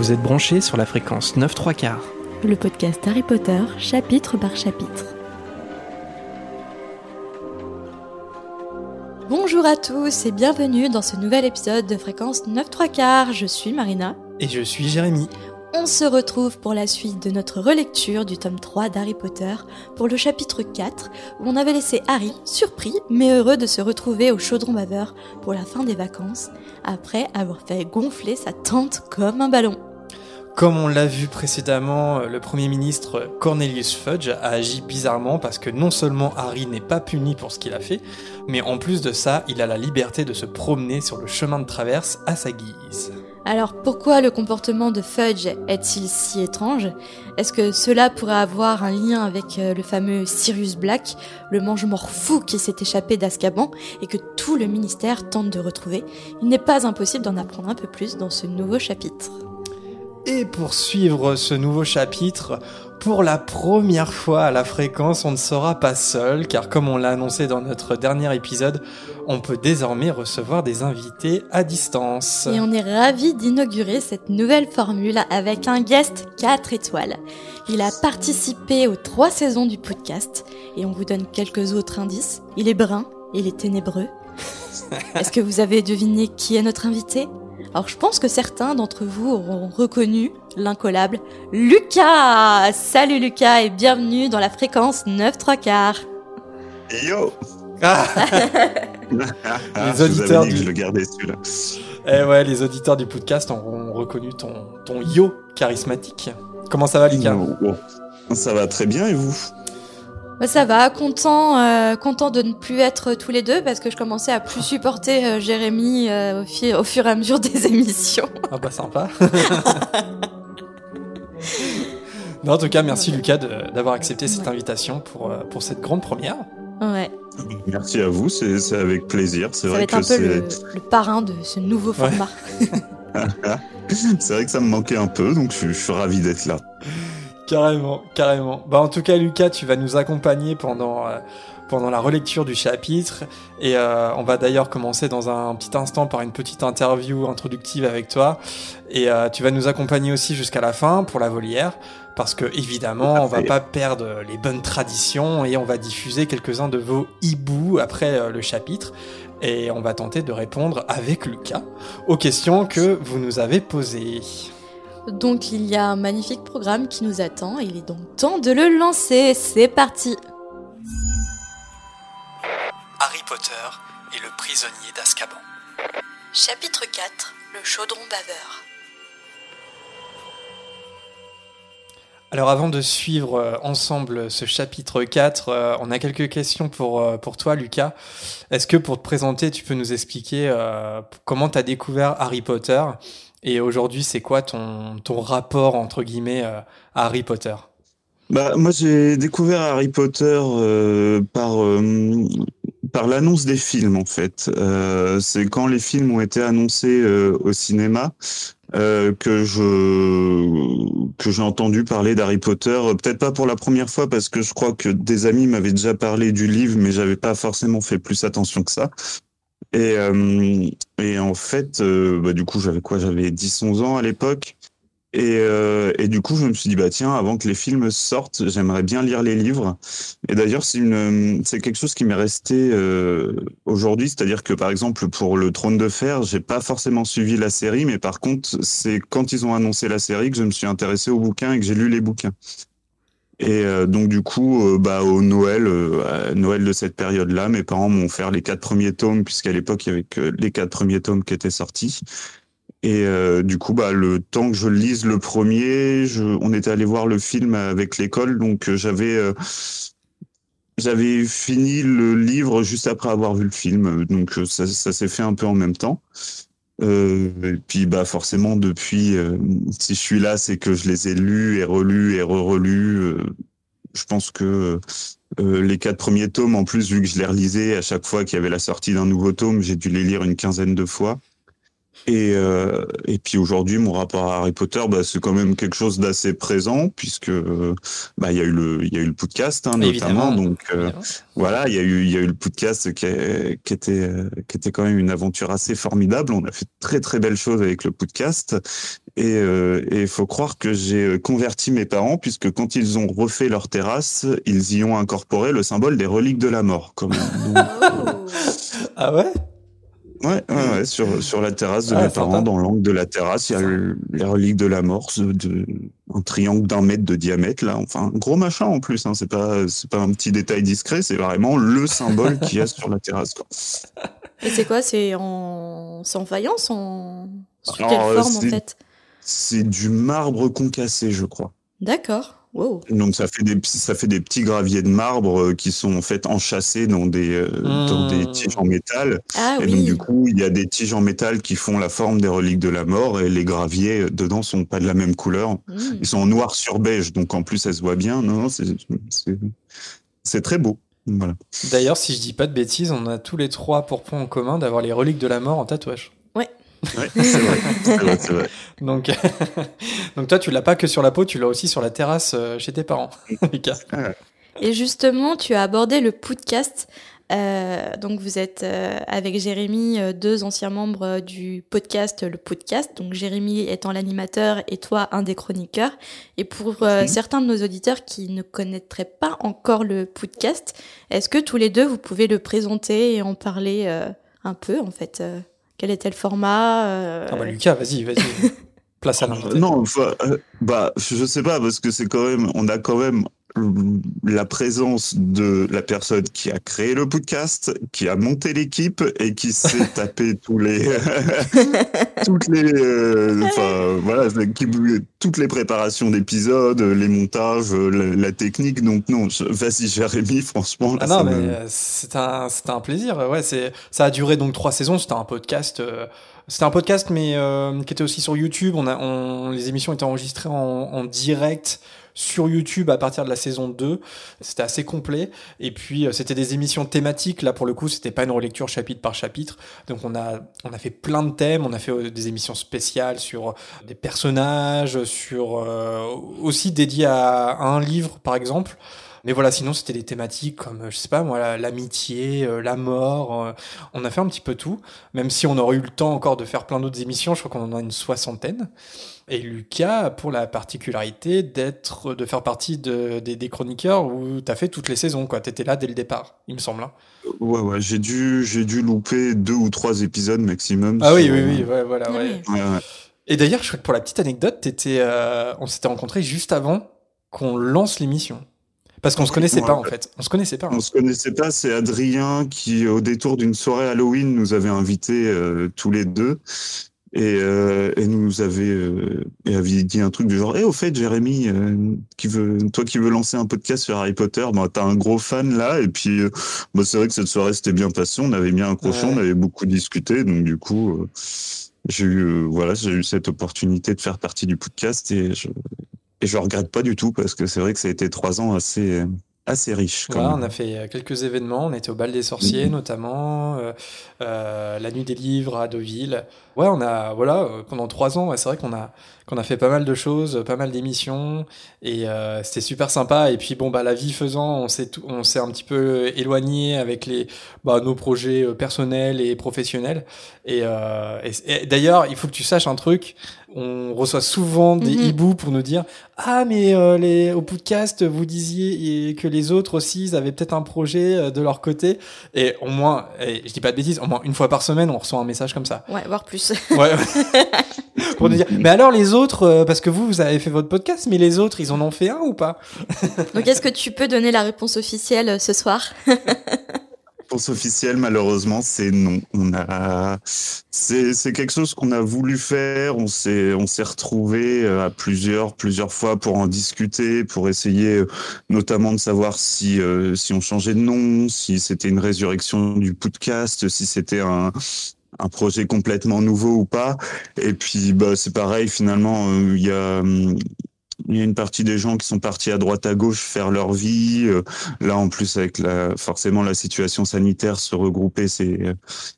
Vous êtes branchés sur la fréquence 9 3 quarts. Le podcast Harry Potter, chapitre par chapitre. Bonjour à tous et bienvenue dans ce nouvel épisode de fréquence 9 3 quarts. Je suis Marina. Et je suis Jérémy. On se retrouve pour la suite de notre relecture du tome 3 d'Harry Potter pour le chapitre 4 où on avait laissé Harry surpris mais heureux de se retrouver au chaudron baveur pour la fin des vacances après avoir fait gonfler sa tente comme un ballon. Comme on l'a vu précédemment, le Premier ministre Cornelius Fudge a agi bizarrement parce que non seulement Harry n'est pas puni pour ce qu'il a fait, mais en plus de ça, il a la liberté de se promener sur le chemin de traverse à sa guise. Alors pourquoi le comportement de Fudge est-il si étrange? Est-ce que cela pourrait avoir un lien avec euh, le fameux Sirius Black, le mange-mort fou qui s'est échappé d'Azkaban et que tout le ministère tente de retrouver? Il n'est pas impossible d'en apprendre un peu plus dans ce nouveau chapitre. Et pour suivre ce nouveau chapitre, pour la première fois à la fréquence, on ne sera pas seul, car comme on l'a annoncé dans notre dernier épisode, on peut désormais recevoir des invités à distance. Et on est ravis d'inaugurer cette nouvelle formule avec un guest 4 étoiles. Il a participé aux trois saisons du podcast, et on vous donne quelques autres indices. Il est brun, il est ténébreux. Est-ce que vous avez deviné qui est notre invité? Alors je pense que certains d'entre vous auront reconnu l'incollable Lucas Salut Lucas et bienvenue dans la fréquence 9 3 quarts Yo Ah les auditeurs du... je le gardais celui-là. Eh ouais, les auditeurs du podcast auront reconnu ton, ton yo charismatique. Comment ça va Lucas? Oh, oh. Ça va très bien et vous? Bah ça va, content, euh, content de ne plus être tous les deux parce que je commençais à plus supporter euh, Jérémy euh, au, fi- au fur et à mesure des émissions. Ah bah sympa. non, en tout cas, merci Lucas de- d'avoir accepté cette invitation pour, euh, pour cette grande première. Ouais, Merci à vous, c'est c'est avec plaisir. C'est ça va vrai un que peu c'est le, le parrain de ce nouveau Ouais. format. c'est vrai que ça me manquait un peu, donc je, je suis ravi d'être là. Carrément, carrément. Bah en tout cas, Lucas, tu vas nous accompagner pendant euh, pendant la relecture du chapitre. Et euh, on va d'ailleurs commencer dans un petit instant par une petite interview introductive avec toi. Et euh, tu vas nous accompagner aussi jusqu'à la fin pour la volière. Parce que évidemment, on va pas perdre les bonnes traditions et on va diffuser quelques-uns de vos hiboux après le chapitre. Et on va tenter de répondre avec Lucas aux questions que vous nous avez posées. Donc il y a un magnifique programme qui nous attend, il est donc temps de le lancer. C'est parti Harry Potter et le prisonnier d'Azkaban. Chapitre 4 Le chaudron baveur. Alors avant de suivre euh, ensemble ce chapitre 4, euh, on a quelques questions pour, euh, pour toi Lucas. Est-ce que pour te présenter, tu peux nous expliquer euh, comment tu as découvert Harry Potter? Et aujourd'hui c'est quoi ton, ton rapport entre guillemets euh, à Harry Potter? Bah, moi, j'ai découvert Harry Potter euh, par, euh, par l'annonce des films, en fait. C'est quand les films ont été annoncés au cinéma que je que j'ai entendu parler d'Harry Potter. Peut-être pas pour la première fois, parce que je crois que des amis m'avaient déjà parlé du livre, mais j'avais pas forcément fait plus attention que ça. Et, euh, et en fait, euh, bah, du coup, j'avais quoi? J'avais 10-11 ans à l'époque. Et, euh, et du coup, je me suis dit, bah tiens, avant que les films sortent, j'aimerais bien lire les livres. Et d'ailleurs, c'est quelque chose qui m'est resté euh, aujourd'hui. C'est-à-dire que, par exemple, pour le Trône de Fer, j'ai pas forcément suivi la série, mais par contre, c'est quand ils ont annoncé la série que je me suis intéressé aux bouquins et que j'ai lu les bouquins. Et euh, donc, du coup, euh, bah, au Noël, euh, à Noël de cette période-là, mes parents m'ont offert les quatre premiers tomes, puisqu'à l'époque, il y avait que les quatre premiers tomes qui étaient sortis. Et euh, du coup, bah, le temps que je lise le premier, je, on était allé voir le film avec l'école, donc euh, j'avais j'avais fini le livre juste après avoir vu le film, donc ça, ça s'est fait un peu en même temps. Euh, et puis bah forcément depuis, euh, si je suis là, c'est que je les ai lus et relus et re-relus. Euh, je pense que les quatre premiers tomes, en plus vu que je les relisais à chaque fois qu'il y avait la sortie d'un nouveau tome, j'ai dû les lire une quinzaine de fois. Et, euh, et puis aujourd'hui, mon rapport à Harry Potter, bah, c'est quand même quelque chose d'assez présent puisque bah il y a eu le il y a eu le podcast hein, notamment. Donc euh, voilà, il y a eu il y a eu le podcast qui, qui était qui était quand même une aventure assez formidable. On a fait très très belles choses avec le podcast et euh, il faut croire que j'ai converti mes parents puisque quand ils ont refait leur terrasse, ils y ont incorporé le symbole des reliques de la mort. Comme, oh. ah ouais? Ouais, ouais, ouais, sur, sur la terrasse de ah, mes parents, dans l'angle de la terrasse, il y a les reliques de la mort, de, un triangle d'un mètre de diamètre, là. Enfin, gros machin en plus, hein. C'est pas, c'est pas un petit détail discret, c'est vraiment le symbole qu'il y a sur la terrasse, quoi. Et c'est quoi? C'est en, c'est en faïence? En, sous quelle forme, en fait? C'est du marbre concassé, je crois. D'accord. Donc ça fait des ça fait des petits graviers de marbre euh, qui sont en fait enchâssés dans des euh, dans des mmh. tiges en métal. Ah, et donc du coup il y a des tiges en métal qui font la forme des reliques de la mort et les graviers euh, dedans sont pas de la même couleur. Mmh. Ils sont en noir sur beige donc en plus ça se voit bien. Non, c'est c'est très beau. Voilà. D'ailleurs si je dis pas de bêtises on a tous les trois pour point en commun d'avoir les reliques de la mort en tatouage. Ouais, c'est vrai, donc, donc toi, tu l'as pas que sur la peau, tu l'as aussi sur la terrasse euh, chez tes parents, Et justement, tu as abordé le podcast. Euh, donc vous êtes euh, avec Jérémy, deux anciens membres du podcast, le podcast. Donc Jérémy étant l'animateur et toi un des chroniqueurs. Et pour certains de nos auditeurs qui ne connaîtraient pas encore le podcast, est-ce que tous les deux vous pouvez le présenter et en parler un peu en fait quel était le format euh, ah bah Lucas, vas-y, vas-y. Place à l'invité. Non, euh, bah, je sais pas, parce que c'est quand même, on a quand même la présence de la personne qui a créé le podcast, qui a monté l'équipe et qui s'est tapé tous les toutes les euh, enfin voilà toutes les préparations d'épisodes, les montages, la, technique. Donc non, vas-y Jérémy, franchement. ah non, mais euh, c'est un c'est un plaisir. Ouais, c'est ça a duré donc trois saisons. C'était un podcast. Euh, c'était un podcast, mais qui était aussi sur YouTube. On a, on, les émissions étaient enregistrées en, en direct sur YouTube à partir de la saison 2. C'était assez complet. Et puis, euh, c'était des émissions thématiques. Là, pour le coup, c'était pas une relecture chapitre par chapitre. Donc, on a, on a fait plein de thèmes. On a fait euh, des émissions spéciales sur des personnages, sur euh, aussi dédiées à, un livre, par exemple. Mais voilà, sinon c'était des thématiques comme, je sais pas moi, l'amitié, la mort. on a fait un petit peu tout, même si on aurait eu le temps encore de faire plein d'autres émissions. Je crois qu'on en a une soixantaine. Et Lucas a pour la particularité d'être, de faire partie de, des, chroniqueurs où tu as fait toutes les saisons, quoi. Tu étais là dès le départ, il me semble. Hein. Ouais, ouais, j'ai dû, j'ai dû louper deux ou trois épisodes maximum. Ah oui, oui, oui, ouais, voilà, ouais. Et d'ailleurs, je crois que pour la petite anecdote, étais, euh, on s'était rencontrés juste avant qu'on lance l'émission. Parce qu'on se connaissait pas en fait. On se connaissait pas. Hein. On se connaissait pas. C'est Adrien qui, au détour d'une soirée Halloween, nous avait invités euh, tous les deux et, euh, et nous avait, euh, avait dit un truc du genre, eh, au fait, Jérémy, euh, qui veut, toi qui veux lancer un podcast sur Harry Potter, bah, t'as un gros fan là. Et puis, euh, bah, c'est vrai que cette soirée s'était bien passée. On avait bien accroché, ouais. on avait beaucoup discuté. Donc, du coup, euh, j'ai eu, voilà, j'ai eu cette opportunité de faire partie du podcast et je, et je regrette pas du tout parce que c'est vrai que ça a été trois ans assez, assez riche. Voilà, on a fait quelques événements. On était au bal des sorciers, mmh. notamment, euh, euh, la nuit des livres à Deauville. Ouais, on a, voilà, pendant trois ans, ouais, c'est vrai qu'on a, qu'on a fait pas mal de choses, pas mal d'émissions, et euh, c'était super sympa. Et puis bon, bah la vie faisant, on s'est, on s'est un petit peu éloigné avec les, bah, nos projets euh, personnels et professionnels. Et, euh, et, et d'ailleurs, il faut que tu saches un truc. On reçoit souvent des mm-hmm. hiboux pour nous dire ah mais euh, les au podcast vous disiez que les autres aussi ils avaient peut-être un projet euh, de leur côté et au moins et je dis pas de bêtises au moins une fois par semaine on reçoit un message comme ça. Ouais voire plus. Ouais. Pour nous dire mais alors les autres euh, parce que vous vous avez fait votre podcast mais les autres ils en ont fait un ou pas? Donc est-ce que tu peux donner la réponse officielle ce soir? réponse officielle, malheureusement, c'est non. On a, c'est, quelque chose qu'on a voulu faire. On s'est, on s'est retrouvé euh, à plusieurs, plusieurs fois pour en discuter, pour essayer, euh, notamment de savoir si, euh, si on changeait de nom, si c'était une résurrection du podcast, si c'était un, un projet complètement nouveau ou pas. Et puis, bah, c'est pareil, finalement, il y a, hum, il y a une partie des gens qui sont partis à droite à gauche faire leur vie. Euh, là, en plus, avec la, forcément la situation sanitaire, se regrouper, c'est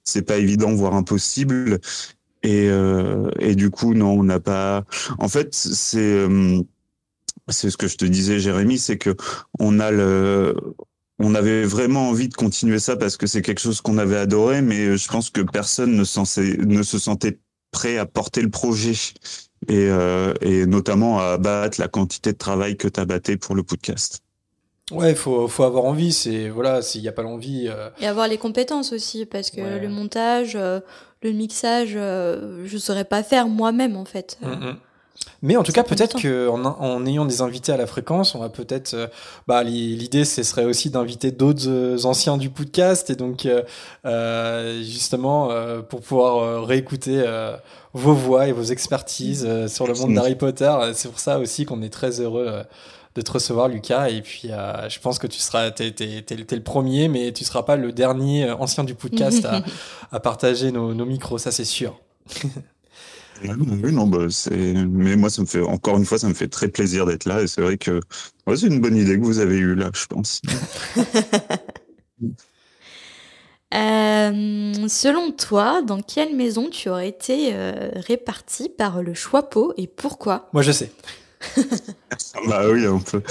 c'est pas évident, voire impossible. Et, euh, et du coup, non, on n'a pas. En fait, c'est euh, c'est ce que je te disais, Jérémy, c'est que on a le on avait vraiment envie de continuer ça parce que c'est quelque chose qu'on avait adoré, mais je pense que personne ne, ne se sentait prêt à porter le projet et, euh, et notamment à abattre la quantité de travail que tu as batté pour le podcast. Ouais, il faut, faut avoir envie. C'est voilà, s'il n'y a pas l'envie. Euh... Et avoir les compétences aussi, parce que ouais. le montage, euh, le mixage, euh, je saurais pas faire moi-même en fait. Mm -hmm. Mais en tout cas, peut-être qu'en en ayant des invités à la fréquence, on va peut-être. Euh, bah, l'idée, ce serait aussi d'inviter d'autres euh, anciens du podcast et donc euh, justement pour pouvoir réécouter vos voix et vos expertises sur le monde d'Harry Potter. C'est pour ça aussi qu'on est très heureux de te recevoir, Lucas. Et puis, euh, je pense que tu seras, t'es, t'es le premier, mais tu seras pas le dernier ancien du podcast à, à partager nos, nos, micros, ça c'est sûr. oui, non, bah, c'est, mais moi, ça me fait, encore une fois, ça me fait très plaisir d'être là. Et c'est vrai que ouais, c'est une bonne idée que vous avez eue là, je pense. Euh, selon toi, dans quelle maison tu aurais été euh, réparti par le Choixpeau et pourquoi? Moi, je sais. bah oui, un peu.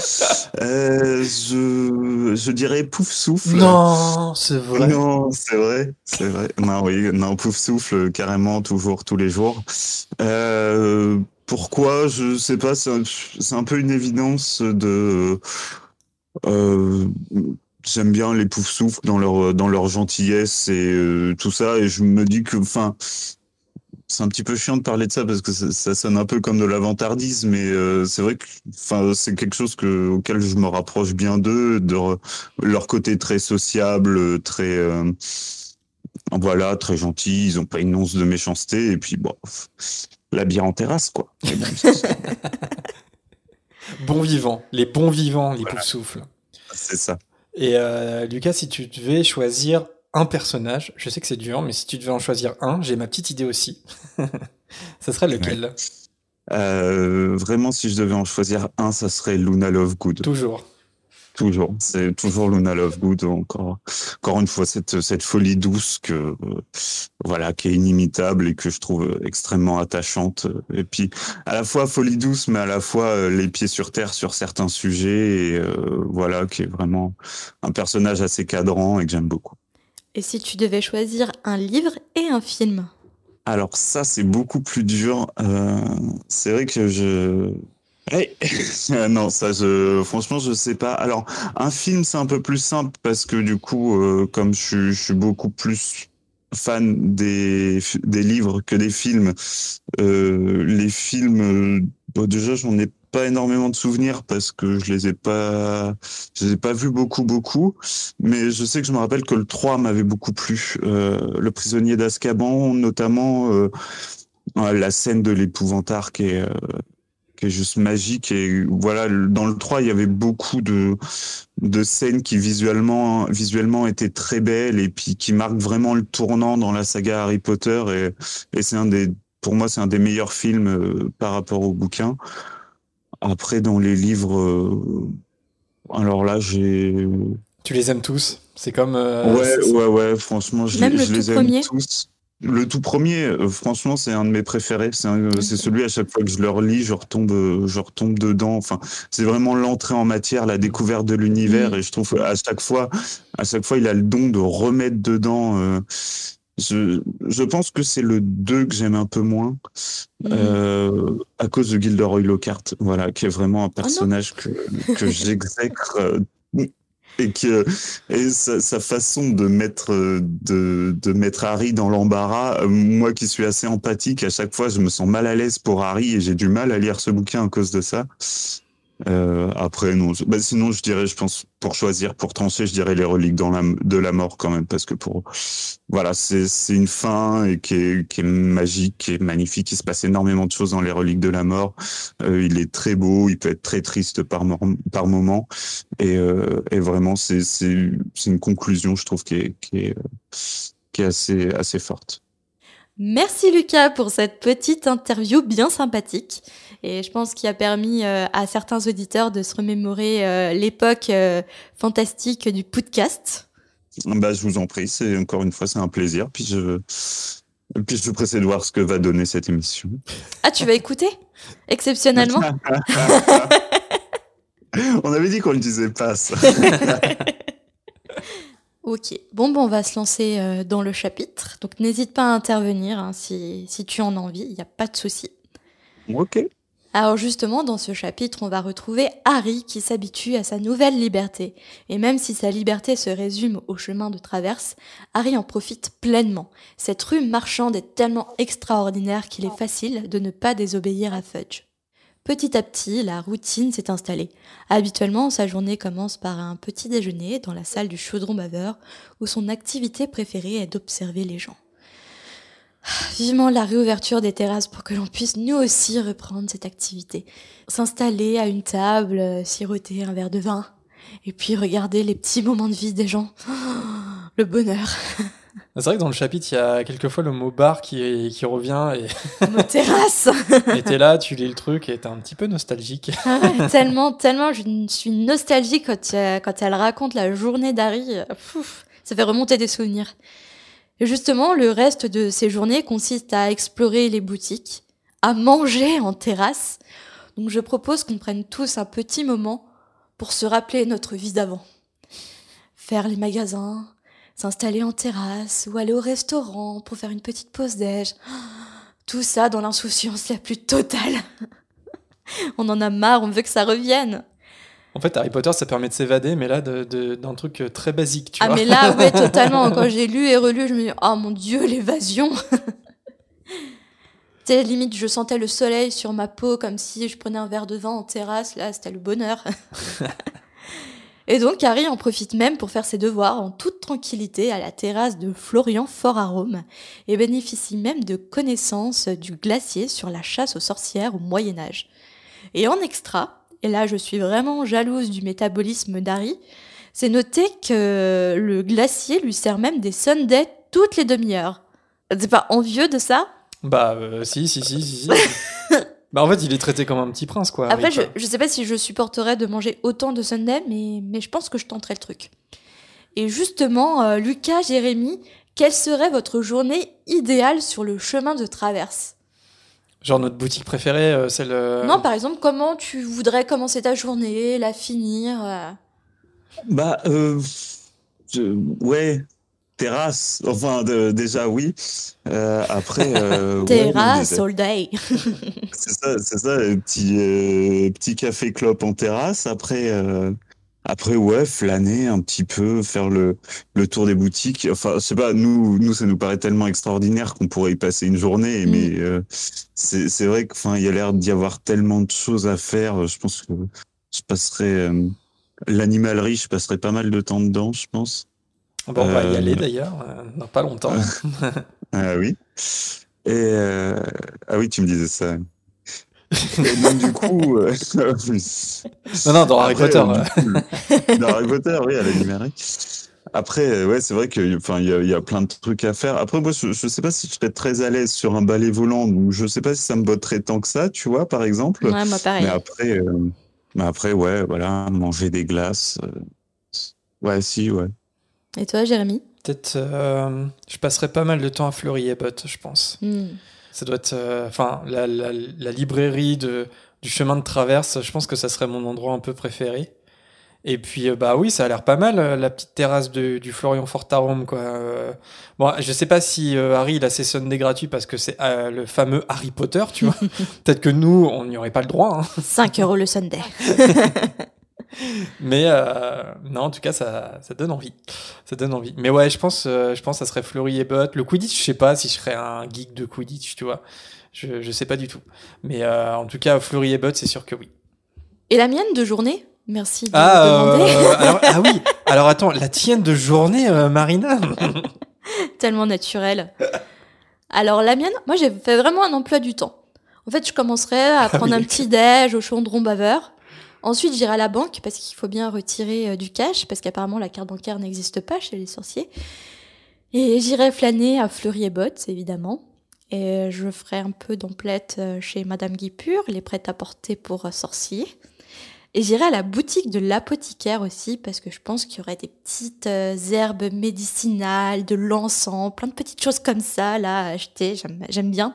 Euh, je, je dirais pouf souffle. Non, c'est vrai. Non, c'est vrai, c'est vrai. Non, oui, non, pouf souffle, carrément, toujours, tous les jours. Euh, pourquoi? Je sais pas. C'est un, un, peu une évidence de. Euh, J'aime bien les pouf souffles dans leur dans leur gentillesse et tout ça, et je me dis que, enfin, c'est un petit peu chiant de parler de ça parce que ça, ça sonne un peu comme de l'avantardisme, mais euh, c'est vrai que enfin c'est quelque chose que, auquel je me rapproche bien d'eux, de leur côté très sociable, très euh, voilà, très gentil. Ils ont pas une once de méchanceté et puis bon, la bière en terrasse quoi. Bon, bon vivant, les bons vivants, les voilà. souffles. C'est ça. Et euh, Lucas, si tu devais choisir un personnage, je sais que c'est dur, mais si tu devais en choisir un, j'ai ma petite idée aussi. ça serait lequel? Ouais. euh, Vraiment, si je devais en choisir un, ça serait Luna Lovegood. Toujours. Toujours, c'est toujours Luna Lovegood. Encore, encore une fois, cette, cette folie douce que, euh, voilà, qui est inimitable et que je trouve extrêmement attachante. Et puis, à la fois folie douce, mais à la fois euh, les pieds sur terre sur certains sujets. Et euh, voilà, qui est vraiment un personnage assez cadrant et que j'aime beaucoup. Et si tu devais choisir un livre et un film Alors ça, c'est beaucoup plus dur. Euh, c'est vrai que je... Non, ça, je... franchement, je sais pas. Alors, un film, c'est un peu plus simple parce que du coup, euh, comme je, suis beaucoup plus fan des, des livres que des films, euh, les films, bon, déjà, j'en ai pas énormément de souvenirs parce que je les ai pas, je les ai pas vus beaucoup, beaucoup. Mais je sais que je me rappelle que le 3 m'avait beaucoup plu. Euh, le prisonnier d'Azkaban, notamment euh, la scène de l'épouvantard qui est, euh, qui est juste magique. Et voilà, dans le 3, il y avait beaucoup de, de scènes qui visuellement, visuellement étaient très belles et puis qui marquent vraiment le tournant dans la saga Harry Potter. Et, et c'est un des, pour moi, c'est un des meilleurs films euh, par rapport au bouquin. Après, dans les livres, euh, alors là, j'ai. Tu les aimes tous? C'est comme. Euh, ouais, ouais, ouais, franchement, je, Même les, le je les aime premier? tous. Le tout premier, euh, franchement, c'est un de mes préférés. C'est celui à chaque fois que je le relis, je retombe, je retombe dedans. Enfin, c'est vraiment l'entrée en matière, la découverte de l'univers. Mhm. Et je trouve à chaque fois, à chaque fois, il a le don de remettre dedans. euh, je, je pense que c'est le 2 que j'aime un peu moins Mhm. euh, à cause de Gilderoy Lockhart, voilà, qui est vraiment un Oh non personnage que, que j'exècre euh, et que et sa, sa façon de mettre euh, de, de mettre Harry dans l'embarras, euh, moi qui suis assez empathique, à chaque fois je me sens mal à l'aise pour Harry et j'ai du mal à lire ce bouquin à cause de ça. Euh, après non, bah, sinon je dirais, je pense pour choisir, pour trancher, je dirais les reliques dans la, de la mort quand même parce que pour voilà, c'est une fin et qui est, qui est magique, qui est magnifique. Il se passe énormément de choses dans les reliques de la mort. Euh, il est très beau, il peut être très triste par, par moment. Et, euh, et vraiment, c'est une conclusion, je trouve, qui est, qui est, qui est assez, assez forte. Merci Lucas pour cette petite interview bien sympathique et je pense qu'il a permis euh, à certains auditeurs de se remémorer euh, l'époque euh, fantastique du podcast. Bah, je vous en prie, c'est encore une fois, c'est un plaisir. Puis je, puis je suis pressé de voir ce que va donner cette émission. Ah, tu vas écouter? Exceptionnellement? On avait dit qu'on le disait pas, ça. Ok, bon, bon, on va se lancer dans le chapitre. Donc n'hésite pas à intervenir hein, si, si tu en as envie, il n'y a pas de souci. ok. Alors justement, dans ce chapitre, on va retrouver Harry qui s'habitue à sa nouvelle liberté. Et même si sa liberté se résume au chemin de traverse, Harry en profite pleinement. Cette rue marchande est tellement extraordinaire qu'il est facile de ne pas désobéir à Fudge. Petit à petit, la routine s'est installée. Habituellement, sa journée commence par un petit déjeuner dans la salle du chaudron baveur, où son activité préférée est d'observer les gens. Vivement la réouverture des terrasses pour que l'on puisse nous aussi reprendre cette activité. S'installer à une table, euh, siroter un verre de vin, et puis regarder les petits moments de vie des gens. Le bonheur. C'est vrai que dans le chapitre, il y a quelquefois le mot bar qui, qui revient et Nos terrasses. et t'es là, tu lis le truc et t'es un petit peu nostalgique. Ah ouais, tellement, tellement, je suis nostalgique quand, euh, quand elle raconte la journée d'Harry. Ça fait remonter des souvenirs. Justement, le reste de ces journées consiste à explorer les boutiques, à manger en terrasse. Donc je propose qu'on prenne tous un petit moment pour se rappeler notre vie d'avant. Faire les magasins, s'installer en terrasse ou aller au restaurant pour faire une petite pause déj. Tout ça dans l'insouciance la plus totale. On en a marre, on veut que ça revienne. En fait, Harry Potter, ça permet de s'évader, mais là, de- de- d'un truc euh, très basique, tu ah vois. mais là, ouais, totalement. Quand j'ai lu et relu, je me dis, oh mon dieu, l'évasion. tu sais, limite, je sentais le soleil sur ma peau comme si je prenais un verre de vin en terrasse. Là, c'était le bonheur. et donc, Harry en profite même pour faire ses devoirs en toute tranquillité à la terrasse de Florian Fort à Rome et bénéficie même de connaissances du glacier sur la chasse aux sorcières au Moyen Âge. Et en extra, et là je suis vraiment jalouse du métabolisme d'Harry, c'est noté que le glacier lui sert même des Sundays toutes les demi-heures. T'es pas envieux de ça? Bah, euh, si, si, si, si. si. bah, en fait, il est traité comme un petit prince, quoi. Après, Harry, je, quoi. je sais pas si je supporterais de manger autant de Sundays, mais, mais je pense que je tenterai le truc. Et justement, euh, Lucas, Jérémy, quelle serait votre journée idéale sur le chemin de traverse? Genre notre boutique préférée, euh, celle. euh, Non, par exemple, comment tu voudrais commencer ta journée, la finir euh Bah, euh, je- ouais, terrasse. Enfin, de- déjà, oui. Euh, après, euh, ouais, Terrasse all day. c'est ça, c'est ça, petit, euh, petit café clope en terrasse. Après, euh, après, ouais, flâner un petit peu, faire le, le tour des boutiques. Enfin, je sais pas, nous, nous, ça nous paraît tellement extraordinaire qu'on pourrait y passer une journée, Mm. mais euh, c'est, vrai qu'enfin, il y a l'air d'y avoir tellement de choses à faire. Je pense que je passerais, euh, l'animalerie, je passerais pas mal de temps dedans, je pense. Bon, on va y Euh, aller d'ailleurs, euh, dans pas longtemps. Ah oui. Et ah oui, tu me disais ça. Et donc du coup, euh, non, non, dans Harry après, Potter. euh, dans Harry Potter, oui, à l'animalerie. Après, euh, ouais, c'est vrai qu'il enfin, il y, a, il y a plein de trucs à faire. Après, moi, je, je sais pas si je serais très à l'aise sur un balai volant, ou je sais pas si ça me botterait tant que ça, tu vois, par exemple. Ouais, moi pareil. Mais après, euh, mais après, ouais, voilà, manger des glaces. euh, ouais, si, ouais. Et toi, Jérémy? Peut-être, euh, je passerai pas mal de temps à Fleury et Butt, je pense. Hmm. Ça doit être, euh, enfin, la, la, la librairie de, du chemin de traverse, je pense que ça serait mon endroit un peu préféré. Et puis, euh, bah oui, ça a l'air pas mal, la petite terrasse de- du Florian Fortarum, quoi. Euh, bon, je sais pas si euh, Harry, il a ses Sundays gratuits parce que c'est euh, le fameux Harry Potter, tu vois. Peut-être que nous, on n'y aurait pas le droit, hein. 5 euros le Sunday. Mais euh, non, en tout cas, ça, ça donne envie. Ça donne envie. Mais ouais, je pense, euh, je pense que ça serait Fleury et Butt. Le Quidditch, je sais pas si je serais un geek de Quidditch, tu vois. Je, je sais pas du tout. Mais euh, en tout cas, Fleury et Butt, c'est sûr que oui. Et la mienne de journée? Merci de Ah, demander. alors, ah oui. Alors attends, la tienne de journée, Marina? Tellement naturel. Alors la mienne, moi j'ai fait vraiment un emploi du temps. En fait, je commencerai à prendre Ah oui. un petit déj au chaudron baveur. Ensuite, j'irai à la banque parce qu'il faut bien retirer euh, du cash parce qu'apparemment la carte bancaire n'existe pas chez les sorciers. Et j'irai flâner à Fleury et Bottes, évidemment. Et je ferai un peu d'emplette euh, chez Madame Guipure, les prêts à porter pour euh, sorciers. Et j'irai à la boutique de l'apothicaire aussi parce que je pense qu'il y aurait des petites euh, herbes médicinales, de l'encens, plein de petites choses comme ça là à acheter. J'aime bien.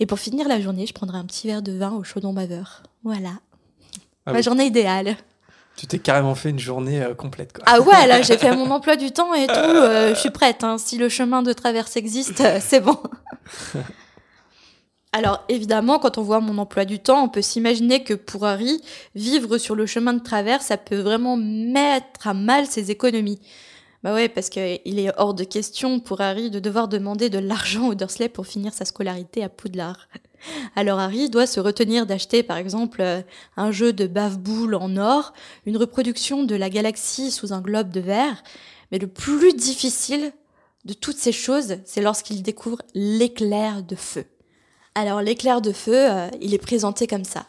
Et pour finir la journée, je prendrai un petit verre de vin au chaudon baveur. Voilà. Ah Ma oui. journée idéale. Tu t'es carrément fait une journée euh, complète, quoi. Ah ouais, là j'ai fait mon emploi du temps et tout. euh, je suis prête. hein. Si le chemin de traverse existe, euh, c'est bon. Alors évidemment, quand on voit mon emploi du temps, on peut s'imaginer que pour Harry, vivre sur le chemin de traverse, ça peut vraiment mettre à mal ses économies. Bah ouais, parce qu'il est hors de question pour Harry de devoir demander de l'argent aux Dursley pour finir sa scolarité à Poudlard. Alors Harry doit se retenir d'acheter par exemple euh, un jeu de bave-boule en or, une reproduction de la galaxie sous un globe de verre, mais le plus difficile de toutes ces choses, c'est lorsqu'il découvre l'éclair de feu. Alors l'éclair de feu, euh, il est présenté comme ça.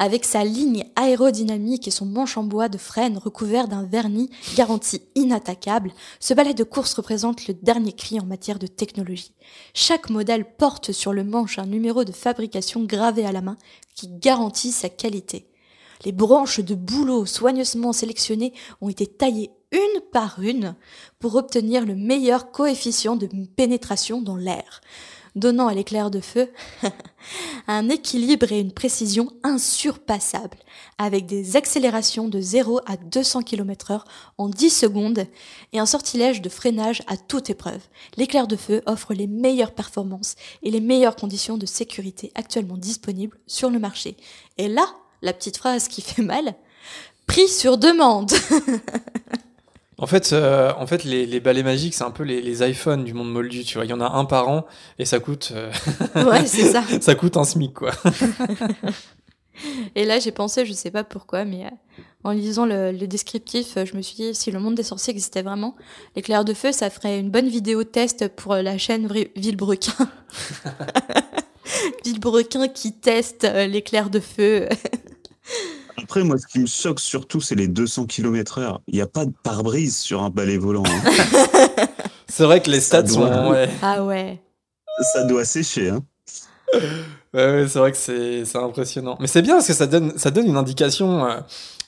Avec sa ligne aérodynamique et son manche en bois de frêne recouvert d'un vernis garanti inattaquable, ce balai de course représente le dernier cri en matière de technologie. Chaque modèle porte sur le manche un numéro de fabrication gravé à la main qui garantit sa qualité. Les branches de bouleau soigneusement sélectionnées ont été taillées une par une pour obtenir le meilleur coefficient de pénétration dans l'air, donnant à l'éclair de feu un équilibre et une précision insurpassables, avec des accélérations de 0 à 200 km heure en 10 secondes et un sortilège de freinage à toute épreuve. L'éclair de feu offre les meilleures performances et les meilleures conditions de sécurité actuellement disponibles sur le marché. Et là, la petite phrase qui fait mal, prix sur demande. En fait, euh, en fait les, les balais magiques, c'est un peu les, les iPhones du monde moldu, tu vois. Il y en a un par an et ça coûte, euh, ouais, c'est ça. ça coûte un SMIC, quoi. Et là, j'ai pensé, je sais pas pourquoi, mais euh, en lisant le, le descriptif, je me suis dit, si le monde des sorciers existait vraiment, l'éclair de feu, ça ferait une bonne vidéo test pour la chaîne Villebrequin. Villebrequin qui teste l'éclair de feu. Après, moi, ce qui me choque surtout, c'est les 200 km heure. Il n'y a pas de pare-brise sur un balai volant. hein. C'est vrai que les stats sont, ouais, Ah ouais. Ça doit sécher. Hein. Ouais, ouais, c'est vrai que c'est c'est impressionnant. Mais c'est bien parce que ça donne, ça donne une indication euh,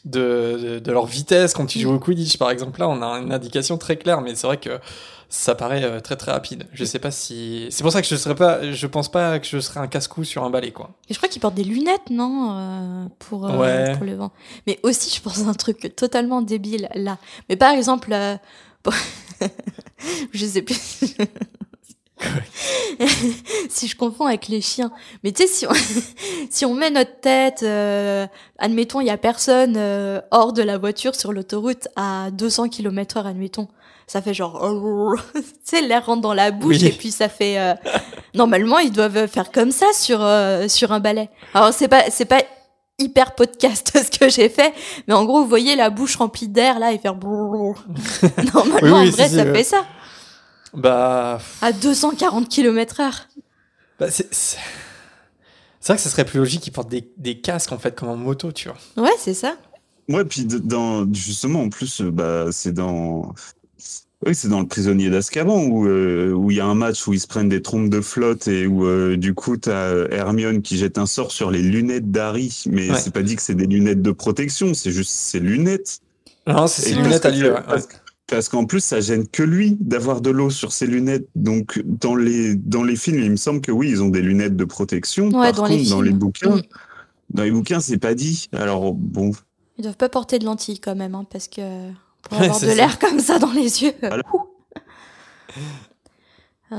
de, de, de leur vitesse quand tu joues au Quidditch, par exemple. Là, on a une indication très claire, mais c'est vrai que ça paraît euh, très très rapide. Je sais pas si. C'est pour ça que je serais pas. Je pense pas que je serais un casse-cou sur un balai, quoi. Et je crois qu'ils portent des lunettes, non euh, pour, euh, Ouais. pour le vent. Mais aussi, je pense à un truc totalement débile là. Mais par exemple, euh, bon, je sais plus. si je confonds avec les chiens. Mais tu sais, si on, si on met notre tête, euh, admettons, il y a personne euh, hors de la voiture sur l'autoroute à 200 km heure, admettons. Ça fait genre, tu sais, l'air rentre dans la bouche Oui. et puis ça fait. euh, Normalement, ils doivent faire comme ça sur euh, sur un balai. Alors c'est pas c'est pas hyper podcast ce que j'ai fait, mais en gros, vous voyez la bouche remplie d'air là et faire. Normalement, Oui, oui, en vrai, si, si, ça ouais. fait ça Bah. à 240 km heure. bah, c'est. Vrai que ce serait plus logique qu'ils portent des, des casques en fait comme en moto, tu vois. Ouais, c'est ça. Ouais, puis dans, justement, en plus, euh, bah, c'est dans. Oui, c'est dans le prisonnier d'Azkaban où euh, où il y a un match où ils se prennent des trompes de flotte et où euh, du coup t'as Hermione qui jette un sort sur les lunettes d'Harry, mais Ouais. c'est pas dit que c'est des lunettes de protection, c'est juste ses lunettes. Non, c'est ses Et lunettes parce à lui. ouais. Parce, parce qu'en plus, ça gêne que lui d'avoir de l'eau sur ses lunettes. Donc, dans les, dans les films, il me semble que oui, ils ont des lunettes de protection. Ouais, Par dans contre, les dans les bouquins, Mm. dans les bouquins, c'est pas dit. Alors, bon, Ils doivent pas porter de lentilles quand même, hein, parce que pour Ouais, avoir de l'air comme ça dans les yeux. Voilà.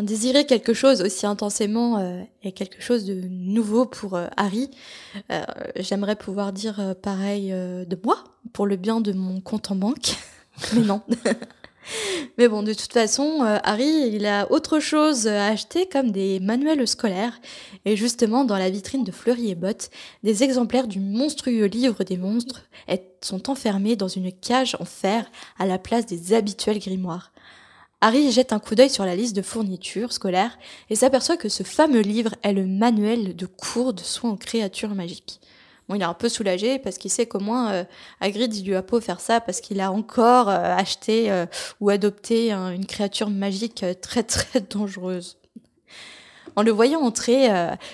désirer quelque chose aussi intensément euh, est quelque chose de nouveau pour euh, Harry. Euh, J'aimerais pouvoir dire pareil de moi, pour le bien de mon compte en banque. Mais non. Mais bon, de toute façon, euh, Harry, il a autre chose à acheter comme des manuels scolaires. Et justement, dans la vitrine de Fleury et Bottes, des exemplaires du monstrueux livre des monstres sont enfermés dans une cage en fer à la place des habituels grimoires. Harry jette un coup d'œil sur la liste de fournitures scolaires et s'aperçoit que ce fameux livre est le manuel de cours de soins aux créatures magiques. Il est un peu soulagé parce qu'il sait qu'au moins euh, Hagrid il lui a pas offert ça parce qu'il a encore euh, acheté euh, ou adopté un- une créature magique euh, très très dangereuse. En le voyant entrer,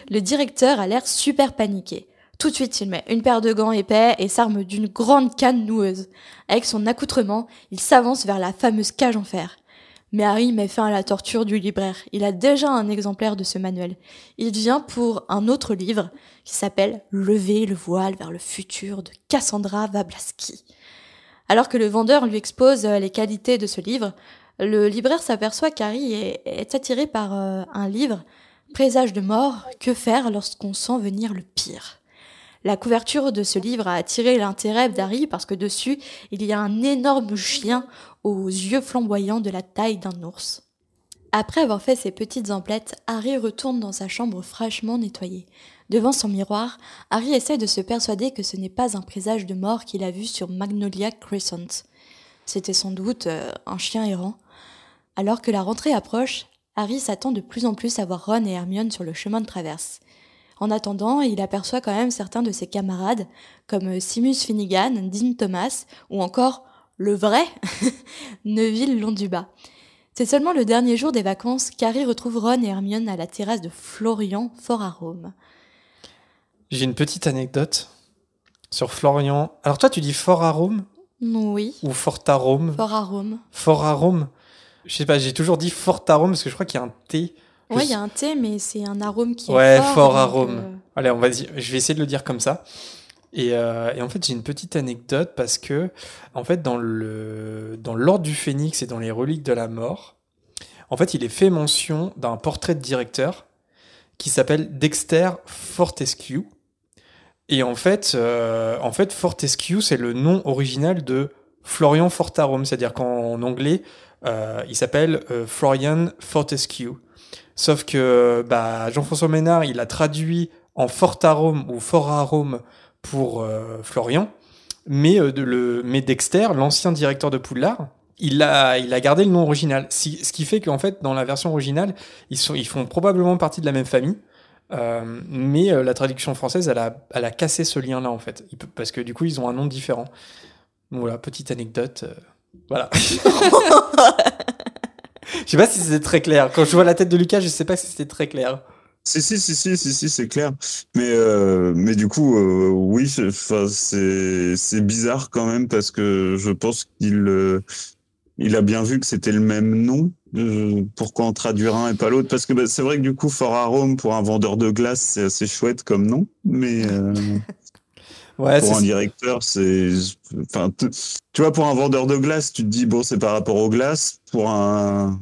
le directeur a l'air super paniqué. Tout de suite, il met une paire de gants épais et s'arme d'une grande canne noueuse. Avec son accoutrement, il s'avance vers la fameuse cage en fer. Mais Harry met fin à la torture du libraire. Il a déjà un exemplaire de ce manuel. Il vient pour un autre livre qui s'appelle Lever le voile vers le futur de Cassandra Wablaski. Alors que le vendeur lui expose euh, les qualités de ce livre, le libraire s'aperçoit qu'Harry est, attiré par euh, un livre, Présage de mort, que faire lorsqu'on sent venir le pire? La couverture de ce livre a attiré l'intérêt d'Harry parce que dessus, il y a un énorme chien aux yeux flamboyants de la taille d'un ours. Après avoir fait ses petites emplettes, Harry retourne dans sa chambre fraîchement nettoyée. Devant son miroir, Harry essaie de se persuader que ce n'est pas un présage de mort qu'il a vu sur Magnolia Crescent. C'était sans doute euh, un chien errant. Alors que la rentrée approche, Harry s'attend de plus en plus à voir Ron et Hermione sur le chemin de traverse. En attendant, il aperçoit quand même certains de ses camarades, comme euh, Simus Finnegan, Dean Thomas, ou encore le vrai Neville Londuba. C'est seulement le dernier jour des vacances qu'Harry retrouve Ron et Hermione à la terrasse de Florian, fort à Rome. J'ai une petite anecdote sur Florian. Alors toi, tu dis fort à Rome Oui. Ou fort à Rome Fort à Rome. Fort à Rome. Je sais pas, j'ai toujours dit fort à Rome parce que je crois qu'il y a un T. Oui, il y a un T, mais c'est un arôme qui ouais, est fort. fort arôme. Euh... Allez, on va dire, je vais essayer de le dire comme ça. Et, euh, et en fait, j'ai une petite anecdote parce que, en fait, dans le dans l'ordre du Phénix et dans les reliques de la mort, en fait, il est fait mention d'un portrait de directeur qui s'appelle Dexter Fortescue. Et en fait, euh, en fait, Fortescue, c'est le nom original de Florian Fortarum, c'est-à-dire qu'en anglais, il s'appelle Florian Fortescue. Sauf que bah, Jean-François Ménard, il a traduit en Fortarum ou Forarum pour euh, Florian, mais, euh, de le, mais Dexter, l'ancien directeur de Poudlard, il a, il a gardé le nom original. Si, ce qui fait qu'en fait, dans la version originale, ils, sont, ils font probablement partie de la même famille. Euh, mais la traduction française, elle a, elle a cassé ce lien-là, en fait. Peut, parce que du coup, ils ont un nom différent. Voilà, petite anecdote. Voilà. je sais pas si c'était très clair. Quand je vois la tête de Lucas, je sais pas si c'était très clair. Si, si, si, si, si, si c'est clair. Mais, euh, mais du coup, euh, oui, c'est bizarre quand même parce que je pense qu'il euh, il a bien vu que c'était le même nom. Pourquoi en traduire un et pas l'autre Parce que bah, c'est vrai que du coup, Fort Arome, pour un vendeur de glace, c'est assez chouette comme nom. Mais ouais, pour un directeur, c'est. Enfin, tu vois, pour un vendeur de glace, tu te dis, bon, c'est par rapport aux glaces. Pour un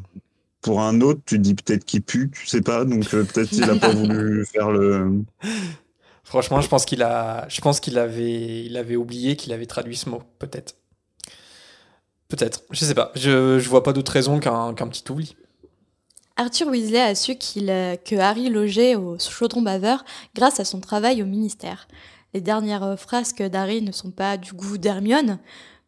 pour un autre, tu dis peut-être qu'il pue, tu sais pas, donc euh, peut-être qu'il a pas voulu faire le. Franchement, je pense qu'il a, je pense qu'il avait, il avait oublié qu'il avait traduit ce mot, peut-être. Peut-être, je sais pas. Je, je vois pas d'autre raison qu'un qu'un petit oubli. Arthur Weasley a su qu'il, euh, que Harry logeait au chaudron baveur grâce à son travail au ministère. Les dernières frasques d'Harry ne sont pas du goût d'Hermione,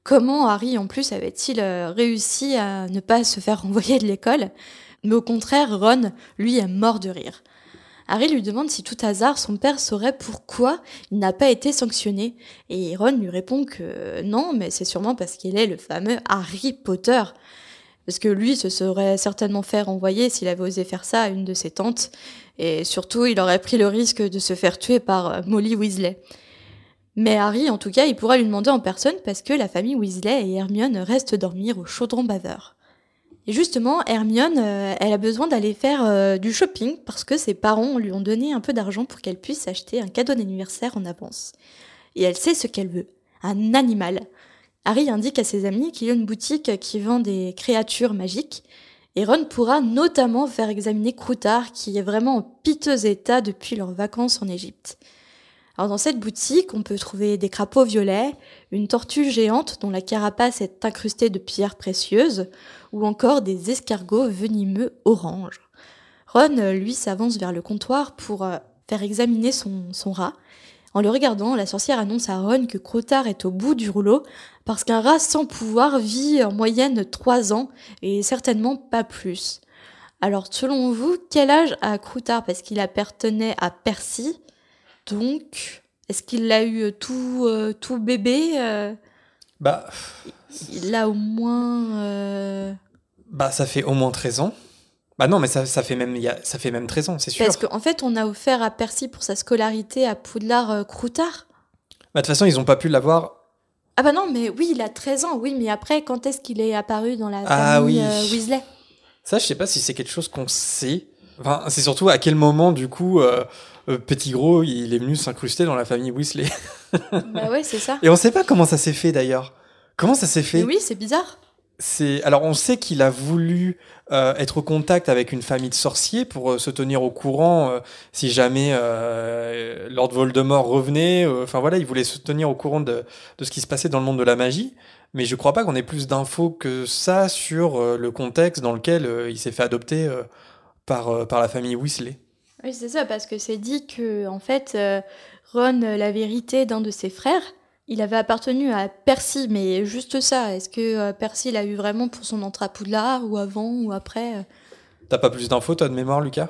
Comment Harry, en plus, avait-il euh, réussi à ne pas se faire renvoyer de l'école? Mais au contraire, Ron, lui, est mort de rire. Harry lui demande si tout hasard son père saurait pourquoi il n'a pas été sanctionné. Et Ron lui répond que non, mais c'est sûrement parce qu'il est le fameux Harry Potter. Parce que lui se serait certainement fait renvoyer s'il avait osé faire ça à une de ses tantes. Et surtout, il aurait pris le risque de se faire tuer par euh, Molly Weasley. Mais Harry, en tout cas, il pourra lui demander en personne parce que la famille Weasley et Hermione restent dormir au chaudron baveur. Et justement, Hermione, euh, elle a besoin d'aller faire euh, du shopping parce que ses parents lui ont donné un peu d'argent pour qu'elle puisse acheter un cadeau d'anniversaire en avance. Et elle sait ce qu'elle veut, un animal. Harry indique à ses amis qu'il y a une boutique qui vend des créatures magiques, et Ron pourra notamment faire examiner Croutard qui est vraiment en piteux état depuis leurs vacances en Égypte. Alors dans cette boutique, on peut trouver des crapauds violets, une tortue géante dont la carapace est incrustée de pierres précieuses, ou encore des escargots venimeux orange. Ron, lui, s'avance vers le comptoir pour euh, faire examiner son, son rat. En le regardant, la sorcière annonce à Ron que Croutard est au bout du rouleau parce qu'un rat sans pouvoir vit en moyenne trois ans et certainement pas plus. Alors, selon vous, quel âge a Croutard Parce qu'il appartenait à Percy, donc, est-ce qu'il l'a eu tout, euh, tout bébé euh? Bah. Il a au moins. Euh... Bah, ça fait au moins 13 ans. Bah non, mais ça, ça, fait, même, il y a, ça fait même 13 ans, c'est sûr. Parce qu'en fait, on a offert à Percy pour sa scolarité à Poudlard euh, Croutard. Bah, de toute façon, ils n'ont pas pu l'avoir. Ah bah non, mais oui, il a 13 ans, oui, mais après, quand est-ce qu'il est apparu dans la Ah famille oui. euh, Weasley? Ça, je sais pas si c'est quelque chose qu'on sait. Enfin, c'est surtout à quel moment, du coup, euh, euh, Petit Gros, il est venu s'incruster dans la famille Weasley. Bah ouais, c'est ça. Et on sait pas comment ça s'est fait d'ailleurs. Comment ça s'est fait? Mais oui, c'est bizarre. Alors on sait qu'il a voulu euh, être au contact avec une famille de sorciers pour euh, se tenir au courant euh, si jamais Lord Voldemort revenait. Enfin voilà, il voulait se tenir au courant de, de ce qui se passait dans le monde de la magie. Mais je crois pas qu'on ait plus d'infos que ça sur le contexte dans lequel il s'est fait adopter par par la famille Weasley. Oui, c'est ça, parce que c'est dit que, en fait, Ron l'avait hérité d'un de ses frères. Il avait appartenu à Percy, mais juste ça. Est-ce que euh, Percy l'a eu vraiment pour son entrée à Poudlard, ou avant, ou après euh? T'as pas plus d'infos toi de mémoire, Lucas?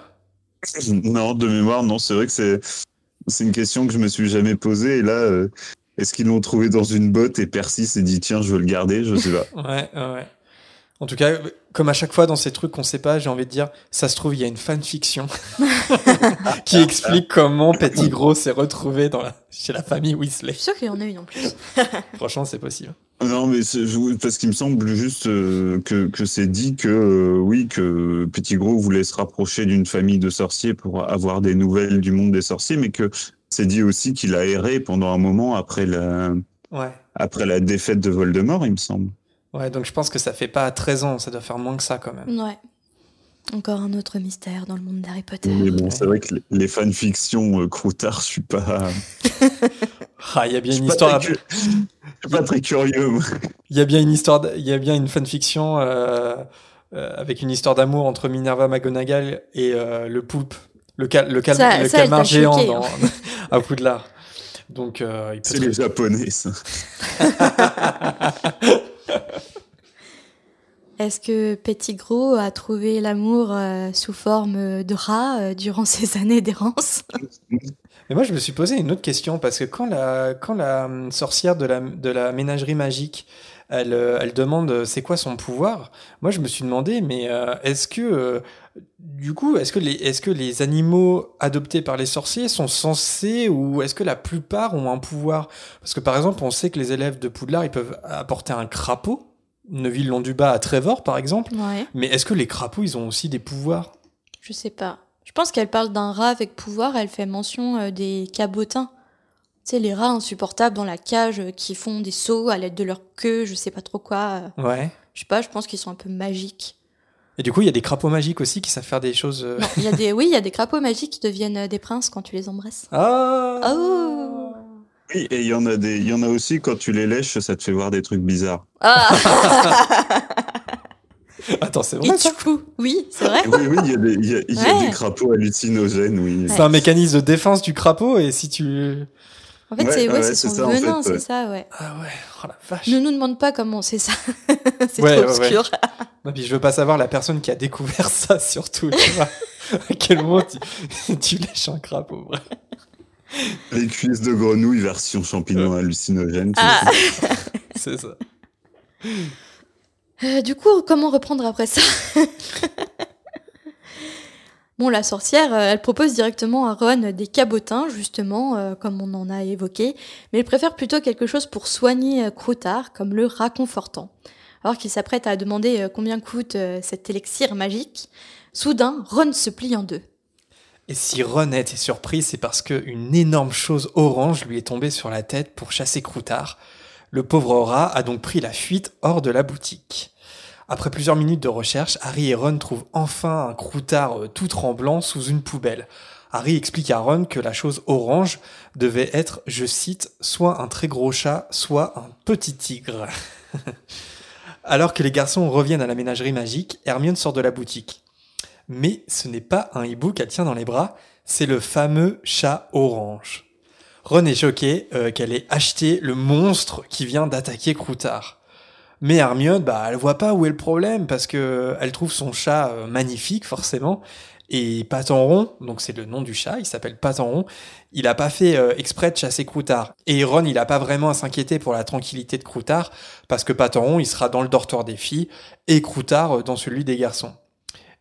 Non, de mémoire, non. C'est vrai que c'est c'est une question que je me suis jamais posée. Et là, euh, est-ce qu'ils l'ont trouvé dans une botte? Et Percy s'est dit tiens, je veux le garder Je sais pas. Ouais, ouais, ouais. En tout cas, comme à chaque fois dans ces trucs qu'on sait pas, j'ai envie de dire, ça se trouve, il y a une fanfiction qui explique comment Petit Gros s'est retrouvé dans la... chez la famille Weasley. Je suis sûre qu'il y en a une en plus. Franchement, c'est possible. Non, mais parce qu'il me semble juste euh, que, que c'est dit que euh, oui, que Petit Gros voulait se rapprocher d'une famille de sorciers pour avoir des nouvelles du monde des sorciers, mais que c'est dit aussi qu'il a erré pendant un moment après la Ouais. après la défaite de Voldemort, il me semble. Ouais, donc je pense que ça fait pas 13 ans, ça doit faire moins que ça quand même. Ouais. Encore un autre mystère dans le monde d'Harry Potter. Mais bon, c'est vrai que les- fanfictions euh, Croutard, je suis pas. Ah, il y a bien une histoire, je suis pas très curieux. moi. il y a bien une histoire, il y a bien une fanfiction euh, euh, avec une histoire d'amour entre Minerva McGonagall et euh, le poulpe, le, cal le, cal Ça- le ça, elle calmar géant choqué, dans, à Poudlard. Donc, euh, C'est les Japonais, ça. Est-ce que Petit Gros a trouvé l'amour euh, sous forme de rat euh, durant ses années d'errance? Mais moi, je me suis posé une autre question parce que quand la, hum, sorcière de la, ménagerie magique, elle, euh, demande c'est quoi son pouvoir, moi, je me suis demandé, mais est-ce que, du coup, est-ce que, les, est-ce que les animaux adoptés par les sorciers sont censés ou est-ce que la plupart ont un pouvoir? Parce que par exemple, on sait que les élèves de Poudlard, ils peuvent apporter un crapaud, Neville Londubat à Trevor, par exemple, Ouais, mais est-ce que les crapauds, ils ont aussi des pouvoirs? Je sais pas. Je pense qu'elle parle d'un rat avec pouvoir, elle fait mention euh, des cabotins. Tu sais, les rats insupportables dans la cage euh, qui font des sauts à l'aide de leur queue, je sais pas trop quoi. euh. Ouais. Je sais pas, je pense qu'ils sont un peu magiques. Et du coup, il y a des crapauds magiques aussi qui savent faire des choses. euh, Non, il y a des, oui, il y a des crapauds magiques qui deviennent euh, des princes quand tu les embrasses. Ah Oh Oui, et il y en a des, il y en a aussi quand tu les lèches, ça te fait voir des trucs bizarres. Ah Attends, c'est Et vrai ça du coup, oui, c'est vrai. Oui, oui, il y a des, il y a, y a Ouais. des crapauds hallucinogènes, oui. C'est un mécanisme de défense du crapaud et si tu... En fait, Ouais, c'est ouais, ouais, son ça, en fait, venin, c'est ouais. ça, ouais. Ah ouais, oh la vache. Ne nous demande pas comment c'est ça. c'est Ouais, trop ouais, ouais. obscur. Non, puis je veux pas savoir la personne qui a découvert ça surtout, tu vois. à quel moment tu, tu lèches un crapaud. Les cuisses de grenouille version champignon hallucinogène. Ah. C'est ça. Euh, du coup, comment reprendre après ça? Bon, la sorcière, euh, elle propose directement à Ron des cabotins, justement, euh, comme on en a évoqué, mais elle préfère plutôt quelque chose pour soigner euh, Croutard, comme le raconfortant. Alors qu'il s'apprête à demander combien coûte cet élixir magique, soudain, Ron se plie en deux. Et si Ron était surpris, c'est parce qu'une énorme chose orange lui est tombée sur la tête pour chasser Croutard. Le pauvre rat a donc pris la fuite hors de la boutique. Après plusieurs minutes de recherche, Harry et Ron trouvent enfin un Croutard euh, tout tremblant sous une poubelle. Harry explique à Ron que la chose orange devait être, je cite, soit un très gros chat, soit un petit tigre. Alors que les garçons reviennent à la ménagerie magique, Hermione sort de la boutique. Mais ce n'est pas un hibou qu'elle tient dans les bras, c'est le fameux chat orange. Ron est choqué euh, qu'elle ait acheté le monstre qui vient d'attaquer Croutard. Mais Hermione, bah, elle voit pas où est le problème parce que elle trouve son chat euh, magnifique forcément et Patenron, donc c'est le nom du chat, il s'appelle Patenron, il a pas fait euh, exprès de chasser Croutard. Et Ron, il a pas vraiment à s'inquiéter pour la tranquillité de Croutard parce que Patenron, il sera dans le dortoir des filles et Croutard euh, dans celui des garçons.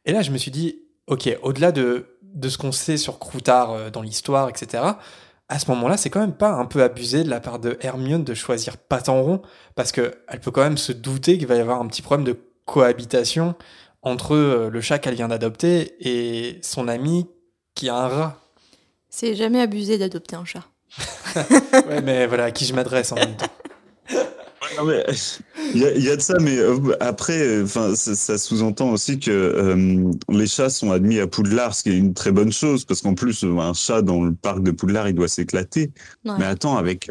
Et là, je me suis dit, ok, au-delà de, de ce qu'on sait sur Croutard dans l'histoire, etc., à ce moment-là, c'est quand même pas un peu abusé de la part de Hermione de choisir Patenron, parce qu'elle peut quand même se douter qu'il va y avoir un petit problème de cohabitation entre euh, le chat qu'elle vient d'adopter et son ami qui a un rat. C'est jamais abusé d'adopter un chat. ouais, mais voilà, à qui je m'adresse en même temps. Il y, a de ça, mais euh, après, enfin, ça, sous-entend aussi que euh, les chats sont admis à Poudlard, ce qui est une très bonne chose, parce qu'en plus, un chat dans le parc de Poudlard, il doit s'éclater. Mais attends, avec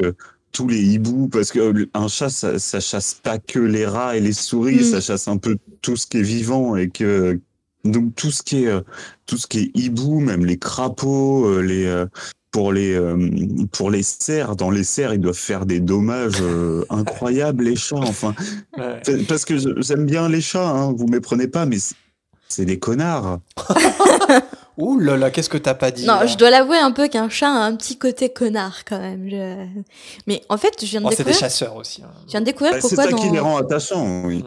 tous les hiboux, parce qu'un chat, ça, ça, chasse pas que les rats et les souris, mm. ça chasse un peu tout ce qui est vivant et que donc tout ce qui est tout ce qui est hibou, même les crapauds, euh, les euh, pour les euh, pour les cerfs, dans les cerfs, ils doivent faire des dommages incroyables les chats. Enfin, parce que j'aime bien les chats, hein, vous méprenez pas, mais c'est des connards. Ouh là là, qu'est-ce que t'as pas dit Non, je dois l'avouer un peu qu'un chat a un petit côté connard quand même. Mais en fait, je viens de oh, découvrir. C'est des chasseurs aussi. Hein. Je viens de découvrir bah, pourquoi. C'est ça qui les rend attachants, oui.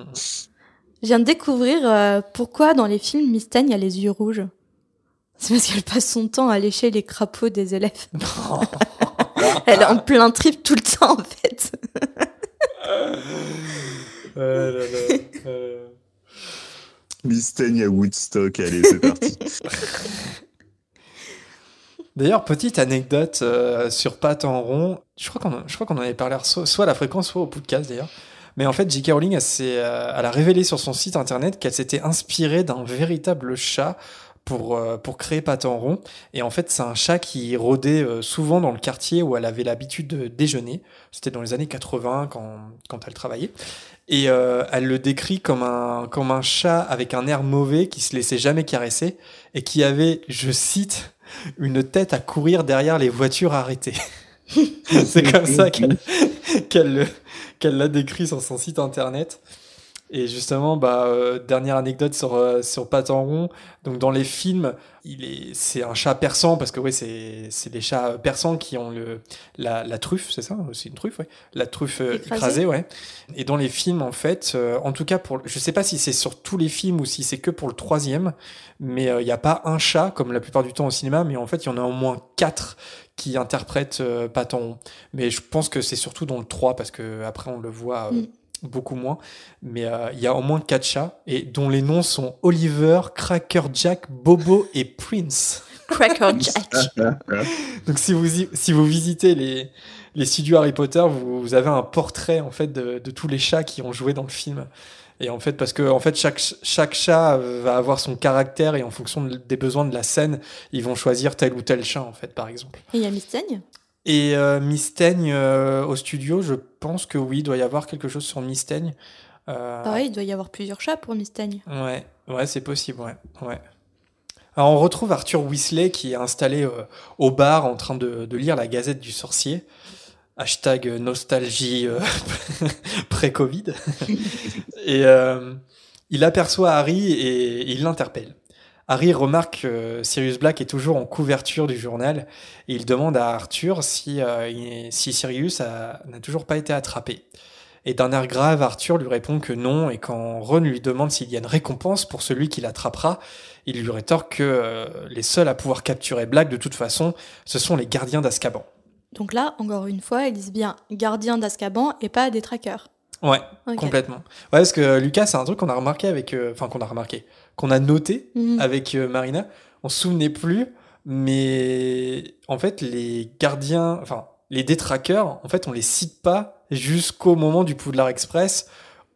Je viens de découvrir euh, pourquoi dans les films Mystaigne a les yeux rouges. C'est parce qu'elle passe son temps à lécher les crapauds des élèves. Elle est en plein trip tout le temps en fait. là, là. Euh. À Woodstock, allez, c'est parti. D'ailleurs, petite anecdote euh, sur Pat en rond. Je crois qu'on en avait parlé soit, à la fréquence, soit au podcast d'ailleurs. Mais en fait, J.K. Rowling, euh, elle, a révélé sur son site internet qu'elle s'était inspirée d'un véritable chat pour, euh, pour créer Pat en rond. Et en fait, c'est un chat qui rôdait souvent dans le quartier où elle avait l'habitude de déjeuner. C'était dans les années 80 quand, quand elle travaillait. Et euh, elle le décrit comme un, comme un chat avec un air mauvais qui se laissait jamais caresser et qui avait, je cite, une tête à courir derrière les voitures arrêtées. C'est comme ça qu'elle l'a décrit sur son site internet. Et justement, bah, euh, dernière anecdote sur, euh, sur Patenron. Donc, dans les films, il est, c'est un chat persan parce que, oui, c'est, c'est des chats persans qui ont le, la, la truffe, c'est ça C'est une truffe, ouais. La truffe euh, écrasée. ouais. Et dans les films, en fait, en tout cas, pour, je sais pas si c'est sur tous les films ou si c'est que pour le troisième, mais il n'y a pas un chat, comme la plupart du temps au cinéma, mais en fait, il y en a au moins quatre qui interprètent Patenron. Mais je pense que c'est surtout dans le 3 parce que après on le voit. Mm beaucoup moins, mais euh, il y a au moins quatre chats, et dont les noms sont Oliver, Cracker Jack, Bobo et Prince. Cracker Jack. Donc si vous, si vous visitez les, les studios Harry Potter, vous, avez un portrait en fait de, de, tous les chats qui ont joué dans le film. Et en fait, parce que en fait, chaque, chaque chat va avoir son caractère et en fonction des besoins de la scène, ils vont choisir tel ou tel chat, en fait, par exemple. Et il y a Mystaigne? Et euh, Mystaigne euh, au studio, je pense que oui, il doit y avoir quelque chose sur Mystaigne. Euh... Pareil, il doit y avoir plusieurs chats pour Mystaigne. Ouais, ouais c'est possible, ouais. ouais. Alors on retrouve Arthur Weasley qui est installé euh, au bar en train de, de, lire la Gazette du Sorcier. Hashtag nostalgie pré-Covid. et il aperçoit Harry et il l'interpelle. Harry remarque que Sirius Black est toujours en couverture du journal et il demande à Arthur si, euh, si Sirius n'a toujours pas été attrapé. Et d'un air grave, Arthur lui répond que non, et quand Ron lui demande s'il y a une récompense pour celui qui l'attrapera, il lui rétorque que euh, les seuls à pouvoir capturer Black, de toute façon, ce sont les gardiens d'Azkaban. Donc là, encore une fois, ils disent bien gardiens d'Azkaban et pas des trackers. Ouais, complètement. Ouais, parce que Lucas, c'est un truc qu'on a remarqué avec. Euh, enfin, qu'on a remarqué qu'on a noté mhm. avec euh, Marina. On se souvenait plus, mais en fait, les gardiens, enfin, les détraqueurs, en fait, on les cite pas jusqu'au moment du Poudlard Express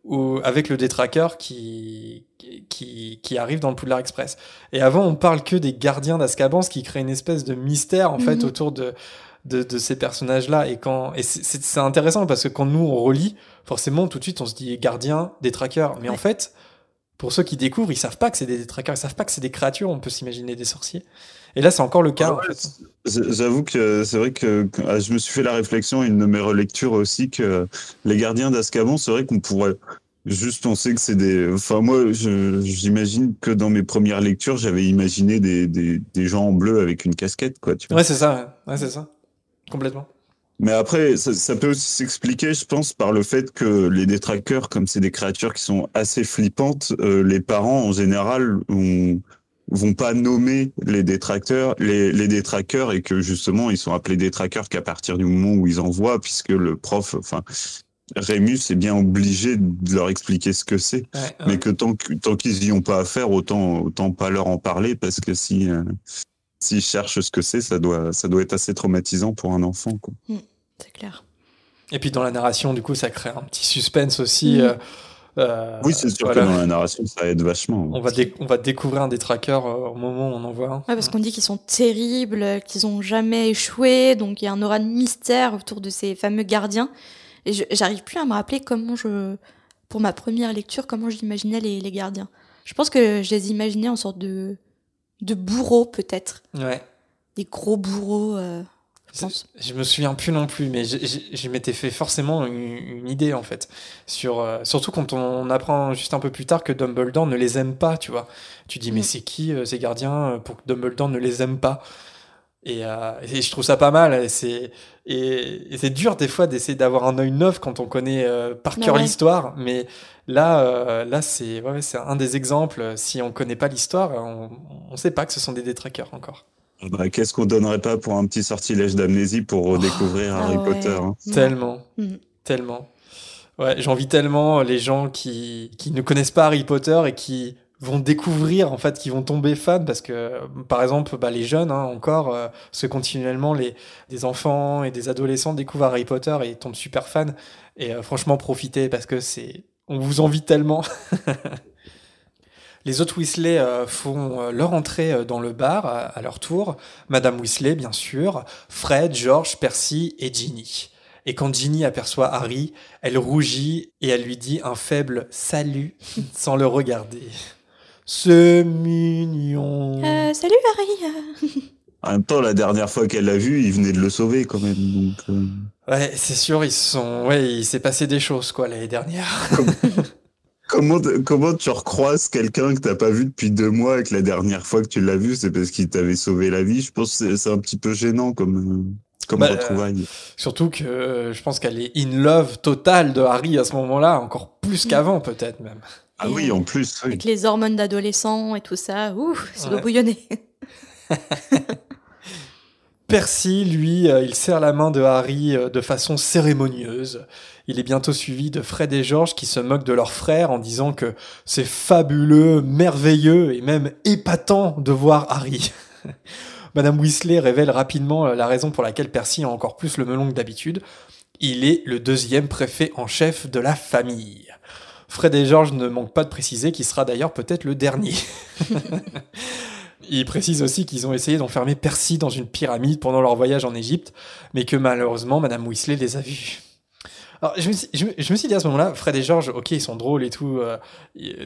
ou avec le détraqueur qui, qui, qui, arrive dans le Poudlard Express. Et avant, on parle que des gardiens d'Azkaban, ce qui crée une espèce de mystère, en fait, mhm. autour de, de, de ces personnages-là. Et quand, et c'est intéressant parce que quand nous, on relit, forcément, tout de suite, on se dit gardien, détraqueur. Mais en fait, pour ceux qui découvrent, ils savent pas que c'est des trackers, ils savent pas que c'est des créatures, on peut s'imaginer des sorciers. Et là, c'est encore le cas. J'avoue que c'est vrai que ah, je me suis fait la réflexion, une de mes relectures aussi, que les gardiens d'Azkaban, c'est vrai qu'on pourrait juste penser que c'est des. Enfin, moi, j'imagine que dans mes premières lectures, j'avais imaginé des, des, des, gens en bleu avec une casquette, quoi. Tu vois. Ouais, c'est ça, ouais, c'est ça. Complètement. Mais après, ça, ça peut aussi s'expliquer, je pense, par le fait que les détraqueurs, comme c'est des créatures qui sont assez flippantes, euh, les parents en général ont, vont pas nommer les détracteurs, les, les détraqueurs, et que justement ils sont appelés détraqueurs qu'à partir du moment où ils en voient, puisque le prof, enfin Rémus est bien obligé de leur expliquer ce que c'est, Ouais, ouais. mais que tant tant qu'ils y ont pas affaire, autant autant pas leur en parler, parce que si euh, s'ils cherchent ce que c'est, ça doit ça doit être assez traumatisant pour un enfant. Quoi. C'est clair. Et puis dans la narration, du coup, ça crée un petit suspense aussi. Mhm. euh, euh, Oui, c'est sûr voilà. que dans la narration, ça aide vachement. On va, dé- on va découvrir un des trackers euh, au moment où on en voit un. Ouais, parce qu'on dit qu'ils sont terribles, qu'ils ont jamais échoué, donc il y a un aura de mystère autour de ces fameux gardiens. Et je- j'arrive plus à me rappeler comment je, pour ma première lecture, comment j'imaginais les, les gardiens. Je pense que je les imaginais en sorte de, de bourreaux peut-être, Ouais. des gros bourreaux. euh, je pense. Je me souviens plus non plus, mais je m'étais fait forcément une, une idée en fait. Sur, euh, surtout quand on apprend juste un peu plus tard que Dumbledore ne les aime pas, tu vois. Tu dis, mais Mm. c'est qui euh, ces gardiens pour que Dumbledore ne les aime pas? Et, euh, et je trouve ça pas mal. C'est, et, et c'est dur des fois d'essayer d'avoir un œil neuf quand on connaît euh, par Bah cœur ouais. l'histoire, mais là, euh, là c'est ouais, c'est un des exemples. Si on connaît pas l'histoire, on ne sait pas que ce sont des détraqueurs encore. Bah, Qu'est-ce qu'on donnerait pas pour un petit sortilège d'amnésie pour redécouvrir Ah Harry ouais. Potter hein. Ouais. Tellement. Mhm. Tellement. Ouais, j'envie tellement les gens qui, qui ne connaissent pas Harry Potter et qui vont découvrir, en fait, qui vont tomber fans parce que, par exemple, bah, les jeunes, hein, encore, euh, continuellement, les, des enfants et des adolescents découvrent Harry Potter et tombent super fans. Et euh, franchement, profitez parce que c'est, on vous envie tellement. Les autres Weasley euh, font euh, leur entrée dans le bar à, à leur tour. Madame Weasley, bien sûr, Fred, George, Percy et Ginny. Et quand Ginny aperçoit Harry, elle rougit et elle lui dit un faible salut sans le regarder. C'est mignon. Euh, salut Harry. En même temps, la dernière fois qu'elle l'a vu, il venait de le sauver quand même. Donc, euh, Ouais, c'est sûr, ils sont. Ouais, il s'est passé des choses quoi l'année dernière. comment, comment tu recroises quelqu'un que t'as pas vu depuis deux mois et que la dernière fois que tu l'as vu, c'est parce qu'il t'avait sauvé la vie? Je pense que c'est- un petit peu gênant comme, euh, comme Bah, retrouvaille. Surtout que euh, je pense qu'elle est in love totale de Harry à ce moment-là, encore plus qu'avant peut-être même. Ah Et, oui, en plus, oui. Avec les hormones d'adolescent et tout ça, ouh, ça doit Ouais. bouillonner. Percy, lui, euh, il serre la main de Harry euh, de façon cérémonieuse. Il est bientôt suivi de Fred et George qui se moquent de leur frère en disant que c'est fabuleux, merveilleux et même épatant de voir Harry. Madame Weasley révèle rapidement euh, la raison pour laquelle Percy a encore plus le melon que d'habitude. Il est le deuxième préfet en chef de la famille. Fred et George ne manquent pas de préciser qu'il sera d'ailleurs peut-être le dernier. Ils précisent aussi qu'ils ont essayé d'enfermer Percy dans une pyramide pendant leur voyage en Égypte, mais que malheureusement Madame Weasley les a vus. Alors, je me, suis, je, me- je me suis dit à ce moment-là, Fred et George, ok, ils sont drôles et tout, euh,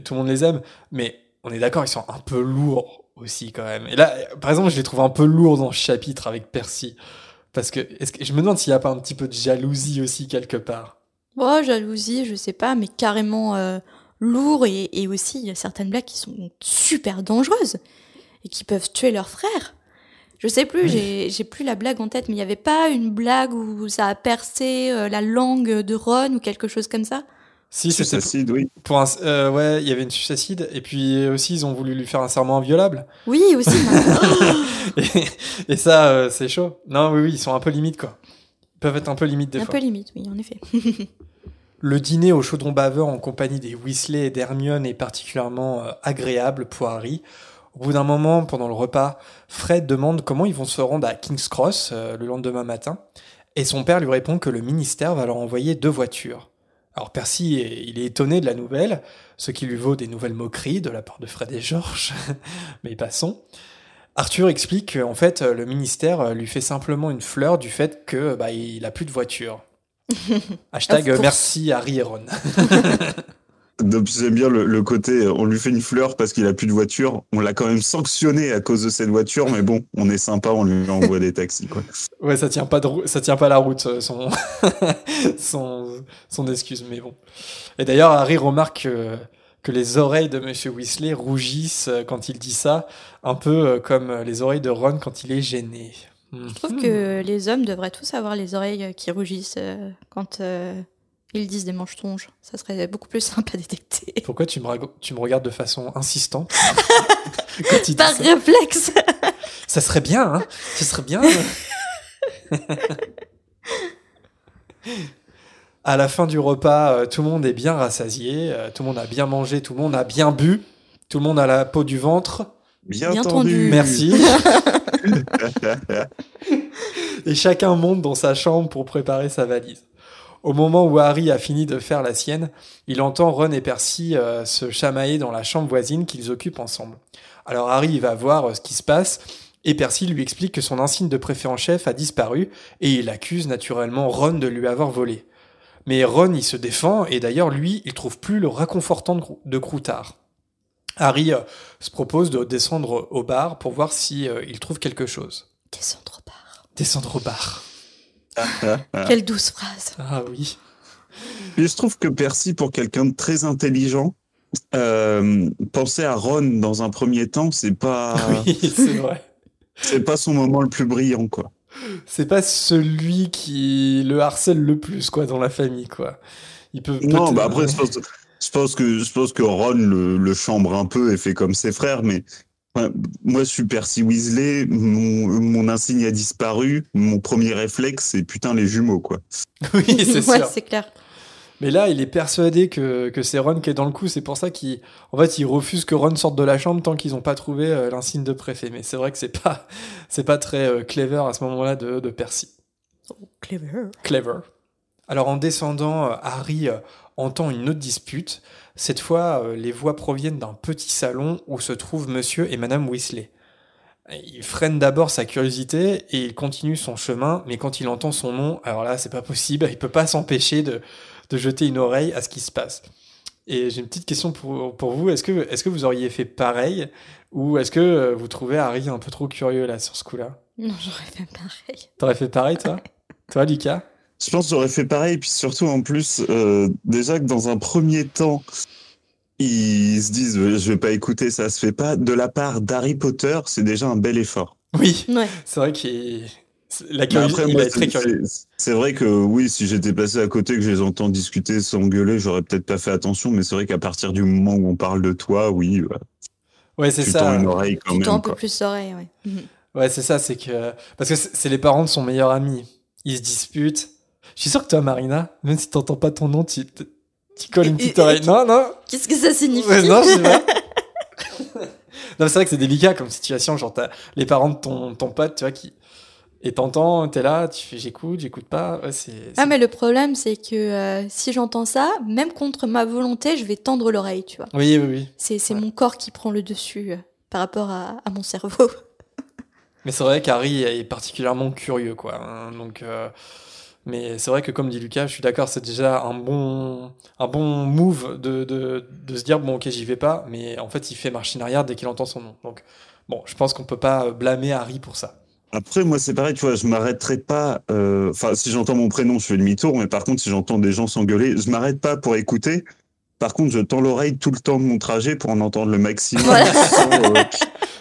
tout le monde les aime, mais on est d'accord, ils sont un peu lourds aussi quand même. Et là, par exemple, je les trouve un peu lourds dans ce chapitre avec Percy. Parce que, est-ce que je me demande s'il n'y a pas un petit peu de jalousie aussi quelque part. Oh, jalousie, je sais pas, mais carrément euh, lourd et, et aussi il y a certaines blagues qui sont super dangereuses et qui peuvent tuer leur frère. Je sais plus, Oui. j'ai j'ai plus la blague en tête, mais il y avait pas une blague où ça a percé euh, la langue de Ron ou quelque chose comme ça? Si, c'était Suicide, oui. pour un, euh, ouais, il y avait une suicide, et puis aussi ils ont voulu lui faire un serment inviolable. Oui, aussi. maintenant. et, et ça, euh, c'est chaud. Non, oui, oui, ils sont un peu limite, quoi. Peuvent être un peu limite des un fois. peu limite, oui, en effet. Le dîner au chaudron baveur en compagnie des Weasley et d'Hermione est particulièrement euh, agréable pour Harry. Au bout d'un moment, pendant le repas, Fred demande comment ils vont se rendre à King's Cross euh, le lendemain matin, et son père lui répond que le ministère va leur envoyer deux voitures. Alors Percy, est- il est étonné de la nouvelle, ce qui lui vaut des nouvelles moqueries de la part de Fred et George, mais passons. Arthur explique qu'en fait, euh, le ministère euh, lui fait simplement une fleur du fait que bah, il a plus de voiture. Hashtag euh, merci Harry et Ron. Donc, J'aime bien le, le côté, euh, on lui fait une fleur parce qu'il a plus de voiture. On l'a quand même sanctionné à cause de cette voiture, mais bon, on est sympa, on lui envoie des taxis, quoi. Ouais, ça tient pas de ça tient pas la route euh, son son son excuse, mais bon. Et d'ailleurs, Harry remarque que, que les oreilles de Monsieur Weasley rougissent euh, quand il dit ça, un peu euh, comme euh, les oreilles de Ron quand il est gêné. Je trouve que les hommes devraient tous avoir les oreilles qui rougissent quand euh, ils disent des mensonges. Ça serait beaucoup plus simple à détecter. Pourquoi tu me, rago- tu me regardes de façon insistante quand Par ça? réflexe Ça serait bien, hein Ça serait bien. à la fin du repas, euh, tout le monde est bien rassasié, euh, tout le monde a bien mangé, tout le monde a bien bu, tout le monde a la peau du ventre. Bien, Bien entendu. tendu. Merci. Et chacun monte dans sa chambre pour préparer sa valise. Au moment où Harry a fini de faire la sienne, il entend Ron et Percy euh, se chamailler dans la chambre voisine qu'ils occupent ensemble. Alors Harry il va voir euh, ce qui se passe et Percy lui explique que son insigne de préfet en chef a disparu et il accuse naturellement Ron de lui avoir volé. Mais Ron il se défend et d'ailleurs lui il trouve plus le réconfortant de, Croutard. Harry euh, se propose de descendre au bar pour voir si euh, il trouve quelque chose. Descendre au bar. Descendre au bar. Quelle douce phrase. Ah oui. Mais je trouve que Percy, pour quelqu'un de très intelligent, euh, penser à Ron dans un premier temps, c'est pas, Oui, c'est vrai. c'est pas son moment le plus brillant, quoi. C'est pas celui qui le harcèle le plus, quoi, dans la famille, quoi. Il peut. Non, bah après, je pense, je pense que, je pense que Ron le, le chambre un peu et fait comme ses frères, mais moi, je suis Percy Weasley, mon, mon insigne a disparu, mon premier réflexe, c'est putain les jumeaux, quoi. Oui, c'est ouais, sûr. c'est clair. Mais là, il est persuadé que, que c'est Ron qui est dans le coup. C'est pour ça qu'il, en fait, il refuse que Ron sorte de la chambre tant qu'ils n'ont pas trouvé euh, l'insigne de préfet. Mais c'est vrai que c'est pas, c'est pas très euh, clever à ce moment-là de, de Percy. Clever. Clever. Alors en descendant, euh, Harry entend une autre dispute. Cette fois, les voix proviennent d'un petit salon où se trouvent Monsieur et Madame Weasley. Il freine d'abord sa curiosité et il continue son chemin, mais quand il entend son nom, alors là, c'est pas possible, il peut pas s'empêcher de, de jeter une oreille à ce qui se passe. Et j'ai une petite question pour, pour vous. Est-ce que, est que vous auriez fait pareil ou est-ce que euh, vous trouvez Harry un peu trop curieux là sur ce coup-là? Non, j'aurais fait pareil. T'aurais fait pareil, toi? Toi, Lucas? Je pense que j'aurais fait pareil, puis surtout en plus, euh, déjà que dans un premier temps, ils se disent je vais pas écouter, ça se fait pas. De la part d'Harry Potter, c'est déjà un bel effort. Oui, Ouais. c'est vrai qu'il la c'est- vrai que oui, si j'étais passé à côté, que je les entends discuter, s'engueuler, j'aurais peut-être pas fait attention, mais c'est vrai qu'à partir du moment où on parle de toi, oui, ouais, Ouais, c'est tu ça. tends une oreille quand Tu tends un même. peu Quoi. plus l'oreille, ouais. Ouais, c'est ça, c'est que parce que c'est les parents de son meilleur ami. Ils se disputent. Je suis sûr que toi, Marina, même si t'entends pas ton nom, tu, tu colles une petite Et- et- oreille. Non, non. Qu'est-ce que ça signifie Ouais, non, je sais pas. non, c'est vrai que c'est délicat comme situation. Genre, t'as les parents de ton, ton pote, tu vois, qui. Et t'entends, t'es là, tu fais j'écoute, j'écoute pas. Ouais. Ah, mais le problème, c'est que euh, si j'entends ça, même contre ma volonté, je vais tendre l'oreille, tu vois. Oui, oui, oui. C'est Ouais. mon corps qui prend le dessus euh, par rapport à, à mon cerveau. Mais c'est vrai qu'Harry est particulièrement curieux, quoi. hein, donc, euh, mais c'est vrai que comme dit Lucas, je suis d'accord, c'est déjà un bon, un bon move de, de, de se dire bon, ok, j'y vais pas. Mais en fait, il fait marche arrière dès qu'il entend son nom. Donc, bon, je pense qu'on peut pas blâmer Harry pour ça. Après, moi, c'est pareil, tu vois, je m'arrêterai pas. euh, Enfin, si j'entends mon prénom, je fais demi-tour, mais par contre, si j'entends des gens s'engueuler, je m'arrête pas pour écouter. Par contre, je tends l'oreille tout le temps de mon trajet pour en entendre le maximum. Voilà. euh,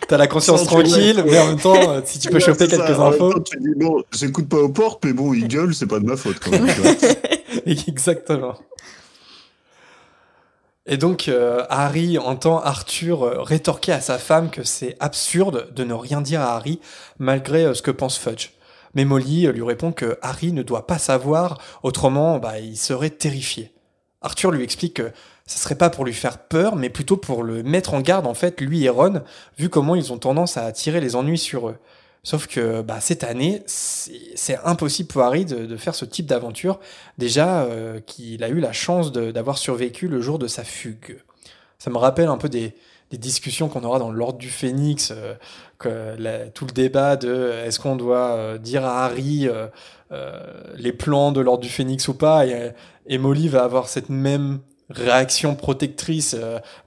T'as la conscience tranquille, mais en même temps, euh, si tu peux Ouais, choper ça. quelques même infos. temps, tu dis, bon, j'écoute pas aux portes, mais bon, il gueule, c'est pas de ma faute. Quand même, tu vois. Exactement. Et donc, euh, Harry entend Arthur euh, rétorquer à sa femme que c'est absurde de ne rien dire à Harry, malgré euh, ce que pense Fudge. Mais Molly lui répond que Harry ne doit pas savoir, autrement, bah, il serait terrifié. Arthur lui explique que ce serait pas pour lui faire peur, mais plutôt pour le mettre en garde, en fait, lui et Ron, vu comment ils ont tendance à attirer les ennuis sur eux. Sauf que bah, cette année, c'est impossible pour Harry de, faire ce type d'aventure, déjà euh, qu'il a eu la chance d'avoir survécu le jour de sa fugue. Ça me rappelle un peu des, discussions qu'on aura dans l'ordre du Phénix, euh, que tout le débat de euh, est-ce qu'on doit dire à Harry les plans de l'ordre du Phénix ou pas, et, Molly va avoir cette même réaction protectrice.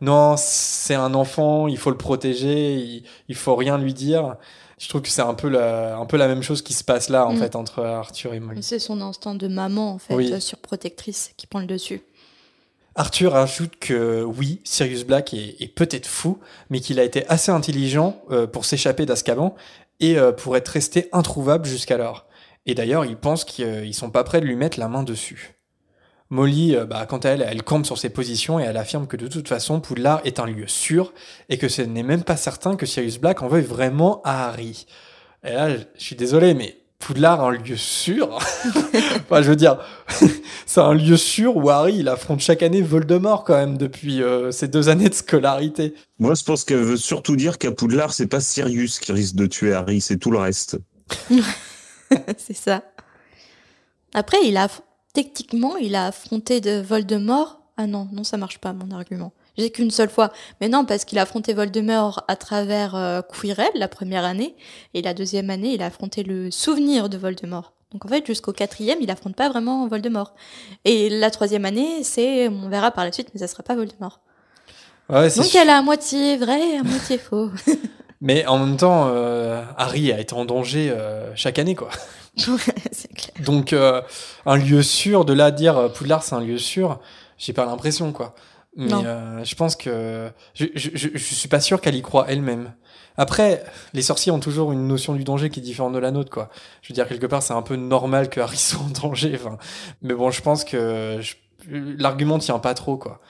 non, c'est un enfant, il faut le protéger, il, il faut rien lui dire. Je trouve que c'est un peu la, un peu la même chose qui se passe là, en Mm. fait, entre Arthur et Molly. C'est son instinct de maman, en fait, Oui. euh, surprotectrice, qui prend le dessus. Arthur ajoute que oui, Sirius Black est, est peut-être fou, mais qu'il a été assez intelligent euh, pour s'échapper d'Azkaban et euh, pour être resté introuvable jusqu'alors. Et d'ailleurs, ils pensent qu'ils sont pas prêts de lui mettre la main dessus. Molly, euh, bah, quant à elle, elle campe sur ses positions et elle affirme que de toute façon, Poudlard est un lieu sûr et que ce n'est même pas certain que Sirius Black en veuille vraiment à Harry. Et là, je suis désolé, mais Poudlard, un lieu sûr? Enfin, je veux dire, c'est un lieu sûr où Harry, il affronte chaque année Voldemort quand même depuis euh, ces deux années de scolarité. Moi, je pense qu'elle veut surtout dire qu'à Poudlard, c'est pas Sirius qui risque de tuer Harry, c'est tout le reste. c'est ça. Après, il a techniquement, il a affronté de Voldemort. Ah non, non, ça marche pas mon argument. J'ai qu'une seule fois. Mais non, parce qu'il a affronté Voldemort à travers euh, Quirrell la première année, et la deuxième année, il a affronté le souvenir de Voldemort. Donc en fait, jusqu'au quatrième, il affronte pas vraiment Voldemort. Et la troisième année, c'est, on verra par la suite, mais ça sera pas Voldemort. Ouais, Donc elle a à moitié vrai, à moitié faux. Mais en même temps, euh, Harry a été en danger euh, chaque année, quoi. c'est clair. Donc, euh, un lieu sûr, de là à dire Poudlard, c'est un lieu sûr, j'ai pas l'impression, quoi. Mais euh, je pense que. Je, je, je, je suis pas sûr qu'elle y croit elle-même. Après, les sorciers ont toujours une notion du danger qui est différente de la nôtre, quoi. Je veux dire, quelque part, c'est un peu normal que Harry soit en danger. Enfin, mais bon, je pense que je- l'argument tient pas trop, quoi.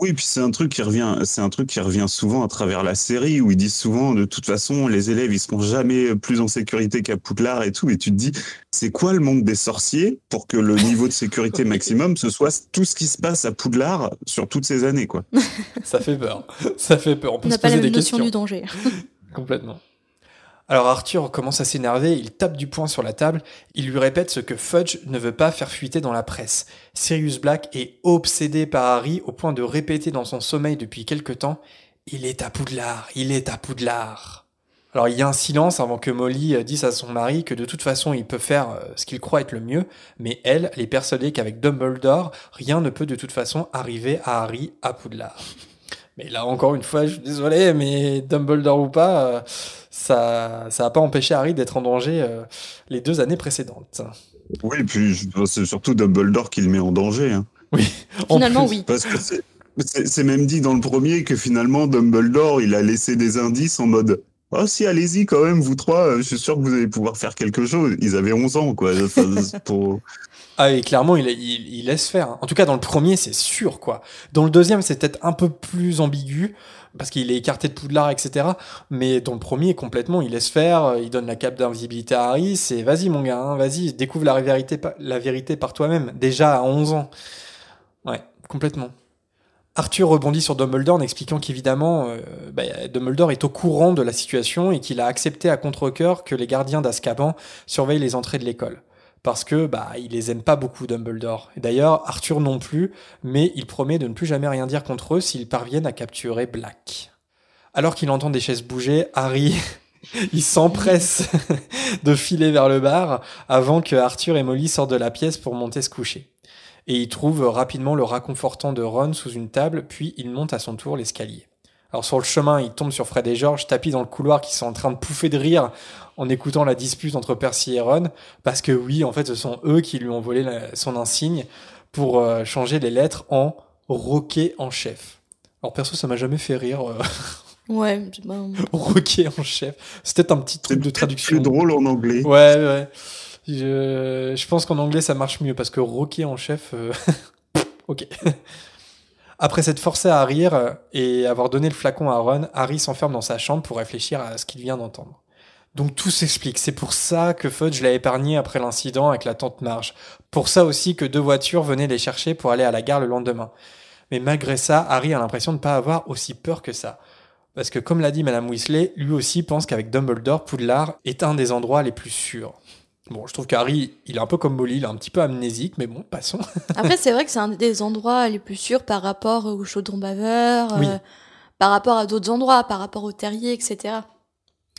Oui, puis c'est un truc qui revient, c'est un truc qui revient souvent à travers la série où ils disent souvent de toute façon les élèves ils seront jamais plus en sécurité qu'à Poudlard et tout et tu te dis c'est quoi le monde des sorciers pour que le niveau de sécurité maximum ce soit tout ce qui se passe à Poudlard sur toutes ces années quoi. Ça fait peur. Ça fait peur. On peut On se n'a pas la même notion questions. du danger. Complètement. Alors Arthur commence à s'énerver, il tape du poing sur la table, il lui répète ce que Fudge ne veut pas faire fuiter dans la presse. Sirius Black est obsédé par Harry au point de répéter dans son sommeil depuis quelque temps Il est à Poudlard, il est à Poudlard. Alors il y a un silence avant que Molly euh, dise à son mari que de toute façon il peut faire euh, ce qu'il croit être le mieux, mais elle, elle est persuadée qu'avec Dumbledore, rien ne peut de toute façon arriver à Harry à Poudlard. Mais là, encore une fois, je suis désolé, mais Dumbledore ou pas, euh, ça ça a pas empêché Harry d'être en danger euh, les deux années précédentes. Oui, et puis c'est surtout Dumbledore qui le met en danger. hein. En Finalement, plus, oui. Parce que c'est- même dit dans le premier que finalement Dumbledore il a laissé des indices en mode Oh si, allez-y quand même, vous trois, euh, je suis sûr que vous allez pouvoir faire quelque chose. Ils avaient 11 ans, quoi. Pour... Ah, et clairement, il, laisse faire. En tout cas, dans le premier, c'est sûr, quoi. Dans le deuxième, c'est peut-être un peu plus ambigu, parce qu'il est écarté de Poudlard, etc. Mais dans le premier, complètement, il laisse faire, euh, il donne la cape d'invisibilité à Harry, c'est vas-y, mon gars, hein, vas-y, découvre la vérité, par toi-même. Déjà à 11 ans. Ouais, complètement. Arthur rebondit sur Dumbledore en expliquant qu'évidemment, euh, bah, Dumbledore est au courant de la situation et qu'il a accepté à contre-cœur que les gardiens d'Azkaban surveillent les entrées de l'école. Parce que bah il les aime pas beaucoup Dumbledore. D'ailleurs Arthur non plus, mais il promet de ne plus jamais rien dire contre eux s'ils parviennent à capturer Black. Alors qu'il entend des chaises bouger, Harry il s'empresse de filer vers le bar avant que Arthur et Molly sortent de la pièce pour monter se coucher. Et il trouve rapidement le raconfortant de Ron sous une table, puis il monte à son tour l'escalier. Alors sur le chemin, il tombe sur Fred et George, tapis dans le couloir, qui sont en train de pouffer de rire en écoutant la dispute entre Percy et Ron, parce que oui, en fait, ce sont eux qui lui ont volé la- son insigne pour euh, changer les lettres en Roquet en chef. Alors perso, ça m'a jamais fait rire. euh, Ouais, c'est pas- Roquet en chef. C'était un petit C'est truc de traduction. plus drôle en anglais. Ouais, ouais. Je, je pense qu'en anglais ça marche mieux parce que Rocky en chef. euh, ok. Après s'être forcé à rire euh, et avoir donné le flacon à Ron, Harry s'enferme dans sa chambre pour réfléchir à ce qu'il vient d'entendre. Donc tout s'explique. C'est pour ça que Fudge l'a épargné après l'incident avec la tante Marge. Pour ça aussi que deux voitures venaient les chercher pour aller à la gare le lendemain. Mais malgré ça, Harry a l'impression de ne pas avoir aussi peur que ça. Parce que comme l'a dit Madame Weasley, lui aussi pense qu'avec Dumbledore, Poudlard est un des endroits les plus sûrs. Bon, je trouve qu'Harry, il est un peu comme Molly, il est un petit peu amnésique, mais bon, passons. Après, c'est vrai que c'est un des endroits les plus sûrs par rapport au chaudron baveur, Oui. euh, par rapport à d'autres endroits, par rapport au terrier, etc.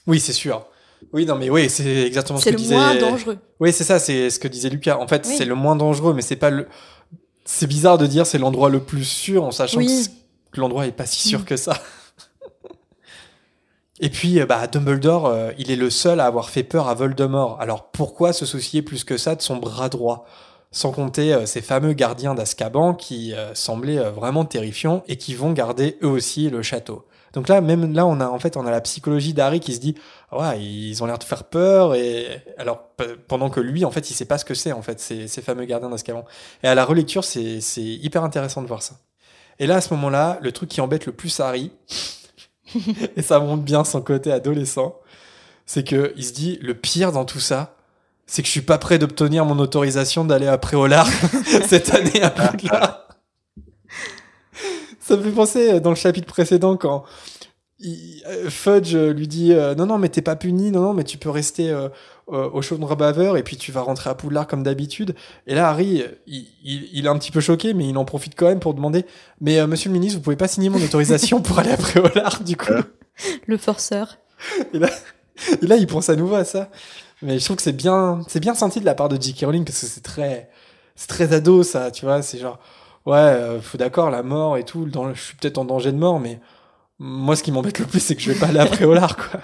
Oui, c'est sûr. Oui, non, mais oui, c'est exactement ce C'est que le disait. moins dangereux. Oui, c'est ça, c'est ce que disait Lucas. En fait, Oui. c'est le moins dangereux, mais c'est pas le. C'est bizarre de dire c'est l'endroit le plus sûr en sachant Oui. que, c- que l'endroit est pas si sûr Mm. que ça. Et puis, euh, bah, Dumbledore, euh, il est le seul à avoir fait peur à Voldemort. Alors pourquoi se soucier plus que ça de son bras droit? Sans compter euh, ces fameux gardiens d'Azkaban qui semblaient vraiment terrifiants et qui vont garder eux aussi le château. Donc là, même là, on a en fait, on a la psychologie d'Harry qui se dit, ouais, ils ont l'air de faire peur et alors pendant que lui, en fait, il sait pas ce que c'est en fait ces, fameux gardiens d'Azkaban. Et à la relecture, c'est hyper intéressant de voir ça. Et là, à ce moment-là, le truc qui embête le plus Harry, et ça montre bien son côté adolescent, c'est que il se dit, le pire dans tout ça, c'est que je suis pas prêt d'obtenir mon autorisation d'aller à Préolard cette année à Poudlard. Ça me fait penser euh, dans le chapitre précédent quand euh, Fudge euh, lui dit non non mais t'es pas puni non non mais tu peux rester au chaudron baveur et puis tu vas rentrer à Poudlard comme d'habitude et là Harry euh, il, il- il est un petit peu choqué mais il en profite quand même pour demander mais euh, monsieur le ministre vous pouvez pas signer mon autorisation pour aller à Préolard du coup? Le forceur. et là, et là, il pense à nouveau à ça. Mais je trouve que c'est bien, c'est bien senti de la part de J.K. Rowling parce que c'est très, c'est très ado ça, tu vois. C'est genre, ouais, euh, faut d'accord, la mort et tout. Dans, je suis peut-être en danger de mort, mais moi, ce qui m'embête le plus, c'est que je vais pas aller après au lard, quoi.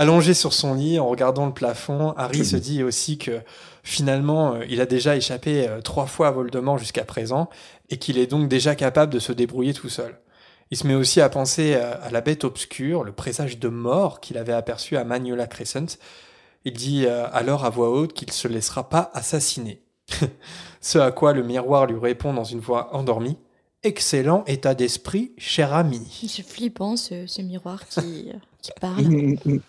Allongé sur son lit, en regardant le plafond, Harry se dit aussi que finalement, euh, il a déjà échappé euh, trois fois à Voldemort jusqu'à présent et qu'il est donc déjà capable de se débrouiller tout seul. Il se met aussi à penser à, à la bête obscure, le présage de mort qu'il avait aperçu à Magnola Crescent. Il dit euh, alors à voix haute qu'il se laissera pas assassiner. Ce à quoi le miroir lui répond dans une voix endormie. Excellent état d'esprit, cher ami. C'est flippant ce, ce miroir qui, qui parle.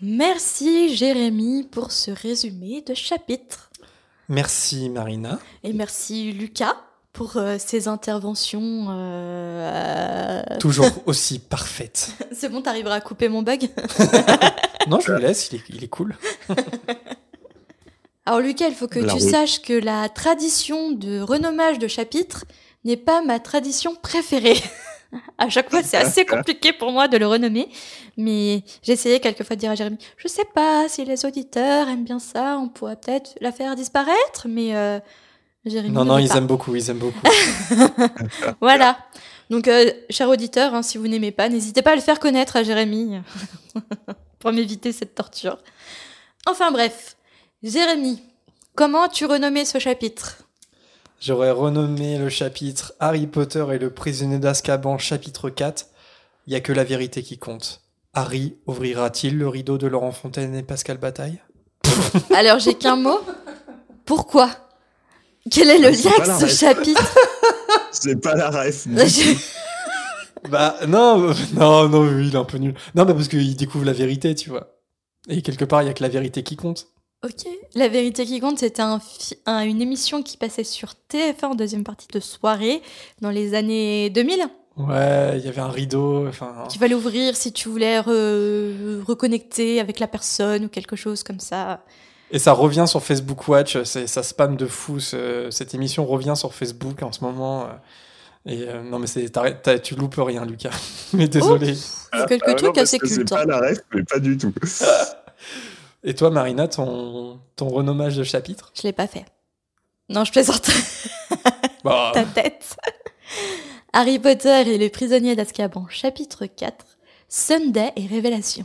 Merci Jérémy pour ce résumé de chapitre. Merci Marina. Et merci Lucas pour euh, ses interventions. euh, Toujours aussi parfaite. C'est bon, t'arriveras à couper mon bug? Non, je le laisse, il est, il est cool. Alors Lucas, il faut que La tu route. saches que la tradition de renommage de chapitre n'est pas ma tradition préférée. à chaque fois, c'est assez compliqué pour moi de le renommer, mais j'ai essayé quelquefois de dire à Jérémy, je sais pas si les auditeurs aiment bien ça, on pourrait peut-être la faire disparaître, mais euh, Jérémy Non, non, ils pas. aiment beaucoup, ils aiment beaucoup. Voilà. Donc, euh, cher auditeur, hein, si vous n'aimez pas, n'hésitez pas à le faire connaître à Jérémy pour m'éviter cette torture. Enfin bref, Jérémy, comment tu renommais ce chapitre? J'aurais renommé le chapitre Harry Potter et le prisonnier d'Azkaban, chapitre 4. Il y a que la vérité qui compte. Harry ouvrira-t-il le rideau de Laurent Fontaine et Pascal Bataille? Alors, j'ai qu'un mot? Pourquoi? Quel est le Ah, lien avec ce ref. chapitre? C'est pas la ref. Bah non, non, non, oui, il est un peu nul. Non, bah parce qu'il découvre la vérité, tu vois. Et quelque part, il y a que la vérité qui compte. Ok. La vérité qui compte, c'était un fi- un- une émission qui passait sur TF1 en deuxième partie de soirée dans les années 2000. Ouais, il y avait un rideau, enfin... Tu vas l'ouvrir si tu voulais re- reconnecter avec la personne ou quelque chose comme ça. Et ça revient sur Facebook Watch, ça spam de fou. ce- cette émission revient sur Facebook en ce moment. euh, Et euh, non, mais c'est, tu loupes rien, Lucas. mais désolé. C'est quelques Ah non, trucs assez cultes. C'est hein. pas la ref, mais pas du tout. Et toi, Marina, ton, ton renommage de chapitre? Je l'ai pas fait. Non, je plaisante bah, ta tête. Harry Potter et le prisonnier d'Azkaban, chapitre 4. Sunday et révélation.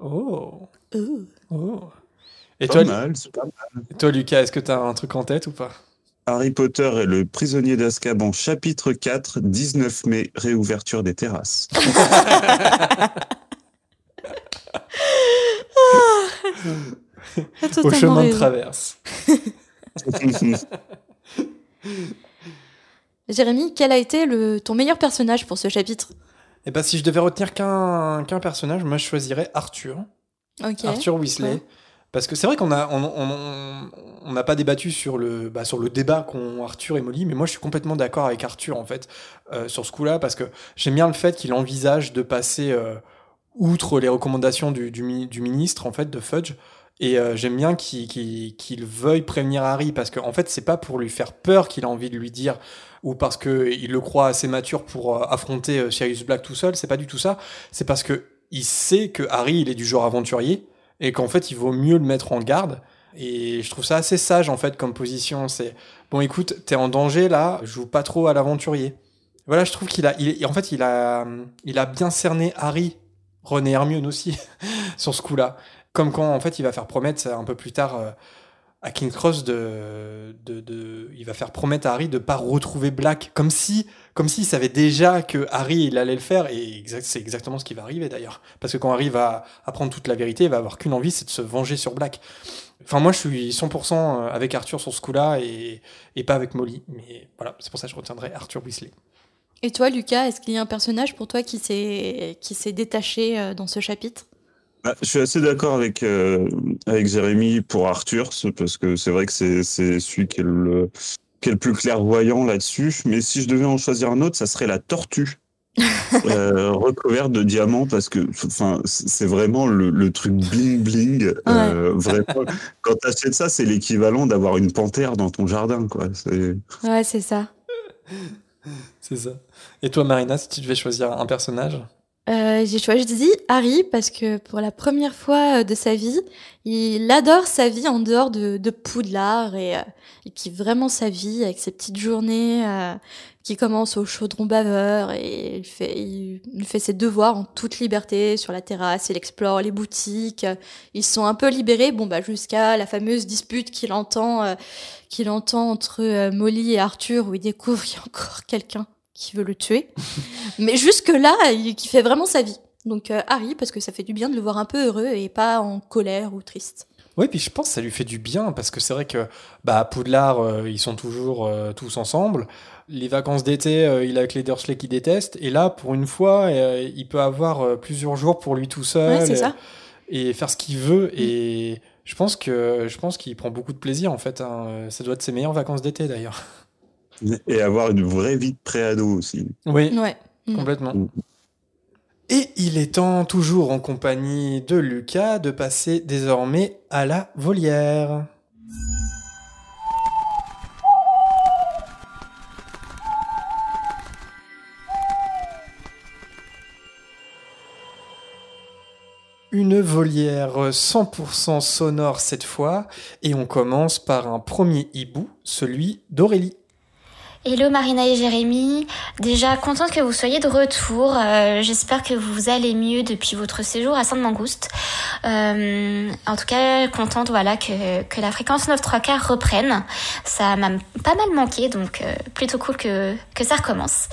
Oh, Oh. oh. Et Pas toi, mal, c'est pas mal. toi, Lucas, est-ce que t'as un truc en tête ou pas? Harry Potter et le prisonnier d'Azkaban, chapitre 4, 19 mai, réouverture des terrasses. T'as Au chemin de traverse. Jérémy, quel a été le, ton meilleur personnage pour ce chapitre? Et bah, si je devais retenir qu'un, qu'un personnage, moi, je choisirais Arthur. Ok. Arthur Weasley. Ouais. Parce que c'est vrai qu'on a, on, on- on n'a pas débattu sur le, bah, sur le débat qu'ont Arthur et Molly, mais moi je suis complètement d'accord avec Arthur en fait euh, sur ce coup-là parce que j'aime bien le fait qu'il envisage de passer euh, outre les recommandations du, du, du ministre en fait de Fudge et euh, j'aime bien qu'il qu'il- qu'il veuille prévenir Harry parce qu'en en fait c'est pas pour lui faire peur qu'il a envie de lui dire ou parce que il le croit assez mature pour euh, affronter euh, Sirius Black tout seul, c'est pas du tout ça. C'est parce que il sait que Harry il est du genre aventurier et qu'en fait il vaut mieux le mettre en garde. Et je trouve ça assez sage en fait comme position. C'est bon, écoute, t'es en danger là, joue pas trop à l'aventurier. Voilà, je trouve qu'il a, il, en fait, il a, il a bien cerné Harry Et Hermione aussi sur ce coup-là. Comme quand en fait il va faire promettre un peu plus tard euh, à King's Cross de, il va faire promettre à Harry de pas retrouver Black, comme si, comme s'il savait déjà que Harry il allait le faire et c'est exactement ce qui va arriver d'ailleurs. Parce que quand Harry va apprendre toute la vérité, il va avoir qu'une envie, c'est de se venger sur Black. Enfin, moi, je suis 100% avec Arthur sur ce coup-là et, et pas avec Molly. Mais voilà, c'est pour ça que je retiendrai Arthur Weasley. Et toi, Lucas, est-ce qu'il y a un personnage pour toi qui s'est qui s'est détaché euh, dans ce chapitre? Bah, je suis assez d'accord avec euh, avec Jérémy pour Arthur, parce que c'est vrai que c'est c'est celui qui est le qui est le plus clairvoyant là-dessus. Mais si je devais en choisir un autre, ça serait la tortue. euh, recouverte de diamants parce que enfin c'est vraiment le, le, truc bling bling euh, vraiment. Quand t'achètes ça c'est l'équivalent d'avoir une panthère dans ton jardin quoi. Ouais c'est ça. C'est ça et toi Marina si tu devais choisir un personnage euh, j'ai choisi Harry parce que pour la première fois euh, de sa vie, il adore sa vie en dehors de, de Poudlard et, euh, kiffe vraiment sa vie avec ses petites journées qui commencent au chaudron baveur et il fait, il, fait ses devoirs en toute liberté sur la terrasse, il explore les boutiques, ils sont un peu libérés, bon bah jusqu'à la fameuse dispute qu'il entend, qu'il entend entre Molly et Arthur où il découvre qu'il y a encore quelqu'un qui veut le tuer. Mais jusque-là, il qui fait vraiment sa vie. Donc euh, Harry, parce que ça fait du bien de le voir un peu heureux et pas en colère ou triste. Oui, puis je pense que ça lui fait du bien parce que c'est vrai que bah, à Poudlard, euh, ils sont toujours euh, tous ensemble. Les vacances d'été, il a avec les Dursley qui détestent. Et là, pour une fois, il peut avoir plusieurs jours pour lui tout seul et, faire ce qu'il veut. Et je pense que je pense qu'il prend beaucoup de plaisir en fait. Hein. Ça doit être ses meilleures vacances d'été d'ailleurs. Et avoir une vraie vie de pré-ado aussi. Oui, ouais. Complètement. Mm. Et il est temps, toujours en compagnie de Lucas, de passer désormais à la volière. Une volière 100% sonore cette fois, et on commence par un premier hibou, celui d'Aurélie. Hello Marina et Jérémy, déjà contente que vous soyez de retour. Euh, j'espère que vous allez mieux depuis votre séjour à Sainte-Mangouste. Euh, en tout cas, contente voilà que, que la fréquence 9 3 quarts reprenne. Ça m'a pas mal manqué, donc euh, plutôt cool que, que ça recommence.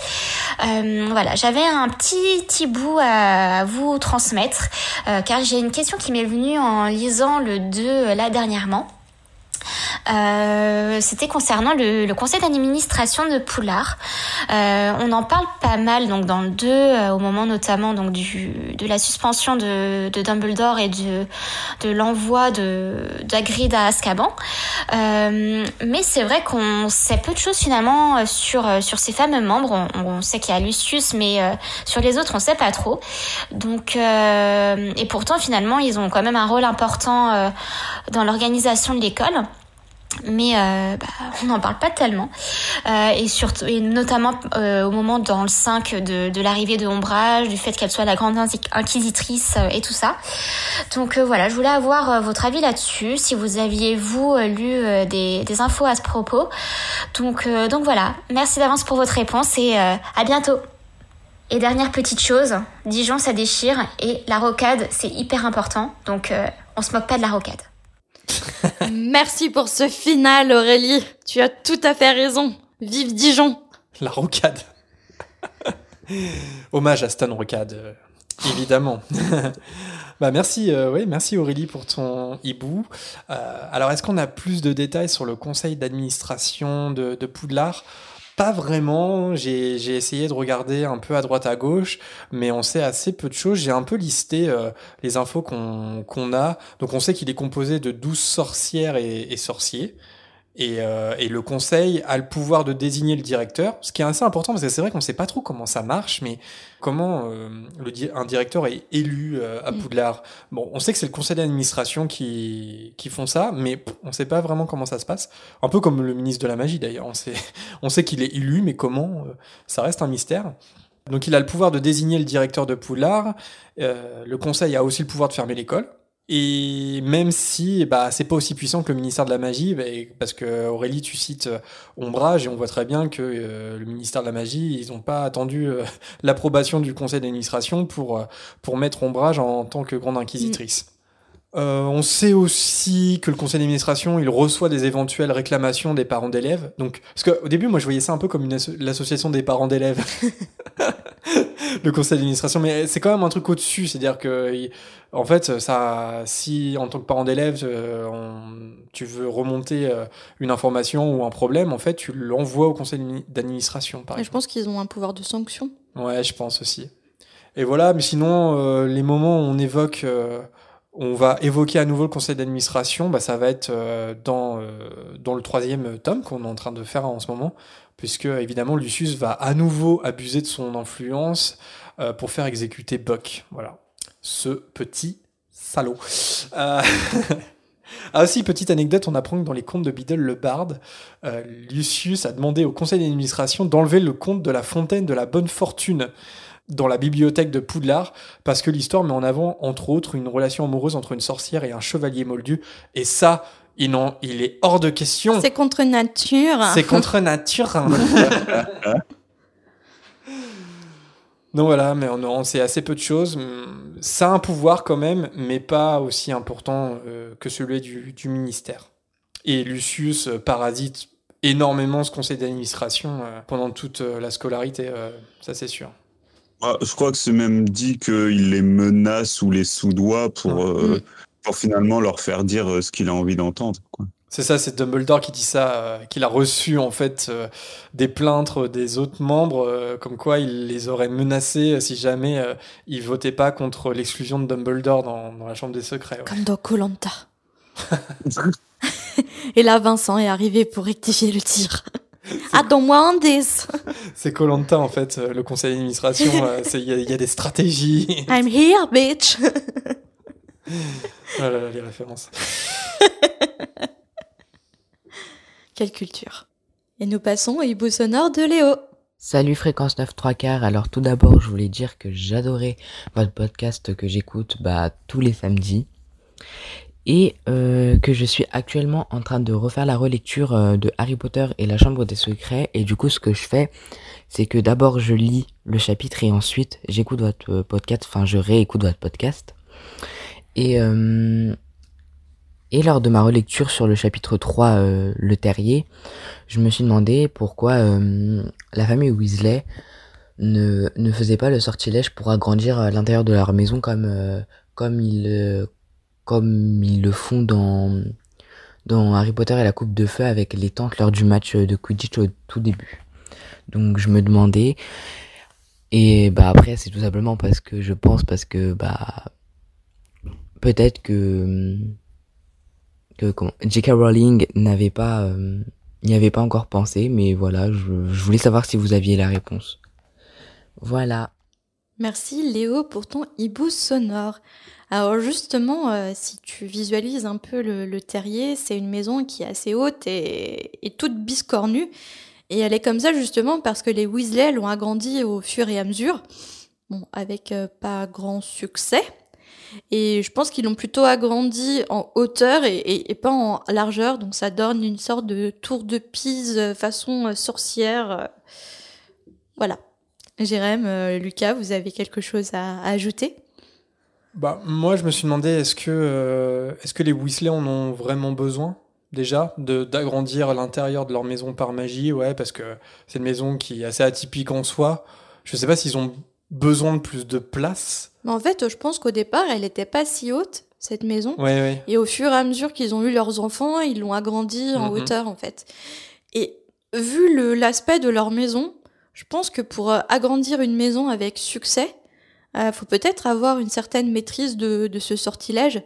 voilà, j'avais un petit, petit bout à vous transmettre, car j'ai une question qui m'est venue en lisant le 2 là dernièrement. Euh, c'était concernant le, le conseil d'administration de Poulard. Euh, on en parle pas mal donc dans le 2 euh, au moment notamment donc du de la suspension de, de Dumbledore et de de l'envoi d'Agrid à Azkaban. Euh, mais c'est vrai qu'on sait peu de choses finalement sur sur ces fameux membres. On, on sait qu'il y a Lucius, mais sur les autres on sait pas trop. Donc et pourtant finalement ils ont quand même un rôle important dans l'organisation de l'école mais euh, bah, on n'en parle pas tellement. Euh, et surtout et notamment euh, au moment dans le 5 de, de l'arrivée de Ombrage du fait qu'elle soit la grande inquisitrice euh, et tout ça. Donc euh, voilà je voulais avoir euh, votre avis là-dessus si vous aviez vous lu des, des, infos à ce propos. Donc donc voilà. Merci d'avance pour votre réponse et à bientôt. Et dernière petite chose Dijon ça déchire et la rocade c'est hyper important. Donc on se moque pas de la rocade Merci pour ce final, Aurélie. Tu as tout à fait raison. Vive Dijon. La rocade. Hommage à Stan Rocade, euh, évidemment. bah merci, euh, oui, merci Aurélie pour ton hibou. Euh, alors, est-ce qu'on a plus de détails sur le conseil d'administration de, de Poudlard? Pas vraiment. J'ai essayé de regarder un peu à droite à gauche, mais on sait assez peu de choses. J'ai un peu listé euh, les infos qu'on a. Donc on sait qu'il est composé de 12 sorcières et, et sorciers. Et, euh, et, le conseil a le pouvoir de désigner le directeur, ce qui est assez important parce que c'est vrai qu'on ne sait pas trop comment ça marche, mais comment euh, le, un directeur est élu euh, à mm. Poudlard. Bon, on sait que c'est le conseil d'administration qui, qui font ça, mais on ne sait pas vraiment comment ça se passe. Un peu comme le ministre de la magie d'ailleurs. On sait, on sait qu'il est élu, mais comment, euh, ça reste un mystère. Donc il a le pouvoir de désigner le directeur de Poudlard. Euh, le conseil a aussi le pouvoir de fermer l'école Et même si bah, c'est pas aussi puissant que le ministère de la Magie, bah, parce que Aurélie, tu cites euh, Ombrage, et on voit très bien que euh, le ministère de la Magie, ils n'ont pas attendu euh, l'approbation du conseil d'administration pour, pour mettre Ombrage en, tant que grande inquisitrice. Euh, on sait aussi que le conseil d'administration, il reçoit des éventuelles réclamations des parents d'élèves. Donc, parce qu'au début, moi, je voyais ça un peu comme l'association des parents d'élèves, le conseil d'administration. Mais c'est quand même un truc au-dessus, c'est-à-dire que, en fait, ça, si en tant que parent d'élève, euh, tu veux remonter euh, une information ou un problème, en fait, tu l'envoies au conseil d'administration. Je pense qu'ils ont un pouvoir de sanction. Ouais, je pense aussi. Et voilà, mais sinon, les moments où on évoque on va évoquer à nouveau le conseil d'administration, bah, ça va être euh, dans, euh, dans le troisième tome qu'on est en train de faire en ce moment, puisque évidemment Lucius va à nouveau abuser de son influence euh, pour faire exécuter Buck. Voilà, ce petit salaud. Ah aussi, petite anecdote, on apprend que dans les contes de Biddle le Barde, Lucius a demandé au conseil d'administration d'enlever le conte de la fontaine de la bonne fortune dans la bibliothèque de Poudlard, parce que l'histoire met en avant, entre autres, une relation amoureuse entre une sorcière et un chevalier moldu. Et ça, il, il est hors de question. C'est contre nature. C'est contre nature. Donc voilà, mais on, on, sait assez peu de choses. Ça a un pouvoir quand même, mais pas aussi important euh, que celui du, du, ministère. Et Lucius euh, parasite énormément ce conseil d'administration euh, pendant toute la scolarité, ça c'est sûr. Ah, je crois que c'est même dit qu'il les menace ou les soudoie pour, euh, mm. pour finalement leur faire dire euh, ce qu'il a envie d'entendre. C'est ça, c'est Dumbledore qui dit ça, euh, qu'il a reçu en fait des plaintes des autres membres, comme quoi il les aurait menacés si jamais ils votaient pas contre l'exclusion de Dumbledore dans, dans, la Chambre des Secrets. Comme dans Colanta. Et là, Vincent est arrivé pour rectifier le tir. Attends-moi un 10. C'est Colanta en fait, euh, le conseil d'administration. Euh, il y, a des stratégies. I'm here, bitch. voilà les références. Quelle culture. Et nous passons au hibou sonore de Léo. Salut Fréquence 9 3 quarts. Alors tout d'abord, je voulais dire que j'adorais votre podcast que j'écoute bah, tous les samedis et euh, que je suis actuellement en train de refaire la relecture euh, de Harry Potter et la Chambre des Secrets. Et du coup ce que je fais c'est que d'abord je lis le chapitre et ensuite j'écoute votre euh, podcast, enfin je réécoute votre podcast. Et et lors de ma relecture sur le chapitre 3 le terrier je me suis demandé pourquoi la famille Weasley ne, ne faisait pas le sortilège pour agrandir l'intérieur de leur maison comme comme ils comme ils le font dans, Harry Potter et la Coupe de Feu avec les tantes lors du match de Quidditch au tout début. Donc je me demandais, et bah après c'est tout simplement parce que je pense parce que bah peut-être que que J.K. Rowling n'avait pas euh, n'y avait pas encore pensé, mais voilà, je, je voulais savoir si vous aviez la réponse. Voilà. Merci Léo pour ton hibou sonore. Alors justement, euh, si tu visualises un peu le, terrier, c'est une maison qui est assez haute et, toute biscornue. Et elle est comme ça justement parce que les Weasley l'ont agrandie au fur et à mesure, bon, avec euh, pas grand succès. Et je pense qu'ils l'ont plutôt agrandi en hauteur et, pas en largeur, donc ça donne une sorte de tour de Pise euh, façon sorcière. Voilà. Jérém, Lucas, vous avez quelque chose à ajouter? Bah, moi, je me suis demandé, est-ce que, euh, est-ce que les Weasley en ont vraiment besoin déjà de d'agrandir l'intérieur de leur maison par magie? Ouais, parce que c'est une maison qui est assez atypique en soi. Je sais pas s'ils ont besoin de plus de place. Mais en fait, je pense qu'au départ, elle n'était pas si haute cette maison. Ouais, ouais. Et au fur et à mesure qu'ils ont eu leurs enfants, ils l'ont agrandie en mm-hmm. hauteur en fait. Et vu le l'aspect de leur maison, je pense que pour euh, agrandir une maison avec succès, euh, faut peut-être avoir une certaine maîtrise de, ce sortilège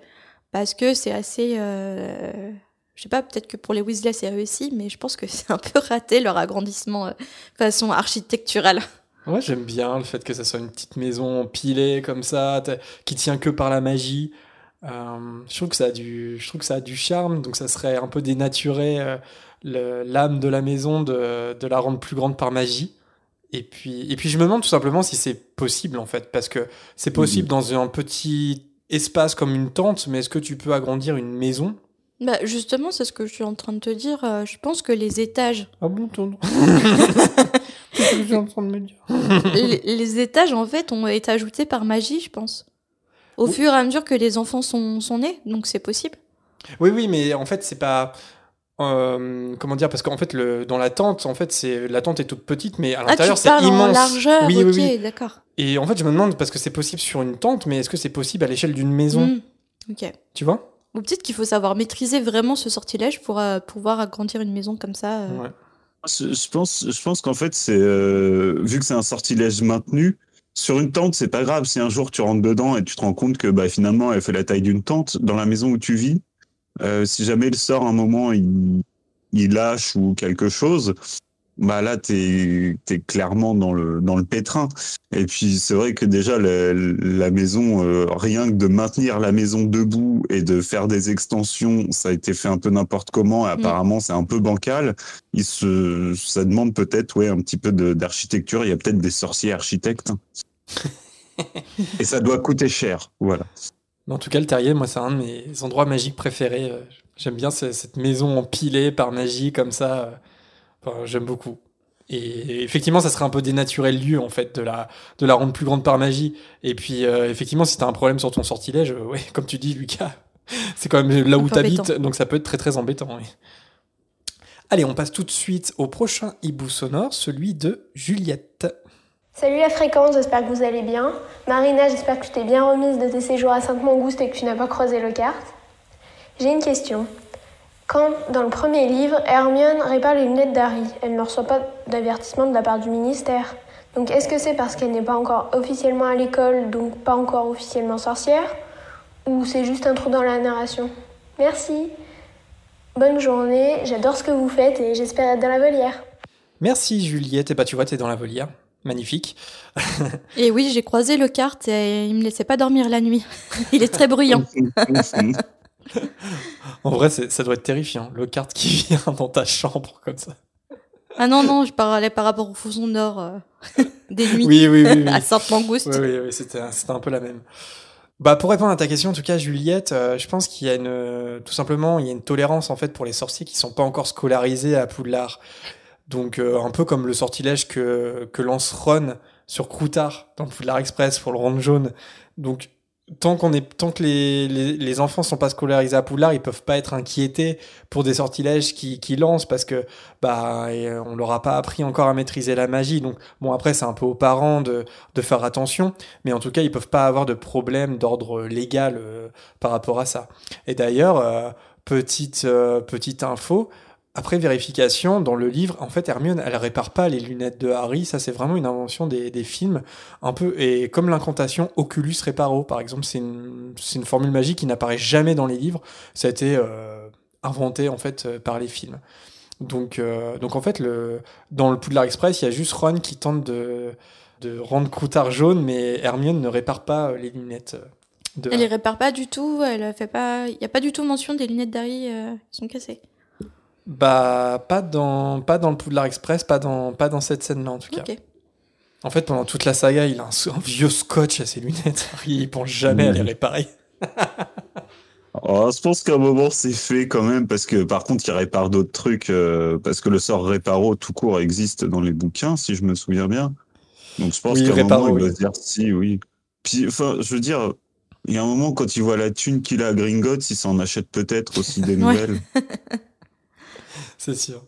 parce que c'est assez. Euh, je sais pas, peut-être que pour les Weasley c'est réussi, mais je pense que c'est un peu raté leur agrandissement euh, façon architecturale. Ouais, j'aime bien le fait que ça soit une petite maison pilée comme ça, qui tient que par la magie. Euh, je trouve que ça a du, je trouve que ça a du charme, donc ça serait un peu dénaturer euh, l'âme de la maison de la rendre plus grande par magie. Et puis, et puis je me demande tout simplement si c'est possible en fait, parce que c'est possible dans un petit espace comme une tente, mais est-ce que tu peux agrandir une maison? Bah justement, c'est ce que je suis en train de te dire. euh, Je pense que les étages, Ah bon, ton C'est ce que je suis en train de me dire. les, les étages en fait ont été ajoutés par magie, je pense. Au Oui. fur et à mesure que les enfants sont, sont nés, donc c'est possible. Oui, oui, mais en fait, c'est pas. Euh, comment dire Parce qu'en fait, le, dans la tente, en fait, c'est la tente est toute petite, mais à Ah, l'intérieur, c'est en immense. largeur, oui, ok, oui, oui. d'accord. Et en fait, je me demande parce que c'est possible sur une tente, mais est-ce que c'est possible à l'échelle d'une maison Hmm, Ok. Tu vois? Ou peut-être qu'il faut savoir maîtriser vraiment ce sortilège pour euh, pouvoir agrandir une maison comme ça. euh. Ouais. Je je pense, je pense qu'en fait, c'est euh, vu que c'est un sortilège maintenu, sur une tente, c'est pas grave. Si un jour tu rentres dedans et tu te rends compte que bah, finalement elle fait la taille d'une tente, dans la maison où tu vis, euh, si jamais le sort un moment il, il lâche ou quelque chose, bah là t'es es clairement dans le dans le pétrin. Et puis c'est vrai que déjà la, la maison, euh, rien que de maintenir la maison debout et de faire des extensions, ça a été fait un peu n'importe comment. Et apparemment c'est un peu bancal il se, ça demande peut-être ouais, un petit peu d'architecture. Il y a peut-être des sorciers architectes. Et ça doit coûter cher. Voilà. En tout cas, le terrier, moi, c'est un de mes endroits magiques préférés. Euh, J'aime bien ce- cette maison empilée par magie comme ça. euh, Enfin, J'aime beaucoup. Et effectivement, ça serait un peu dénaturer le lieu, en fait, de la, de la rendre plus grande par magie. Et puis, euh, effectivement, si t'as un problème sur ton sortilège, euh, ouais, comme tu dis, Lucas, c'est quand même là où t'habites, donc ça peut être très très embêtant. oui. Allez, on passe tout de suite au prochain hibou sonore, celui de Juliette. Salut la fréquence, j'espère que vous allez bien. Marina, j'espère que tu t'es bien remise de tes séjours à Sainte-Mangouste et que tu n'as pas croisé le carte. J'ai une question. Quand, dans le premier livre, Hermione répare les lunettes d'Harry, elle ne reçoit pas d'avertissement de la part du ministère. Donc est-ce que c'est parce qu'elle n'est pas encore officiellement à l'école, donc pas encore officiellement sorcière Ou c'est juste un trou dans la narration? Merci. Bonne journée, j'adore ce que vous faites et j'espère être dans la volière. Merci Juliette, et bah tu vois, t'es dans la volière. Magnifique. Et oui, j'ai croisé le kart et il me laissait pas dormir la nuit. il est très bruyant. En vrai, c'est- ça doit être terrifiant. Le carte qui vient dans ta chambre comme ça. Ah non, non, je parlais par rapport au faux nord euh, des nuits Oui, oui, oui. oui. à Sainte-Mangouste. Oui, oui, oui, c'était c'était un peu la même. Bah, pour répondre à ta question, en tout cas, Juliette, euh, je pense qu'il y a une, euh, tout simplement, il y a une tolérance en fait pour les sorciers qui sont pas encore scolarisés à Poudlard. Donc, euh, un peu comme le sortilège que, que lance Ron sur Croutard dans Poudlard Express pour le rendre jaune. Donc, tant qu'on est, tant que les, les, les enfants sont pas scolarisés à Poudlard, ils peuvent pas être inquiétés pour des sortilèges qui, qui lancent parce que, bah, euh, on leur a pas appris encore à maîtriser la magie. Donc, bon, après, c'est un peu aux parents de, de faire attention mais en tout cas, ils peuvent pas avoir de problème d'ordre légal euh, par rapport à ça. Et d'ailleurs, euh, petite euh, petite info. Après vérification, dans le livre, en fait, Hermione, elle répare pas les lunettes de Harry. Ça, c'est vraiment une invention des, des films. Un peu, et comme l'incantation Oculus Reparo, par exemple, c'est une, formule magique qui n'apparaît jamais dans les livres. Ça a été euh, inventé, en fait, euh, par les films. Donc, euh, donc en fait, le, dans le Poudlard Express, il y a juste Ron qui tente de, de rendre Croutard jaune, mais Hermione ne répare pas les lunettes. De... Elle les répare pas du tout, elle fait pas. Il y a pas du tout mention des lunettes d'Harry euh, qui sont cassées. Bah, pas dans, pas dans le Poudlard Express, pas dans, pas dans cette scène-là en tout cas. En fait, pendant toute la saga, il a un, un vieux scotch à ses lunettes. Il pense jamais à les réparer. Oh, je pense qu'à un moment c'est fait quand même parce que par contre il répare d'autres trucs euh, parce que le sort réparo tout court existe dans les bouquins si je me souviens bien. Donc je pense Oui, qu'à un Réparo, moment il oui. va se dire si oui. Puis enfin je veux dire il y a un moment quand il voit la thune qu'il a à Gringotts il s'en achète peut-être aussi des nouvelles. C'est sûr.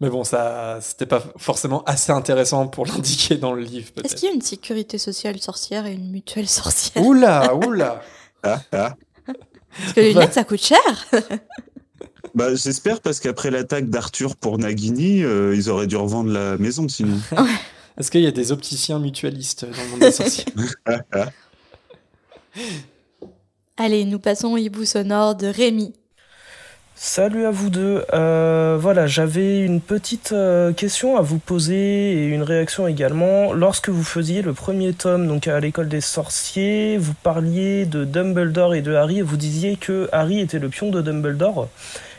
Mais bon, ça, c'était pas forcément assez intéressant pour l'indiquer dans le livre, Est-ce qu'il y a une sécurité sociale sorcière et une mutuelle sorcière? Oula, oula. Ah, ah. Parce que les lunettes, ça coûte cher Bah, j'espère parce qu'après l'attaque d'Arthur pour Nagini, euh, ils auraient dû revendre la maison sinon. Est-ce qu'il y a des opticiens mutualistes dans le monde des sorciers Allez, nous passons au hibou sonore de Rémi. Salut à vous deux. Euh, voilà, j'avais une petite euh, question à vous poser et une réaction également. Lorsque vous faisiez le premier tome, donc à l'école des sorciers, vous parliez de Dumbledore et de Harry et vous disiez que Harry était le pion de Dumbledore.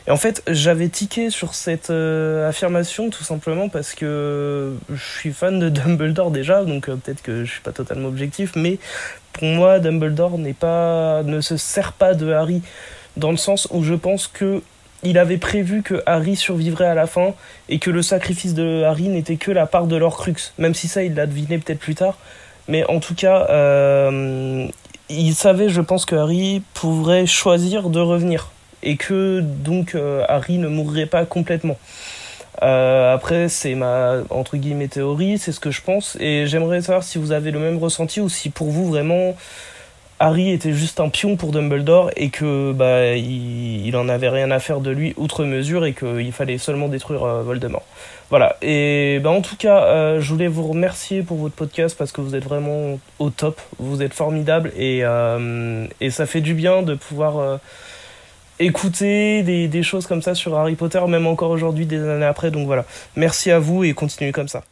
Et en fait, j'avais tiqué sur cette euh, affirmation tout simplement parce que je suis fan de Dumbledore déjà, donc euh, peut-être que je suis pas totalement objectif, mais pour moi, Dumbledore n'est pas, ne se sert pas de Harry dans le sens où je pense que il avait prévu que Harry survivrait à la fin et que le sacrifice de Harry n'était que la part de leur crux, même si ça il l'a deviné peut-être plus tard. Mais en tout cas, euh, il savait, je pense, que Harry pourrait choisir de revenir et que donc euh, Harry ne mourrait pas complètement. Euh, après, c'est ma entre guillemets théorie, c'est ce que je pense, et j'aimerais savoir si vous avez le même ressenti ou si pour vous vraiment Harry était juste un pion pour Dumbledore et que bah il, il en avait rien à faire de lui outre mesure et qu'il fallait seulement détruire euh, Voldemort. Voilà. Et bah en tout cas, euh, je voulais vous remercier pour votre podcast parce que vous êtes vraiment au top, vous êtes formidable et euh, et ça fait du bien de pouvoir euh, écouter des, des choses comme ça sur Harry Potter, même encore aujourd'hui, des années après. Donc voilà. Merci à vous et continuez comme ça.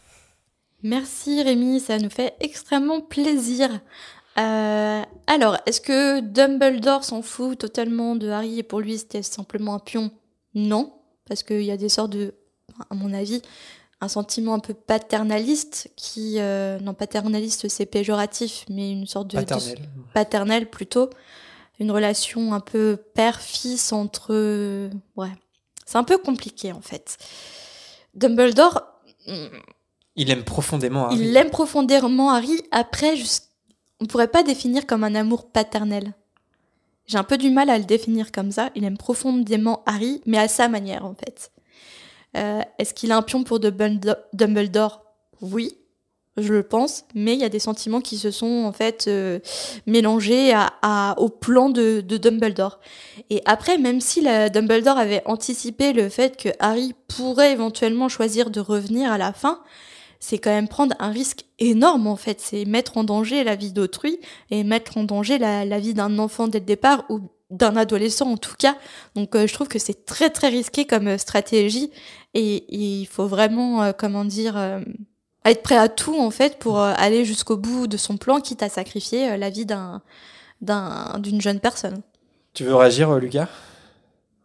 Merci Rémi, ça nous fait extrêmement plaisir. Euh, alors, est-ce que Dumbledore s'en fout totalement de Harry et pour lui c'était simplement un pion? Non, parce qu'il y a des sortes de, à mon avis, un sentiment un peu paternaliste qui, euh, non paternaliste c'est péjoratif, mais une sorte de Paternel. de- paternel plutôt, une relation un peu père-fils entre, ouais, c'est un peu compliqué en fait. Dumbledore, Il aime profondément Harry. il aime profondément Harry. Après, jus- on pourrait pas définir comme un amour paternel. J'ai un peu du mal à le définir comme ça. Il aime profondément Harry, mais à sa manière, en fait. Euh, Est-ce qu'il a un pion pour Dumbledore? Oui, je le pense. Mais il y a des sentiments qui se sont, en fait, euh, mélangés au plan de, de Dumbledore. Et après, même si la, Dumbledore avait anticipé le fait que Harry pourrait éventuellement choisir de revenir à la fin, c'est quand même prendre un risque énorme en fait. C'est mettre en danger la vie d'autrui et mettre en danger la, vie d'un enfant dès le départ ou d'un adolescent en tout cas. Donc euh, je trouve que c'est très très risqué comme euh, stratégie et, il faut vraiment, euh, comment dire, être prêt à tout en fait pour aller jusqu'au bout de son plan, quitte à sacrifier la vie d'un d'un- d'une jeune personne. Tu veux réagir, Lucas?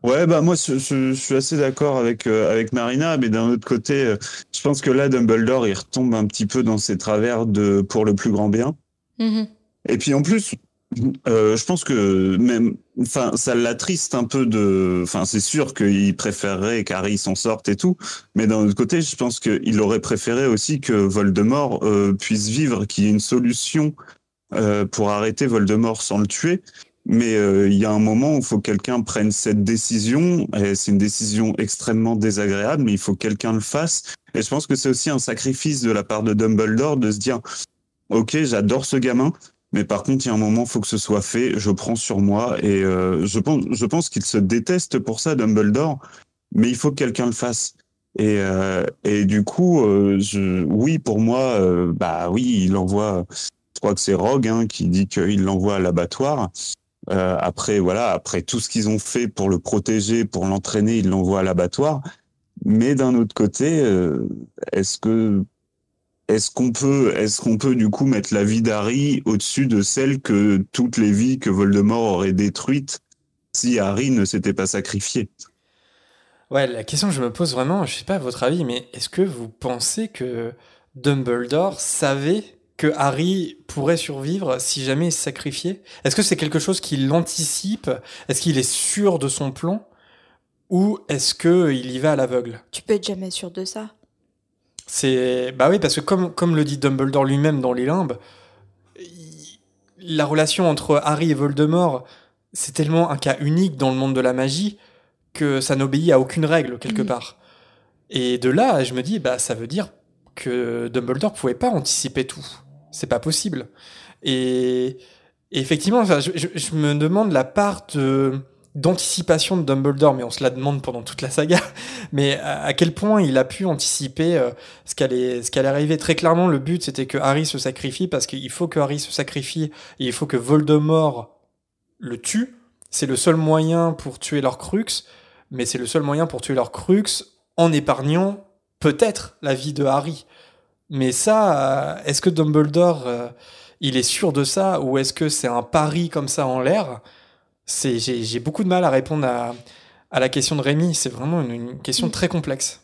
Ouais, bah moi je, je- je suis assez d'accord avec euh, avec Marina, mais d'un autre côté, euh, je pense que là Dumbledore il retombe un petit peu dans ses travers de pour le plus grand bien. Mhm. Et puis en plus, euh, je pense que même, enfin, ça l'attriste un peu de, enfin, c'est sûr qu'il préférerait qu'Harry s'en sorte et tout, mais d'un autre côté, je pense qu'il aurait préféré aussi que Voldemort euh, puisse vivre, qu'il y ait une solution euh, pour arrêter Voldemort sans le tuer. Mais euh, il y a un moment où il faut que quelqu'un prenne cette décision, et c'est une décision extrêmement désagréable, mais il faut que quelqu'un le fasse. Et je pense que c'est aussi un sacrifice de la part de Dumbledore de se dire, ok, j'adore ce gamin, mais par contre, il y a un moment, il faut que ce soit fait. Je prends sur moi et euh, je pense, je pense qu'il se déteste pour ça, Dumbledore. Mais il faut que quelqu'un le fasse. Et, euh, et du coup, euh, je, oui, pour moi, euh, bah oui, il envoie. Je crois que c'est Rogue hein, qui dit qu'il l'envoie à l'abattoir. Euh, après, voilà, après tout ce qu'ils ont fait pour le protéger, pour l'entraîner, ils l'envoient à l'abattoir. Mais d'un autre côté, euh, est-ce que est-ce qu'on peut, est-ce qu'on peut du coup mettre la vie d'Harry au-dessus de celle que toutes les vies que Voldemort aurait détruites si Harry ne s'était pas sacrifié? Ouais, la question que je me pose vraiment, je sais pas votre avis, mais est-ce que vous pensez que Dumbledore savait que Harry pourrait survivre si jamais il se sacrifiait? Est-ce que c'est quelque chose qu'il anticipe Est-ce qu'il est sûr de son plan? Ou est-ce qu'il y va à l'aveugle? Tu peux être jamais sûr de ça. C'est bah oui parce que comme comme le dit Dumbledore lui-même dans les limbes, il- la relation entre Harry et Voldemort, c'est tellement un cas unique dans le monde de la magie que ça n'obéit à aucune règle quelque part. Et de là, je me dis bah ça veut dire que Dumbledore pouvait pas anticiper tout. C'est pas possible. Et, effectivement, je, me demande la part d'anticipation de Dumbledore, mais on se la demande pendant toute la saga. Mais à, à quel point il a pu anticiper euh, ce qu'allait ce qu'allait arriver Très clairement, le but c'était que Harry se sacrifie parce qu'il faut que Harry se sacrifie et il faut que Voldemort le tue. C'est le seul moyen pour tuer leur crux, mais c'est le seul moyen pour tuer leur crux en épargnant peut-être la vie de Harry. Mais ça, euh, est-ce que Dumbledore, euh, il est sûr de ça ou est-ce que c'est un pari comme ça en l'air? C'est j'ai j'ai beaucoup de mal à répondre à, à la question de Rémi. C'est vraiment une, question très complexe.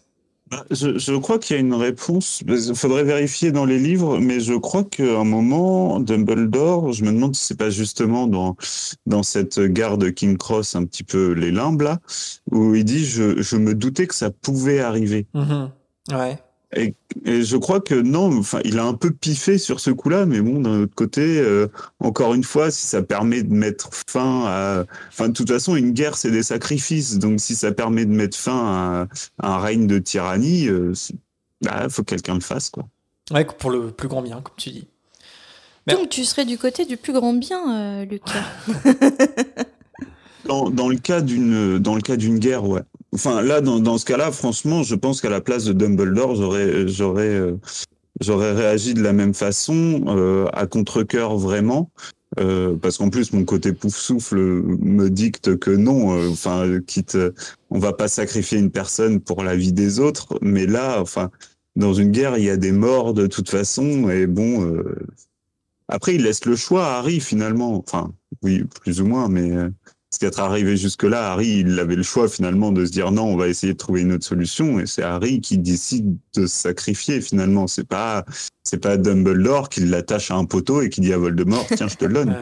Bah, je, crois qu'il y a une réponse. Il faudrait vérifier dans les livres, mais je crois qu'à un moment, Dumbledore, je me demande si c'est pas justement dans, dans cette gare de King Cross, un petit peu les limbes là, où il dit je, je me doutais que ça pouvait arriver. Mm-hmm. Ouais. Et, je crois que non, enfin, il a un peu piffé sur ce coup-là, mais bon, d'un autre côté, euh, encore une fois, si ça permet de mettre fin à, enfin, de toute façon, une guerre, c'est des sacrifices, donc si ça permet de mettre fin à, un règne de tyrannie, il euh, bah, faut que quelqu'un le fasse, quoi. Ouais, pour le plus grand bien, comme tu dis. Donc tu serais du côté du plus grand bien, euh, Lucas. dans, dans, le cas d'une, dans le cas d'une guerre, ouais. Enfin, là, dans, dans ce cas-là, franchement, je pense qu'à la place de Dumbledore, j'aurais, j'aurais, euh, j'aurais réagi de la même façon, euh, à contre-cœur vraiment. Euh, parce qu'en plus, mon côté pouf souffle me dicte que non. Euh, enfin, quitte, on va pas sacrifier une personne pour la vie des autres. Mais là, enfin, dans une guerre, il y a des morts de toute façon. Et bon, après, il laisse le choix à Harry finalement. Enfin, oui, plus ou moins, mais ce qu'être arrivé jusque-là, Harry, il avait le choix finalement de se dire non, on va essayer de trouver une autre solution. Et c'est Harry qui décide de se sacrifier finalement. C'est pas, c'est pas Dumbledore qui l'attache à un poteau et qui dit à Voldemort, tiens, je te le donne.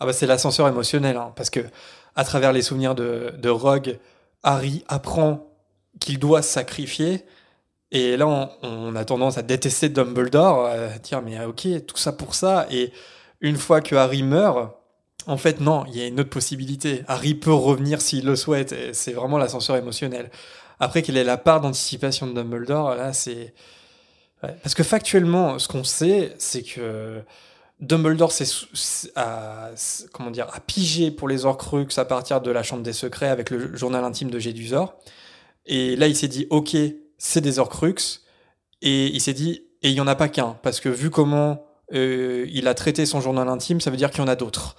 Ah bah c'est l'ascenseur émotionnel, hein, parce que à travers les souvenirs de, de Rogue, Harry apprend qu'il doit se sacrifier. Et là, on, on, a tendance à détester Dumbledore, à dire mais ok, tout ça pour ça. Et une fois que Harry meurt, en fait, non, il y a une autre possibilité. Harry peut revenir s'il le souhaite. C'est vraiment l'ascenseur émotionnel. Après, quelle est la part d'anticipation de Dumbledore? Là, c'est. Parce que factuellement, ce qu'on sait, c'est que Dumbledore a, comment dire, a pigé pour les Horcruxes à partir de la Chambre des Secrets avec le journal intime de Gédusor. Et là, il s'est dit, ok, c'est des Horcruxes. Et il s'est dit, et il n'y en a pas qu'un. Parce que vu comment euh, il a traité son journal intime, ça veut dire qu'il y en a d'autres.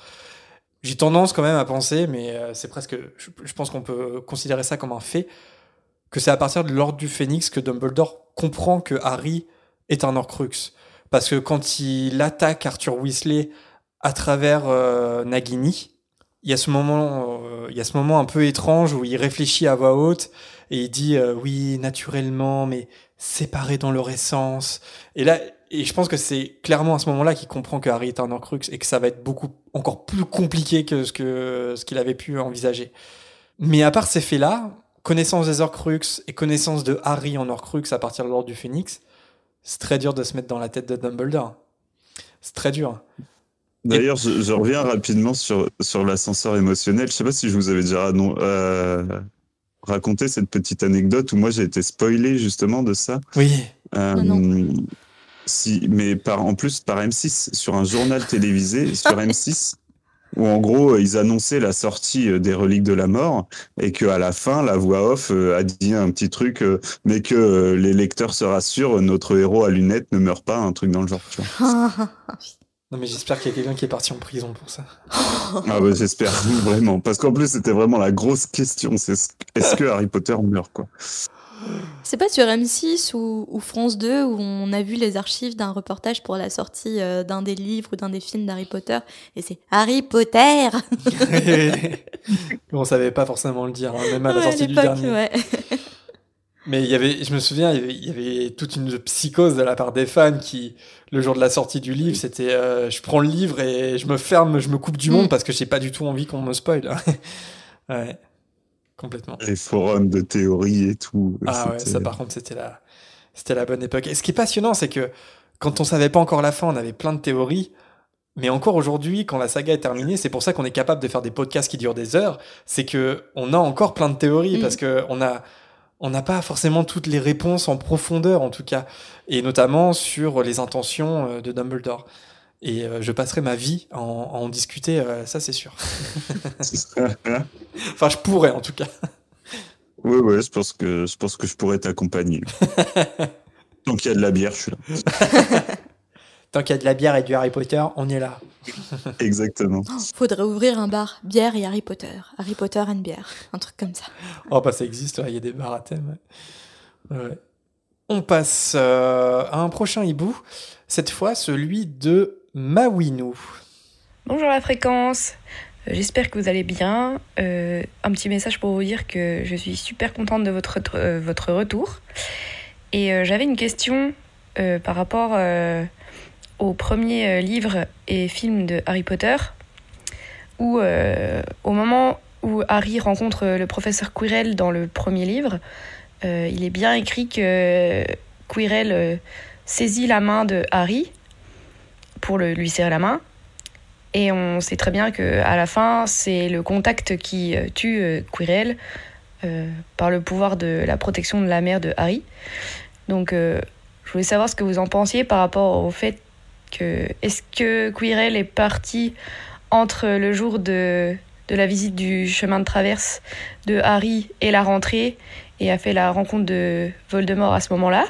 J'ai tendance quand même à penser, mais euh, c'est presque, je, pense qu'on peut considérer ça comme un fait, que c'est à partir de l'ordre du Phénix que Dumbledore comprend que Harry est un Horcrux. Parce que quand il attaque Arthur Weasley à travers euh, Nagini, il y a ce moment, euh, il y a ce moment un peu étrange où il réfléchit à voix haute et il dit oui naturellement, mais séparés dans leur essence. Et là, et je pense que c'est clairement à ce moment-là qu'il comprend que Harry est un Horcrux et que ça va être beaucoup encore plus compliqué que ce que ce qu'il avait pu envisager. Mais à part ces faits-là, connaissance des Horcrux et connaissance de Harry en Horcrux à partir de l'ordre du Phénix, c'est très dur de se mettre dans la tête de Dumbledore. C'est très dur. D'ailleurs, je, reviens rapidement sur, sur l'ascenseur émotionnel. Je sais pas si je vous avais déjà non, euh, raconté cette petite anecdote où moi j'ai été spoilé justement de ça. Oui. Euh, si, mais par, en plus par M6, sur un journal télévisé sur M6, où en gros ils annonçaient la sortie euh, des reliques de la mort et que à la fin la voix off euh, a dit un petit truc, euh, mais que les lecteurs se rassurent, notre héros à lunettes ne meurt pas, un truc dans le genre. Tu vois. Non mais j'espère qu'il y a quelqu'un qui est parti en prison pour ça. ah bah j'espère vraiment, parce qu'en plus c'était vraiment la grosse question, c'est est-ce que Harry Potter meurt quoi? C'est pas sur M6 ou, France 2 où on a vu les archives d'un reportage pour la sortie euh, d'un des livres ou d'un des films d'Harry Potter et c'est Harry Potter On savait pas forcément le dire, hein, même à la sortie du dernier. Mais il y avait, je me souviens, il y, avait, toute une psychose de la part des fans qui, le jour de la sortie du livre, c'était euh, je prends le livre et je me ferme, je me coupe du monde mm. parce que j'ai pas du tout envie qu'on me spoil. ouais. Complètement. Les forums de théorie et tout. Ah ouais, ça par contre, c'était la, c'était la bonne époque. Et ce qui est passionnant, c'est que quand on savait pas encore la fin, on avait plein de théories. Mais encore aujourd'hui, quand la saga est terminée, c'est pour ça qu'on est capable de faire des podcasts qui durent des heures. C'est que on a encore plein de théories mm. parce que on a, on n'a pas forcément toutes les réponses en profondeur, en tout cas, et notamment sur les intentions euh, de Dumbledore. Et euh, je passerai ma vie à en, discuter, euh, ça c'est sûr. enfin, je pourrais en tout cas. Oui, oui, je pense que je, pense que je pourrais t'accompagner. Tant qu'il y a de la bière, je suis là. Tant qu'il y a de la bière et du Harry Potter, on est là. Exactement. faudrait ouvrir un bar bière et Harry Potter. Harry Potter and bière. Un truc comme ça. Oh, bah ça existe, il y a des bars à thème. On passe euh, à un prochain hibou. Cette fois, celui de Mawinou. Bonjour la fréquence. J'espère que vous allez bien. Euh, un petit message pour vous dire que je suis super contente de votre, euh, votre retour. Et euh, j'avais une question par rapport au premier livre et film de Harry Potter, où au moment où Harry rencontre le professeur Quirrell dans le premier livre, il est bien écrit que Quirrell saisit la main de Harry pour le, lui serrer la main et on sait très bien que à la fin, c'est le contact qui euh, tue euh, Quirrell euh, par le pouvoir de la protection de la mère de Harry. Donc, je voulais savoir ce que vous en pensiez par rapport au fait que est-ce que Quirrell est parti entre le jour de, de la visite du chemin de traverse de Harry et la rentrée et a fait la rencontre de Voldemort à ce moment-là?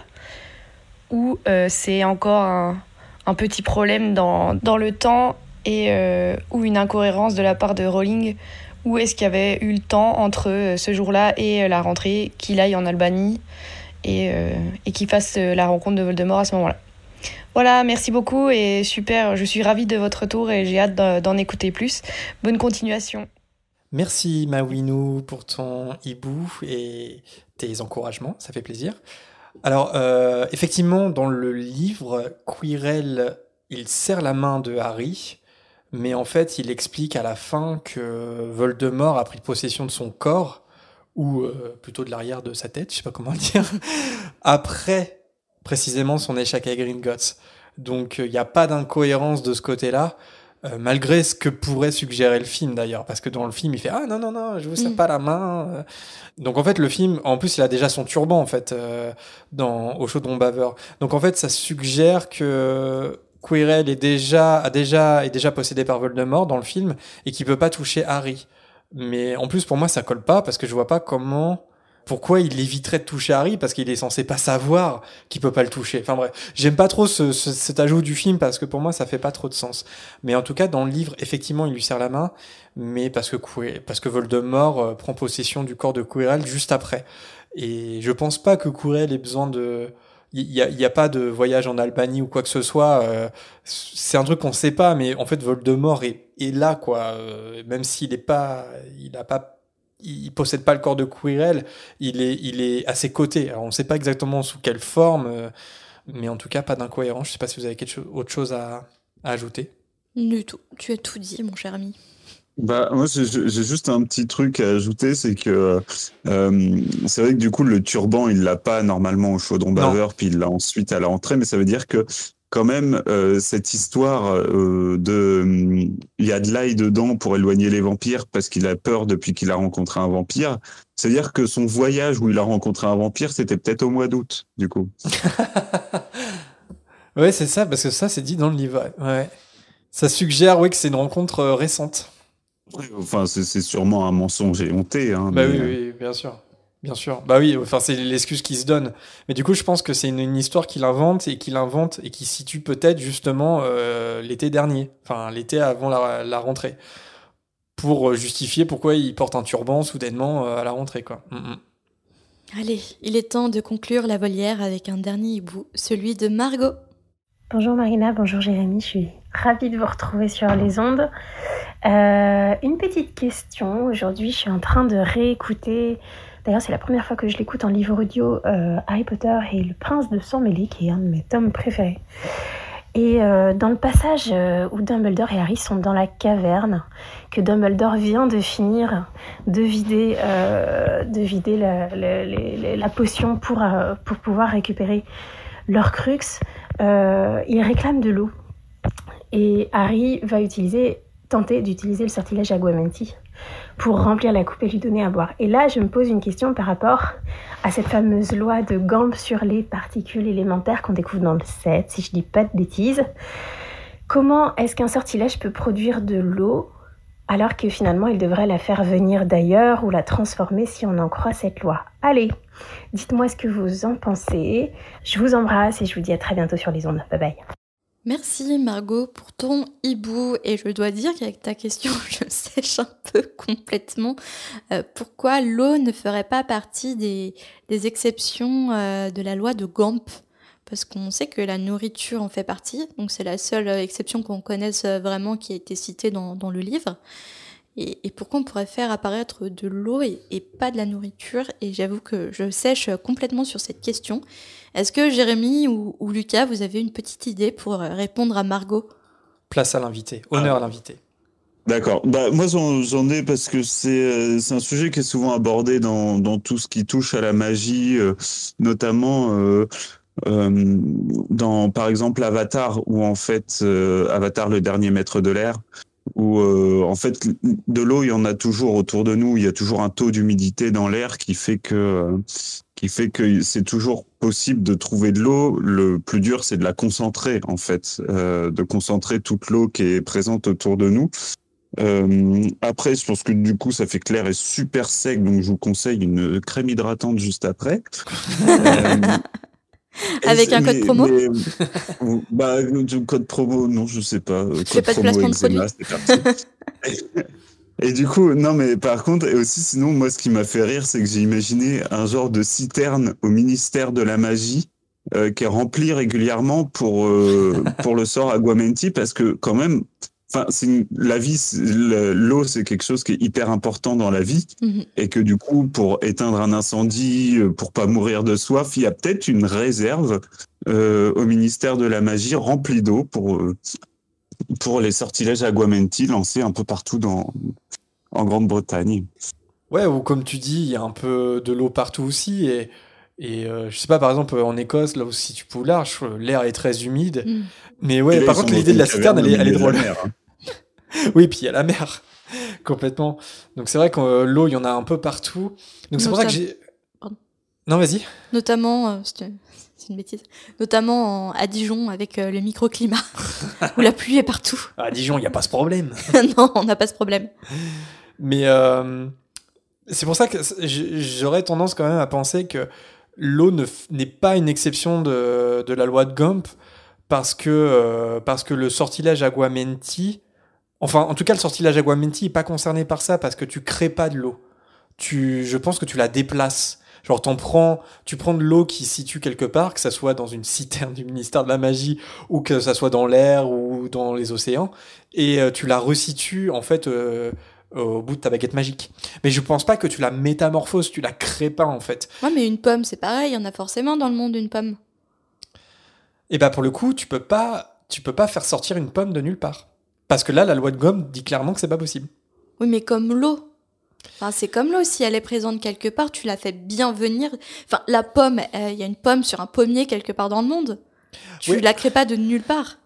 Ou c'est encore un, un, petit problème dans, dans le temps et euh, ou une incohérence de la part de Rowling ou est-ce qu'il y avait eu le temps entre euh, ce jour-là et euh, la rentrée qu'il aille en Albanie et, et qu'il fasse la rencontre de Voldemort à ce moment-là. Voilà, merci beaucoup et super, je suis ravie de votre retour et j'ai hâte d'en écouter plus. Bonne continuation. Merci Mawinou pour ton hibou et tes encouragements, ça fait plaisir. Alors, effectivement, dans le livre, Quirrell, il serre la main de Harry mais en fait, il explique à la fin que Voldemort a pris possession de son corps, ou euh, plutôt de l'arrière de sa tête, je sais pas comment dire, après précisément son échec à Gringotts. Donc il n'y a pas d'incohérence de ce côté-là, euh, malgré ce que pourrait suggérer le film d'ailleurs, parce que dans le film il fait ah non non non, je vous serre mm. pas la main. Donc en fait le film, en plus il a déjà son turban en fait euh, dans au chaudron baveur. Donc en fait ça suggère que Quirrell est déjà, a déjà, est déjà possédé par Voldemort dans le film et qui peut pas toucher Harry. Mais en plus, pour moi, ça colle pas parce que je vois pas comment, pourquoi il éviterait de toucher Harry parce qu'il est censé pas savoir qu'il peut pas le toucher. Enfin bref, j'aime pas trop ce, cet ajout du film parce que pour moi, ça fait pas trop de sens. Mais en tout cas, dans le livre, effectivement, il lui serre la main, mais parce que parce que Voldemort euh, prend possession du corps de Quirrell juste après. Et je pense pas que Quirrell ait besoin de il a, y a, pas de voyage en Albanie ou quoi que ce soit. Euh, c'est un truc qu'on sait pas, mais en fait Voldemort est, est là, quoi. Euh, même s'il est pas, il a pas, il possède pas le corps de Quirrell, il est, il est à ses côtés. Alors on ne sait pas exactement sous quelle forme, euh, mais en tout cas pas d'incohérence. Je sais pas si vous avez quelque chose, autre chose à, à ajouter. Du tout. Tu as tout dit, mon cher ami. Bah, moi, j'ai juste un petit truc à ajouter, c'est que euh, c'est vrai que du coup, le turban, il l'a pas normalement au chaudron baveur, puis il l'a ensuite à la rentrée, mais ça veut dire que quand même, euh, cette histoire euh, de il y a de l'ail dedans pour éloigner les vampires parce qu'il a peur depuis qu'il a rencontré un vampire. C'est-à-dire que son voyage où il a rencontré un vampire, c'était peut-être au mois d'août, du coup. ouais, c'est ça, parce que ça, c'est dit dans le livre. Ouais. Ça suggère, oui, que c'est une rencontre récente. Enfin, c'est sûrement un mensonge éhonté. Hein, bah oui, euh, oui, bien sûr. Bien sûr. Bah oui, enfin, c'est l'excuse qui se donne. Mais du coup, je pense que c'est une, histoire qu'il invente et qu'il invente et qui situe peut-être justement euh, l'été dernier. Enfin, l'été avant la, rentrée. Pour justifier pourquoi il porte un turban soudainement euh, à la rentrée, quoi. Mm, mm. Allez, il est temps de conclure la volière avec un dernier hibou, celui de Margot. Bonjour Marina, bonjour Jérémy, je suis ravie de vous retrouver sur les ondes. Euh, une petite question. Aujourd'hui, je suis en train de réécouter. D'ailleurs, c'est la première fois que je l'écoute en livre audio euh, Harry Potter et le Prince de Sang Mêlé, qui est un de mes tomes préférés. Et euh, dans le passage où Dumbledore et Harry sont dans la caverne, que Dumbledore vient de finir de vider, de vider la, potion pour, pour pouvoir récupérer leur crux, il réclame de l'eau. Et Harry va tenter d'utiliser le sortilège Aguamenti pour remplir la coupe et lui donner à boire. Et là, je me pose une question par rapport à cette fameuse loi de Gamp sur les particules élémentaires qu'on découvre dans le 7, si je dis pas de bêtises. Comment est-ce qu'un sortilège peut produire de l'eau alors que finalement il devrait la faire venir d'ailleurs ou la transformer si on en croit cette loi? Allez, dites-moi ce que vous en pensez. Je vous embrasse et je vous dis à très bientôt sur les ondes. Bye bye. Merci Margot pour ton hibou. Et je dois dire qu'avec ta question je sèche un peu complètement. Euh, pourquoi l'eau ne ferait pas partie des, exceptions euh, de la loi de Gamp? Parce qu'on sait que la nourriture en fait partie. Donc c'est la seule exception qu'on connaisse vraiment qui a été citée dans, le livre et, et pourquoi on pourrait faire apparaître de l'eau et, et pas de la nourriture? Et j'avoue que je sèche complètement sur cette question. Est-ce que Jérémy ou, ou Lucas, vous avez une petite idée pour euh, répondre à Margot? Place à l'invité, honneur à l'invité. D'accord. Bah, moi, j'en ai parce que c'est euh, c'est un sujet qui est souvent abordé dans, dans tout ce qui touche à la magie, euh, notamment euh, euh, dans, par exemple, Avatar, où en fait, euh, Avatar, le dernier maître de l'air, où euh, en fait, de l'eau, il y en a toujours autour de nous. Il y a toujours un taux d'humidité dans l'air qui fait que euh, qui fait que c'est toujours possible de trouver de l'eau. Le plus dur, c'est de la concentrer, en fait, euh, de concentrer toute l'eau qui est présente autour de nous. Euh, après, je pense que du coup, ça fait que l'air est super sec, donc je vous conseille une crème hydratante juste après. Avec un code promo mais, Bah, code promo, non, je sais pas. Euh, fais Code pas de placement de eczéma, parti. Et du coup, non, mais par contre, et aussi, sinon, moi, ce qui m'a fait rire, c'est que j'ai imaginé un genre de citerne au ministère de la magie euh, qui est rempli régulièrement pour euh, pour le sort Aguamenti, parce que quand même, enfin, c'est une- la vie, l'eau, c'est quelque chose qui est hyper important dans la vie, Mhm. et que du coup, pour éteindre un incendie, euh, pour pas mourir de soif, il y a peut-être une réserve euh, au ministère de la magie remplie d'eau pour euh, pour les sortilèges Aguamenti lancés un peu partout dans en Grande-Bretagne. Ouais, ou comme tu dis, il y a un peu de l'eau partout aussi. Et, et euh, je sais pas, par exemple, en Écosse, là où si tu poulards, je- l'air est très humide. Mm. Mais ouais, là, par contre, l'idée de la citerne, elle elle est drôle. hein. Oui, puis il y a la mer, complètement. Donc c'est vrai que euh, l'eau, il y en a un peu partout. Donc c'est pour ça que j'ai. Pardon. Non, vas-y. Notamment, euh, c'est une bêtise, notamment en- à Dijon avec euh, le microclimat, où la pluie est partout. À Dijon, il n'y a pas ce problème. non, on n'a pas ce problème. Mais c'est pour ça que j'aurais tendance quand même à penser que l'eau ne n'est pas une exception de, de la loi de Gump parce que, parce que le sortilège Aguamenti, enfin en tout cas le sortilège Aguamenti n'est pas concerné par ça parce que tu crées pas de l'eau. Tu, je pense que tu la déplaces. Genre t'en prends, tu prends de l'eau qui se situe quelque part, que ça soit dans une citerne du ministère de la magie ou que ça soit dans l'air ou dans les océans, et euh, tu la resitues en fait euh, au bout de ta baguette magique. Mais je pense pas que tu la métamorphoses, tu la crées pas en fait. Ouais, mais une pomme, c'est pareil, il y en a forcément dans le monde une pomme. Et bah pour le coup, tu peux pas, tu peux pas faire sortir une pomme de nulle part. Parce que là, la loi de gomme dit clairement que c'est pas possible. Oui, mais comme l'eau. Enfin, c'est comme l'eau, si elle est présente quelque part, tu la fais bien venir. Enfin, la pomme, euh, il y a une pomme sur un pommier quelque part dans le monde. Tu Oui. la crées pas de nulle part.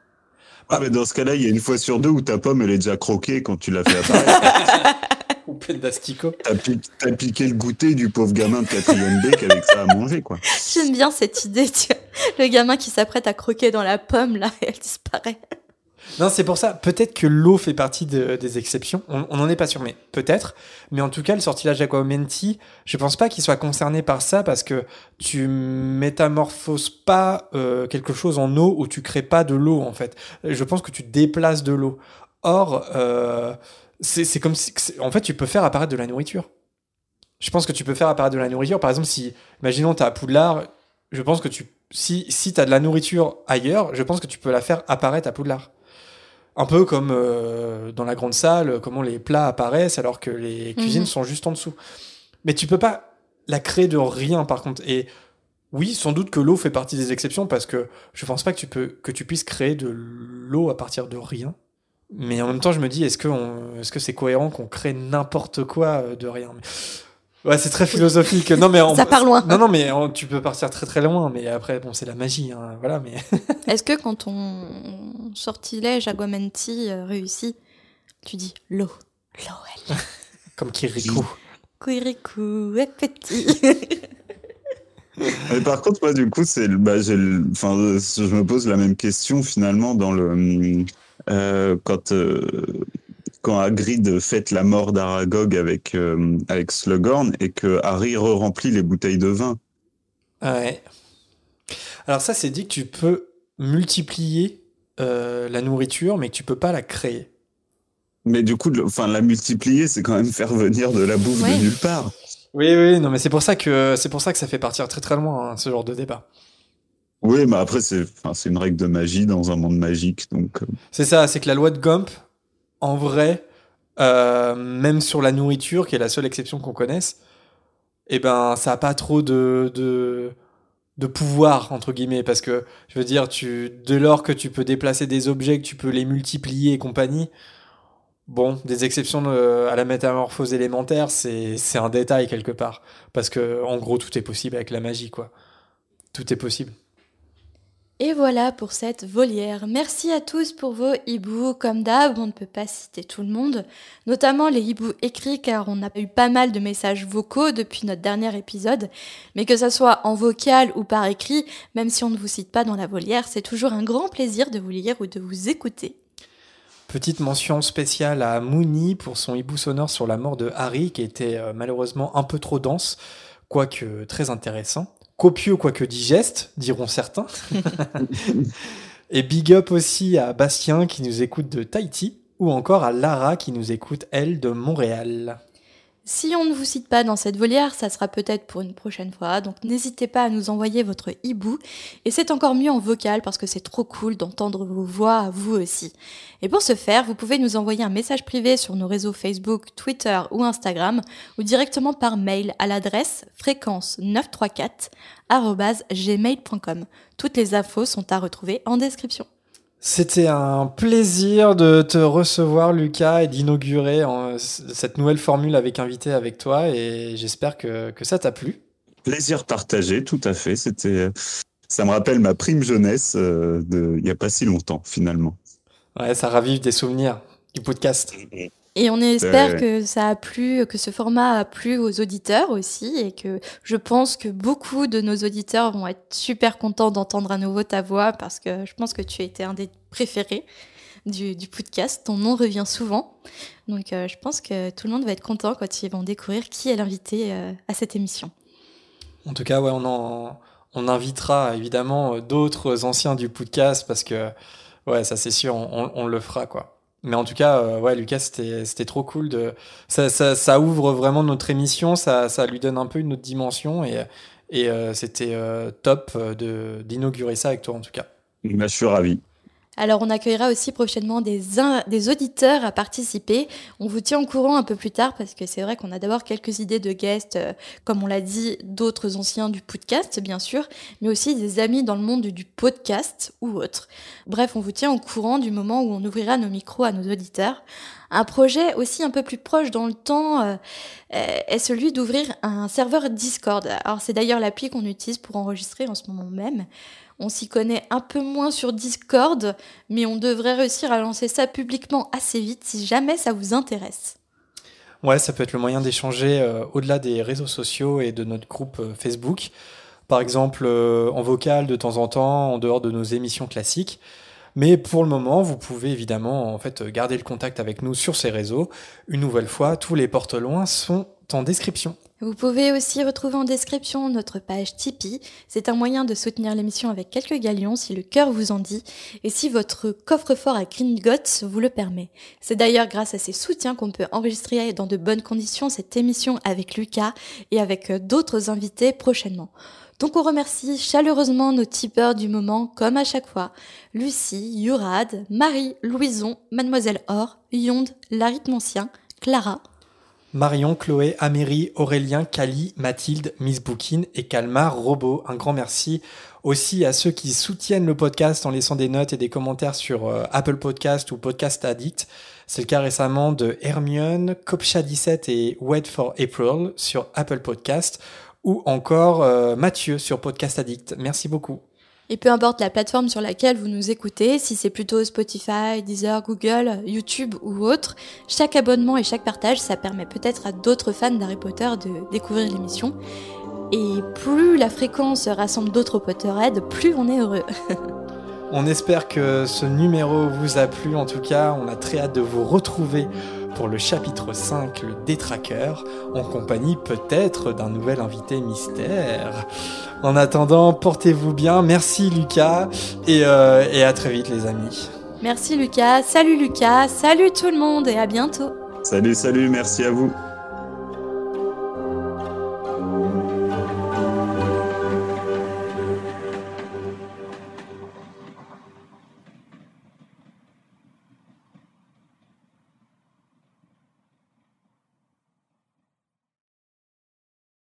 Ah, mais dans ce cas-là, il y a une fois sur deux où ta pomme, elle est déjà croquée quand tu l'as fait apparaître. Ou pleine d'asticots. T'as pi- t'as piqué le goûter du pauvre gamin de quatrième B qui avec ça à manger, quoi. J'aime bien cette idée, tu vois. Le gamin qui s'apprête à croquer dans la pomme, là, et elle disparaît. Non, c'est pour ça. Peut-être que l'eau fait partie de- des exceptions. On n'en est pas sûr, mais peut-être. Mais en tout cas, le sortilège Aquamenti, je pense pas qu'il soit concerné par ça parce que tu métamorphoses pas euh, quelque chose en eau ou tu crées pas de l'eau, en fait. Je pense que tu déplaces de l'eau. Or, euh, c'est comme si. En fait, tu peux faire apparaître de la nourriture. Je pense que tu peux faire apparaître de la nourriture. Par exemple, si, imaginons, t'es à Poudlard, je pense que tu, si, si t'as de la nourriture ailleurs, je pense que tu peux la faire apparaître à Poudlard. Un peu comme euh, dans la grande salle, comment les plats apparaissent alors que les cuisines Mhm. sont juste en dessous. Mais tu peux pas la créer de rien par contre. Et oui, sans doute que l'eau fait partie des exceptions parce que je pense pas que tu peux que tu puisses créer de l'eau à partir de rien. Mais en même temps, je me dis, est-ce que que c'est cohérent qu'on crée n'importe quoi euh, de rien? Mais- Ouais, c'est très philosophique. Non, mais Ça part loin. Non, non, mais tu peux partir très très loin. Mais après, bon, c'est la magie, hein, voilà. Mais Est-ce que quand ton sortilège Aguamenti euh, réussit, tu dis l'eau L'eau, elle. comme Kirikou. Quirikou est petit. Mais par contre, moi, du coup, c'est, bah, j'ai, le- enfin, je me pose la même question finalement dans le, euh, quand, euh, quand Hagrid fête la mort d'Aragog avec, euh, avec Slughorn et que Harry re-remplit les bouteilles de vin. Ouais. Alors ça, c'est dit que tu peux multiplier euh, la nourriture, mais que tu peux pas la créer. Mais du coup, le- enfin, la multiplier, c'est quand même faire venir de la bouffe Ouais. de nulle part. Oui, oui, non, mais c'est pour ça que c'est pour ça que ça fait partir très très loin hein, ce genre de débat. Oui, mais après, c'est, enfin, c'est une règle de magie dans un monde magique, donc. euh, C'est ça, c'est que la loi de Gump, en vrai, euh, même sur la nourriture, qui est la seule exception qu'on connaisse, eh ben, ça n'a pas trop de, de, pouvoir, entre guillemets, parce que, je veux dire, tu, dès lors que tu peux déplacer des objets, que tu peux les multiplier et compagnie, bon, des exceptions à la métamorphose élémentaire, c'est, c'est un détail quelque part. Parce que, en gros, tout est possible avec la magie, quoi. Tout est possible. Et voilà pour cette volière. Merci à tous pour vos hiboux. Comme d'hab, on ne peut pas citer tout le monde, notamment les hiboux écrits car on a eu pas mal de messages vocaux depuis notre dernier épisode. Mais que ça soit en vocal ou par écrit, même si on ne vous cite pas dans la volière, c'est toujours un grand plaisir de vous lire ou de vous écouter. Petite mention spéciale à Mooney pour son hibou sonore sur la mort de Harry qui était euh, malheureusement un peu trop dense, quoique très intéressant copieux quoique digeste, diront certains. et big up aussi à Bastien qui nous écoute de Tahiti, ou encore à Lara qui nous écoute, elle, de Montréal. Si on ne vous cite pas dans cette volière, ça sera peut-être pour une prochaine fois, donc n'hésitez pas à nous envoyer votre hibou, et c'est encore mieux en vocal parce que c'est trop cool d'entendre vos voix à vous aussi. Et pour ce faire, vous pouvez nous envoyer un message privé sur nos réseaux Facebook, Twitter ou Instagram, ou directement par mail à l'adresse fréquence934 Toutes les infos sont à retrouver en description. C'était un plaisir de te recevoir, Lucas, et d'inaugurer cette nouvelle formule avec invité avec toi. Et j'espère que, que ça t'a plu. Plaisir partagé, tout à fait. C'était, ça me rappelle ma prime jeunesse euh, de il n'y a pas si longtemps, finalement. Ouais, ça ravive des souvenirs du podcast. Et on espère que ça a plu, que ce format a plu aux auditeurs aussi, et que je pense que beaucoup de nos auditeurs vont être super contents d'entendre à nouveau ta voix, parce que je pense que tu as été un des préférés du, podcast. Ton nom revient souvent. Donc euh, je pense que tout le monde va être content quand ils vont découvrir qui est l'invité euh, à cette émission. En tout cas, ouais, on, en, on invitera évidemment d'autres anciens du podcast, parce que, ouais, ça c'est sûr, on, on le fera, quoi. Mais en tout cas, euh, ouais, Lucas, c'était trop cool. De... Ça, ça, ouvre vraiment notre émission, ça, lui donne un peu une autre dimension et, euh, c'était euh, top d'inaugurer ça avec toi en tout cas. Je suis ravi. Alors on accueillera aussi prochainement des, auditeurs à participer. On vous tient au courant un peu plus tard parce que c'est vrai qu'on a d'abord quelques idées de guests, euh, comme on l'a dit, d'autres anciens du podcast bien sûr, mais aussi des amis dans le monde du podcast ou autre. Bref, on vous tient au courant du moment où on ouvrira nos micros à nos auditeurs. Un projet aussi un peu plus proche dans le temps euh, est celui d'ouvrir un serveur Discord. Alors c'est d'ailleurs l'appli qu'on utilise pour enregistrer en ce moment même. On s'y connaît un peu moins sur Discord, mais on devrait réussir à lancer ça publiquement assez vite si jamais ça vous intéresse. Ouais, ça peut être le moyen d'échanger euh, au-delà des réseaux sociaux et de notre groupe euh, Facebook. Par exemple, euh, en vocal de temps en temps, en dehors de nos émissions classiques. Mais pour le moment, vous pouvez évidemment en fait garder le contact avec nous sur ces réseaux. Une nouvelle fois, tous les portes loin sont en description. Vous pouvez aussi retrouver en description notre page Tipeee. C'est un moyen de soutenir l'émission avec quelques galions si le cœur vous en dit et si votre coffre-fort à Gringotts vous le permet. C'est d'ailleurs grâce à ces soutiens qu'on peut enregistrer dans de bonnes conditions cette émission avec Lucas et avec euh, d'autres invités prochainement. Donc on remercie chaleureusement nos tipeurs du moment, comme à chaque fois. Lucie, Yurad, Marie, Louison, Mademoiselle Or, Yonde, l'arithmancien, Clara, Marion, Chloé, Améry, Aurélien, Cali, Mathilde, Miss Bookin et Calmar Robot. Un grand merci aussi à ceux qui soutiennent le podcast en laissant des notes et des commentaires sur euh, Apple Podcast ou Podcast Addict. C'est le cas récemment de Hermione, Copcha17 et Wait for April sur Apple Podcast ou encore euh, Mathieu sur Podcast Addict. Merci beaucoup. Et peu importe la plateforme sur laquelle vous nous écoutez, si c'est plutôt Spotify, Deezer, Google, YouTube ou autre, chaque abonnement et chaque partage, ça permet peut-être à d'autres fans d'Harry Potter de découvrir l'émission. Et plus la fréquence rassemble d'autres Potterheads, plus on est heureux. on espère que ce numéro vous a plu. En tout cas, on a très hâte de vous retrouver pour le chapitre 5, le détraqueur, en compagnie peut-être d'un nouvel invité mystère. En attendant, portez-vous bien. Merci Lucas et, euh, et à très vite les amis. Merci Lucas. Salut Lucas. Salut tout le monde et à bientôt. Salut, salut. Merci à vous.